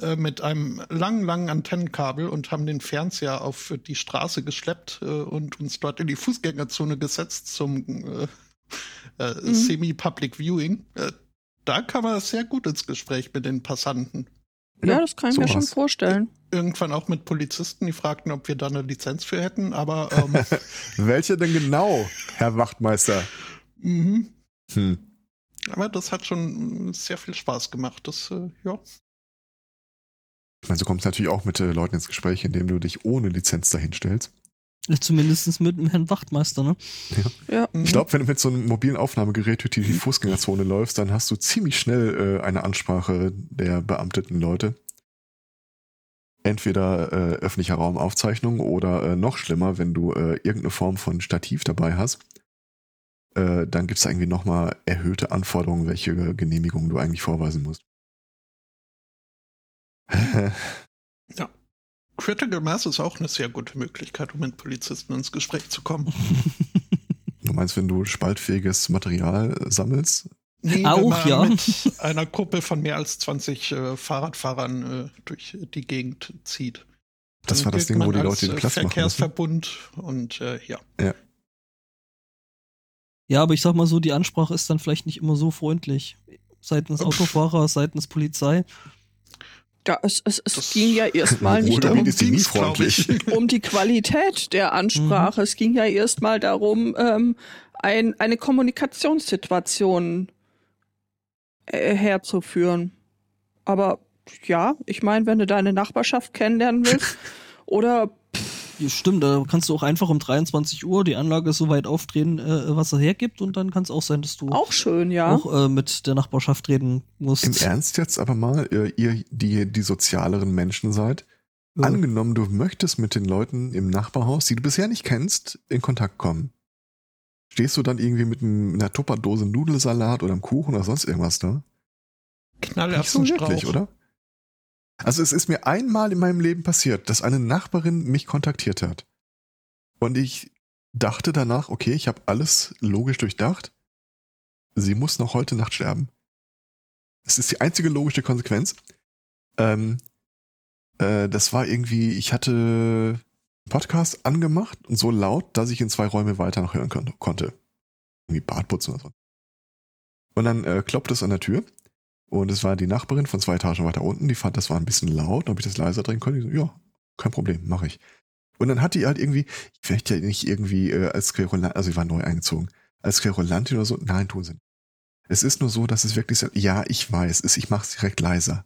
äh, mit einem langen, langen Antennenkabel und haben den Fernseher auf die Straße geschleppt äh, und uns dort in die Fußgängerzone gesetzt zum äh, äh, Mhm. Semi-Public Viewing. Äh, da kann man sehr gut ins Gespräch mit den Passanten. Ja, das kann ich mir schon sowas. vorstellen. Irgendwann auch mit Polizisten, die fragten, ob wir da eine Lizenz für hätten, aber ähm, Welche denn genau, Herr Wachtmeister? mhm. Hm. aber das hat schon sehr viel Spaß gemacht. Das, äh, ja. Ich meine, so kommst du natürlich auch mit äh, Leuten ins Gespräch, indem du dich ohne Lizenz dahinstellst. Zumindest mit dem Herrn Wachtmeister, ne? Ja, Mhm. Ich glaube, wenn du mit so einem mobilen Aufnahmegerät durch die Fußgängerzone läufst, dann hast du ziemlich schnell äh, eine Ansprache der beamteten Leute. Entweder äh, öffentlicher Raumaufzeichnung oder äh, noch schlimmer, wenn du äh, irgendeine Form von Stativ dabei hast. Äh, dann gibt es irgendwie nochmal erhöhte Anforderungen, welche Genehmigungen du eigentlich vorweisen musst. ja. Critical Mass ist auch eine sehr gute Möglichkeit, um mit Polizisten ins Gespräch zu kommen. Du meinst, wenn du spaltfähiges Material sammelst? Nee, Auch, ja. mit einer Gruppe von mehr als 20 äh, Fahrradfahrern äh, durch die Gegend zieht. Das Dann war das Ding, wo die Leute den äh, Platz machen. Verkehrsverbund und äh, ja. Ja, aber ich sag mal so, die Ansprache ist dann vielleicht nicht immer so freundlich. Seitens Pff. Autofahrer, seitens Polizei. Da, es, es, es ging ja erstmal nicht Ruhrgebiet um, die Qualität der Mhm. Ansprache. Es ging ja erstmal darum, ähm, ein, eine Kommunikationssituation äh, herzuführen. Aber ja, ich meine, wenn du deine Nachbarschaft kennenlernen willst oder stimmt, da kannst du auch einfach um 23 Uhr die Anlage so weit aufdrehen, äh, was er hergibt und dann kann es auch sein, dass du auch schön, ja. auch äh, mit der Nachbarschaft reden musst. Im Ernst jetzt aber mal, äh, ihr, die die sozialeren Menschen seid, Ja. angenommen, du möchtest mit den Leuten im Nachbarhaus, die du bisher nicht kennst, in Kontakt kommen. Stehst du dann irgendwie mit einer Tupperdose Nudelsalat oder einem Kuchen oder sonst irgendwas da? Nicht so Knallerbsenstrauch. wirklich, oder? Also es ist mir einmal in meinem Leben passiert, dass eine Nachbarin mich kontaktiert hat. Und ich dachte danach, okay, ich habe alles logisch durchdacht. Sie muss noch heute Nacht sterben. Es ist die einzige logische Konsequenz. Ähm, äh, das war irgendwie, ich hatte Podcast angemacht und so laut, dass ich in zwei Räume weiter noch hören kon konnte. Irgendwie Bartputzen oder so. Und dann äh, klopft es an der Tür und es war die Nachbarin von zwei Etagen weiter unten, die fand, das war ein bisschen laut, ob ich das leiser drehen könnte. Ich so, ja, kein Problem, mache ich. Und dann hat die halt irgendwie, ich möchte ja nicht irgendwie äh, als Querulantin, also ich war neu eingezogen, als Querulantin oder so, nein, tun sie nicht. Es ist nur so, dass es wirklich ja, ich weiß, ich mache es direkt leiser.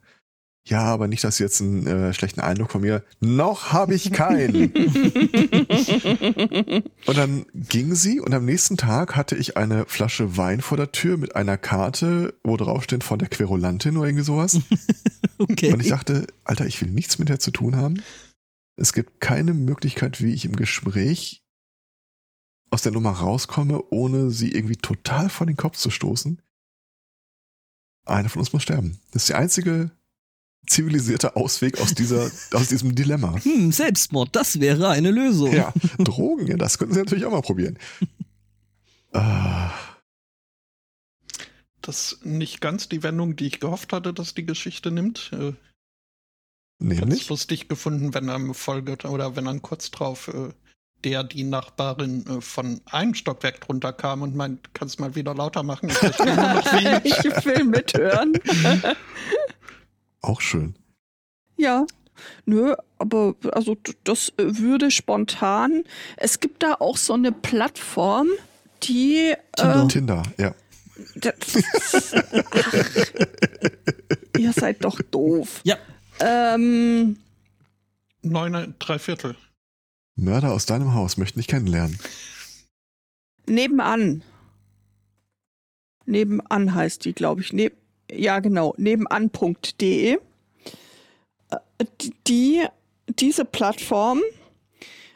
Ja, aber nicht, dass Sie jetzt einen äh, schlechten Eindruck von mir. Noch habe ich keinen. Und dann ging sie und am nächsten Tag hatte ich eine Flasche Wein vor der Tür mit einer Karte, wo drauf steht von der Querulantin oder irgendwie sowas. okay. Und ich dachte, Alter, ich will nichts mit der zu tun haben. Es gibt keine Möglichkeit, wie ich im Gespräch aus der Nummer rauskomme, ohne sie irgendwie total vor den Kopf zu stoßen. Einer von uns muss sterben. Das ist der einzige zivilisierte Ausweg aus dieser, aus diesem Dilemma. hm, Selbstmord, das wäre eine Lösung. Ja, Drogen, ja, das könnten Sie natürlich auch mal probieren. Ah, Das ist nicht ganz die Wendung, die ich gehofft hatte, dass die Geschichte nimmt. Äh, Ich hätte es lustig gefunden, wenn am Folge oder wenn dann kurz drauf äh, der die Nachbarin äh, von einem Stockwerk drunter kam und meint, kannst mal wieder lauter machen. Ich wenig. ich will mithören. Auch schön. Ja. Nö, aber also das äh, würde spontan. Es gibt da auch so eine Plattform, die Tinder. äh, Tinder, ja. das, Ach, ihr seid doch doof. Ja. Ähm, Neun, drei Viertel. Mörder aus deinem Haus möchten dich kennenlernen. nebenan. Nebenan heißt die, glaube ich. Neb ja, genau. Nebenan.de. Äh, Die, diese Plattform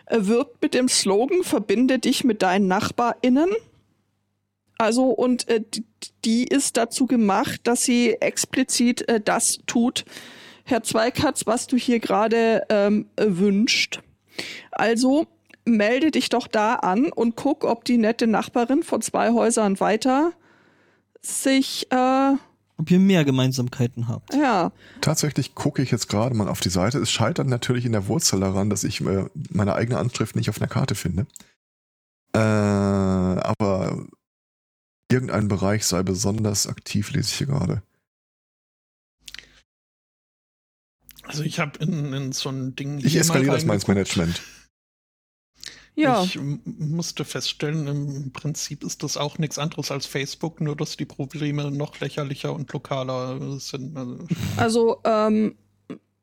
äh, wirbt mit dem Slogan Verbinde dich mit deinen NachbarInnen. Also, und äh, die- ist dazu gemacht, dass sie explizit äh, das tut, Herr Zweikatz, was du hier gerade ähm, äh, wünscht. Also melde dich doch da an und guck, ob die nette Nachbarin von zwei Häusern weiter sich, äh, Ob ihr mehr Gemeinsamkeiten habt. ja, Tatsächlich gucke ich jetzt gerade mal auf die Seite. Es scheitert natürlich in der Wurzel daran, dass ich äh, meine eigene Anschrift nicht auf einer Karte finde. Äh, aber irgendein Bereich sei besonders aktiv, lese ich hier gerade. Also ich habe in, in so ein Ding. Ich eskaliere das mal ins. Management. Ja, Ich musste feststellen, im Prinzip ist das auch nichts anderes als Facebook, nur dass die Probleme noch lächerlicher und lokaler sind. Also ähm,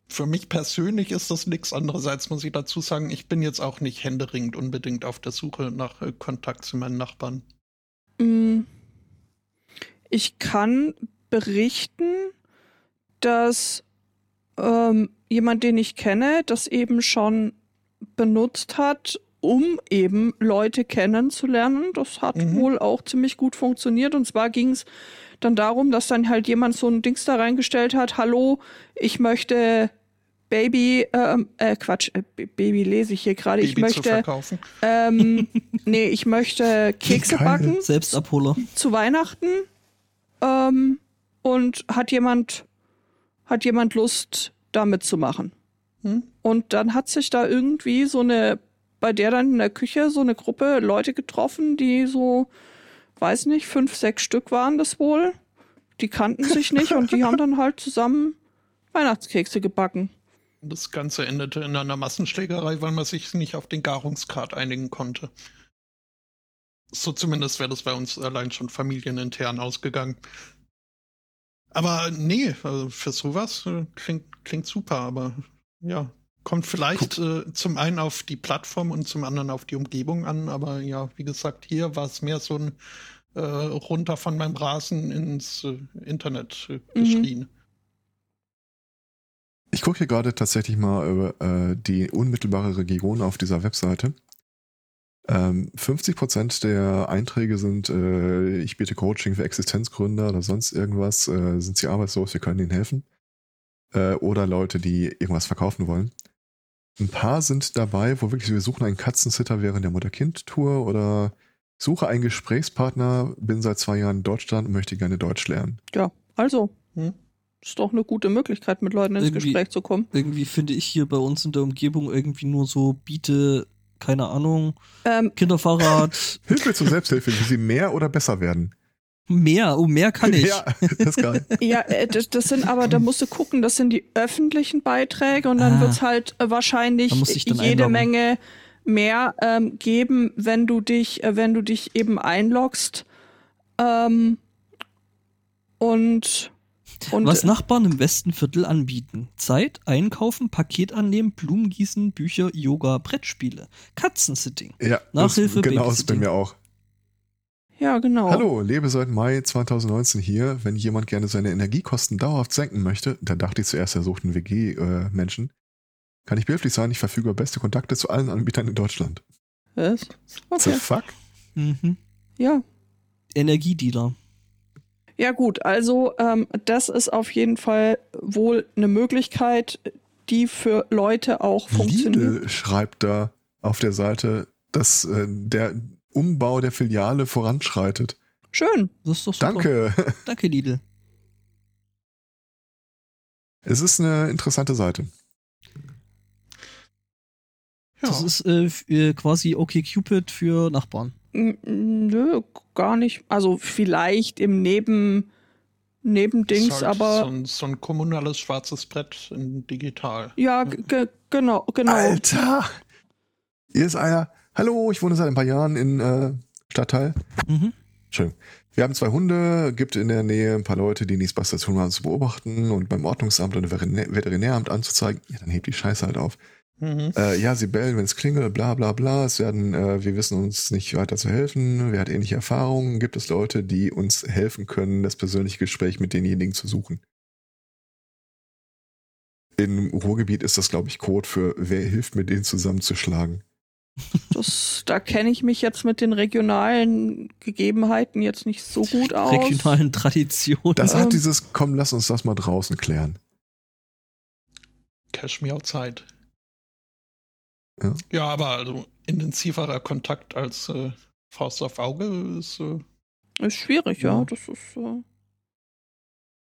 für mich persönlich ist das nichts andererseits, muss ich dazu sagen, ich bin jetzt auch nicht händeringend unbedingt auf der Suche nach äh, Kontakt zu meinen Nachbarn. mh, ich kann berichten, dass ähm, jemand, den ich kenne, das eben schon benutzt hat um eben Leute kennenzulernen. Das hat Mhm. wohl auch ziemlich gut funktioniert. Und zwar ging es dann darum, dass dann halt jemand so ein Dings da reingestellt hat, hallo, ich möchte Baby, ähm, äh, Quatsch, äh, Baby lese ich hier gerade, ich möchte, ähm, nee, ich möchte Kekse backen Selbstabholer. zu Weihnachten ähm, und hat jemand hat jemand Lust, da mitzumachen. Hm? Und dann hat sich da irgendwie so eine, bei der dann in der Küche so eine Gruppe Leute getroffen, die so, weiß nicht, fünf, sechs Stück waren das wohl. Die kannten sich nicht und die haben dann halt zusammen Weihnachtskekse gebacken. Das Ganze endete in einer Massenschlägerei, weil man sich nicht auf den Garungsgrad einigen konnte. So zumindest wäre das bei uns allein schon familienintern ausgegangen. Aber nee, also für sowas äh, klingt, klingt super, aber ja, kommt vielleicht äh, zum einen auf die Plattform und zum anderen auf die Umgebung an. Aber ja, wie gesagt, hier war es mehr so ein äh, runter von meinem Rasen ins äh, Internet äh, Mhm. geschrien. Ich gucke hier gerade tatsächlich mal über äh, die unmittelbare Region auf dieser Webseite. Ähm, 50% der Einträge sind, äh, ich biete Coaching für Existenzgründer oder sonst irgendwas. Äh, sind sie arbeitslos, wir können ihnen helfen. Äh, oder Leute, die irgendwas verkaufen wollen. Ein paar sind dabei, wo wirklich wir suchen einen Katzensitter während der Mutter-Kind-Tour oder suche einen Gesprächspartner, bin seit zwei Jahren in Deutschland und möchte gerne Deutsch lernen. Ja, also, Hm? ist doch eine gute Möglichkeit, mit Leuten ins Irgendwie- Gespräch zu kommen. Irgendwie finde ich hier bei uns in der Umgebung irgendwie nur so biete, keine Ahnung, Ähm, Kinderfahrrad, Hilfe zur Selbsthilfe, wie sie mehr oder besser werden. Mehr, oh, mehr kann ich. Ja, das ist geil. Ja, das, das sind aber, da musst du gucken, das sind die öffentlichen Beiträge und dann Ah. wird's halt äh, wahrscheinlich jede einloggen. Menge mehr ähm, geben, wenn du dich, äh, wenn du dich eben einloggst. Ähm, und und Was Nachbarn im Westenviertel anbieten. Zeit, einkaufen, Paket annehmen, Blumen gießen, Bücher, Yoga, Brettspiele, Katzensitting. Ja, Nachhilfe, das, genau, ist bei mir auch. Ja, genau. Hallo, lebe seit Mai 2019 hier. Wenn jemand gerne seine Energiekosten dauerhaft senken möchte, da dachte ich zuerst, er sucht einen WG-Menschen, kann ich behilflich sein. Ich verfüge über beste Kontakte zu allen Anbietern in Deutschland. Was? The Okay. fuck? Mhm. Ja. Energiedealer. Ja gut, also ähm, das ist auf jeden Fall wohl eine Möglichkeit, die für Leute auch funktioniert. Lidl schreibt da auf der Seite, dass äh, der Umbau der Filiale voranschreitet. Schön. Das ist doch super. Danke. Danke, Lidl. Es ist eine interessante Seite. Ja. Das ist äh, äh, quasi OkCupid für Nachbarn. Nö, gar nicht. Also vielleicht im Neben, Nebendings, halt aber So ein, so ein kommunales schwarzes Brett in digital. ja, genau, genau. Alter! Hier ist einer. Hallo, ich wohne seit ein paar Jahren in äh, Stadtteil. Mhm. Schön. Wir haben zwei Hunde, gibt in der Nähe ein paar Leute, die nichts zu tun haben, zu beobachten und beim Ordnungsamt oder Veterinär- Veterinäramt anzuzeigen. Ja, dann hebt die Scheiße halt auf. Mhm. Äh, ja, sie bellen, wenn es klingelt, bla bla bla. Es werden, äh, wir wissen uns nicht weiter zu helfen. Wer hat ähnliche Erfahrungen? Gibt es Leute, die uns helfen können, das persönliche Gespräch mit denjenigen zu suchen? Im Ruhrgebiet ist das, glaube ich, Code für wer hilft mir, den zusammenzuschlagen. Das, da kenne ich mich jetzt mit den regionalen Gegebenheiten jetzt nicht so gut aus. Regionalen Traditionen. Das hat dieses, komm, lass uns das mal draußen klären. Cash me outside. Ja. Ja, aber also intensiverer Kontakt als äh, Faust auf Auge ist. Äh, Ist schwierig, ja. Ja. Das ist, äh,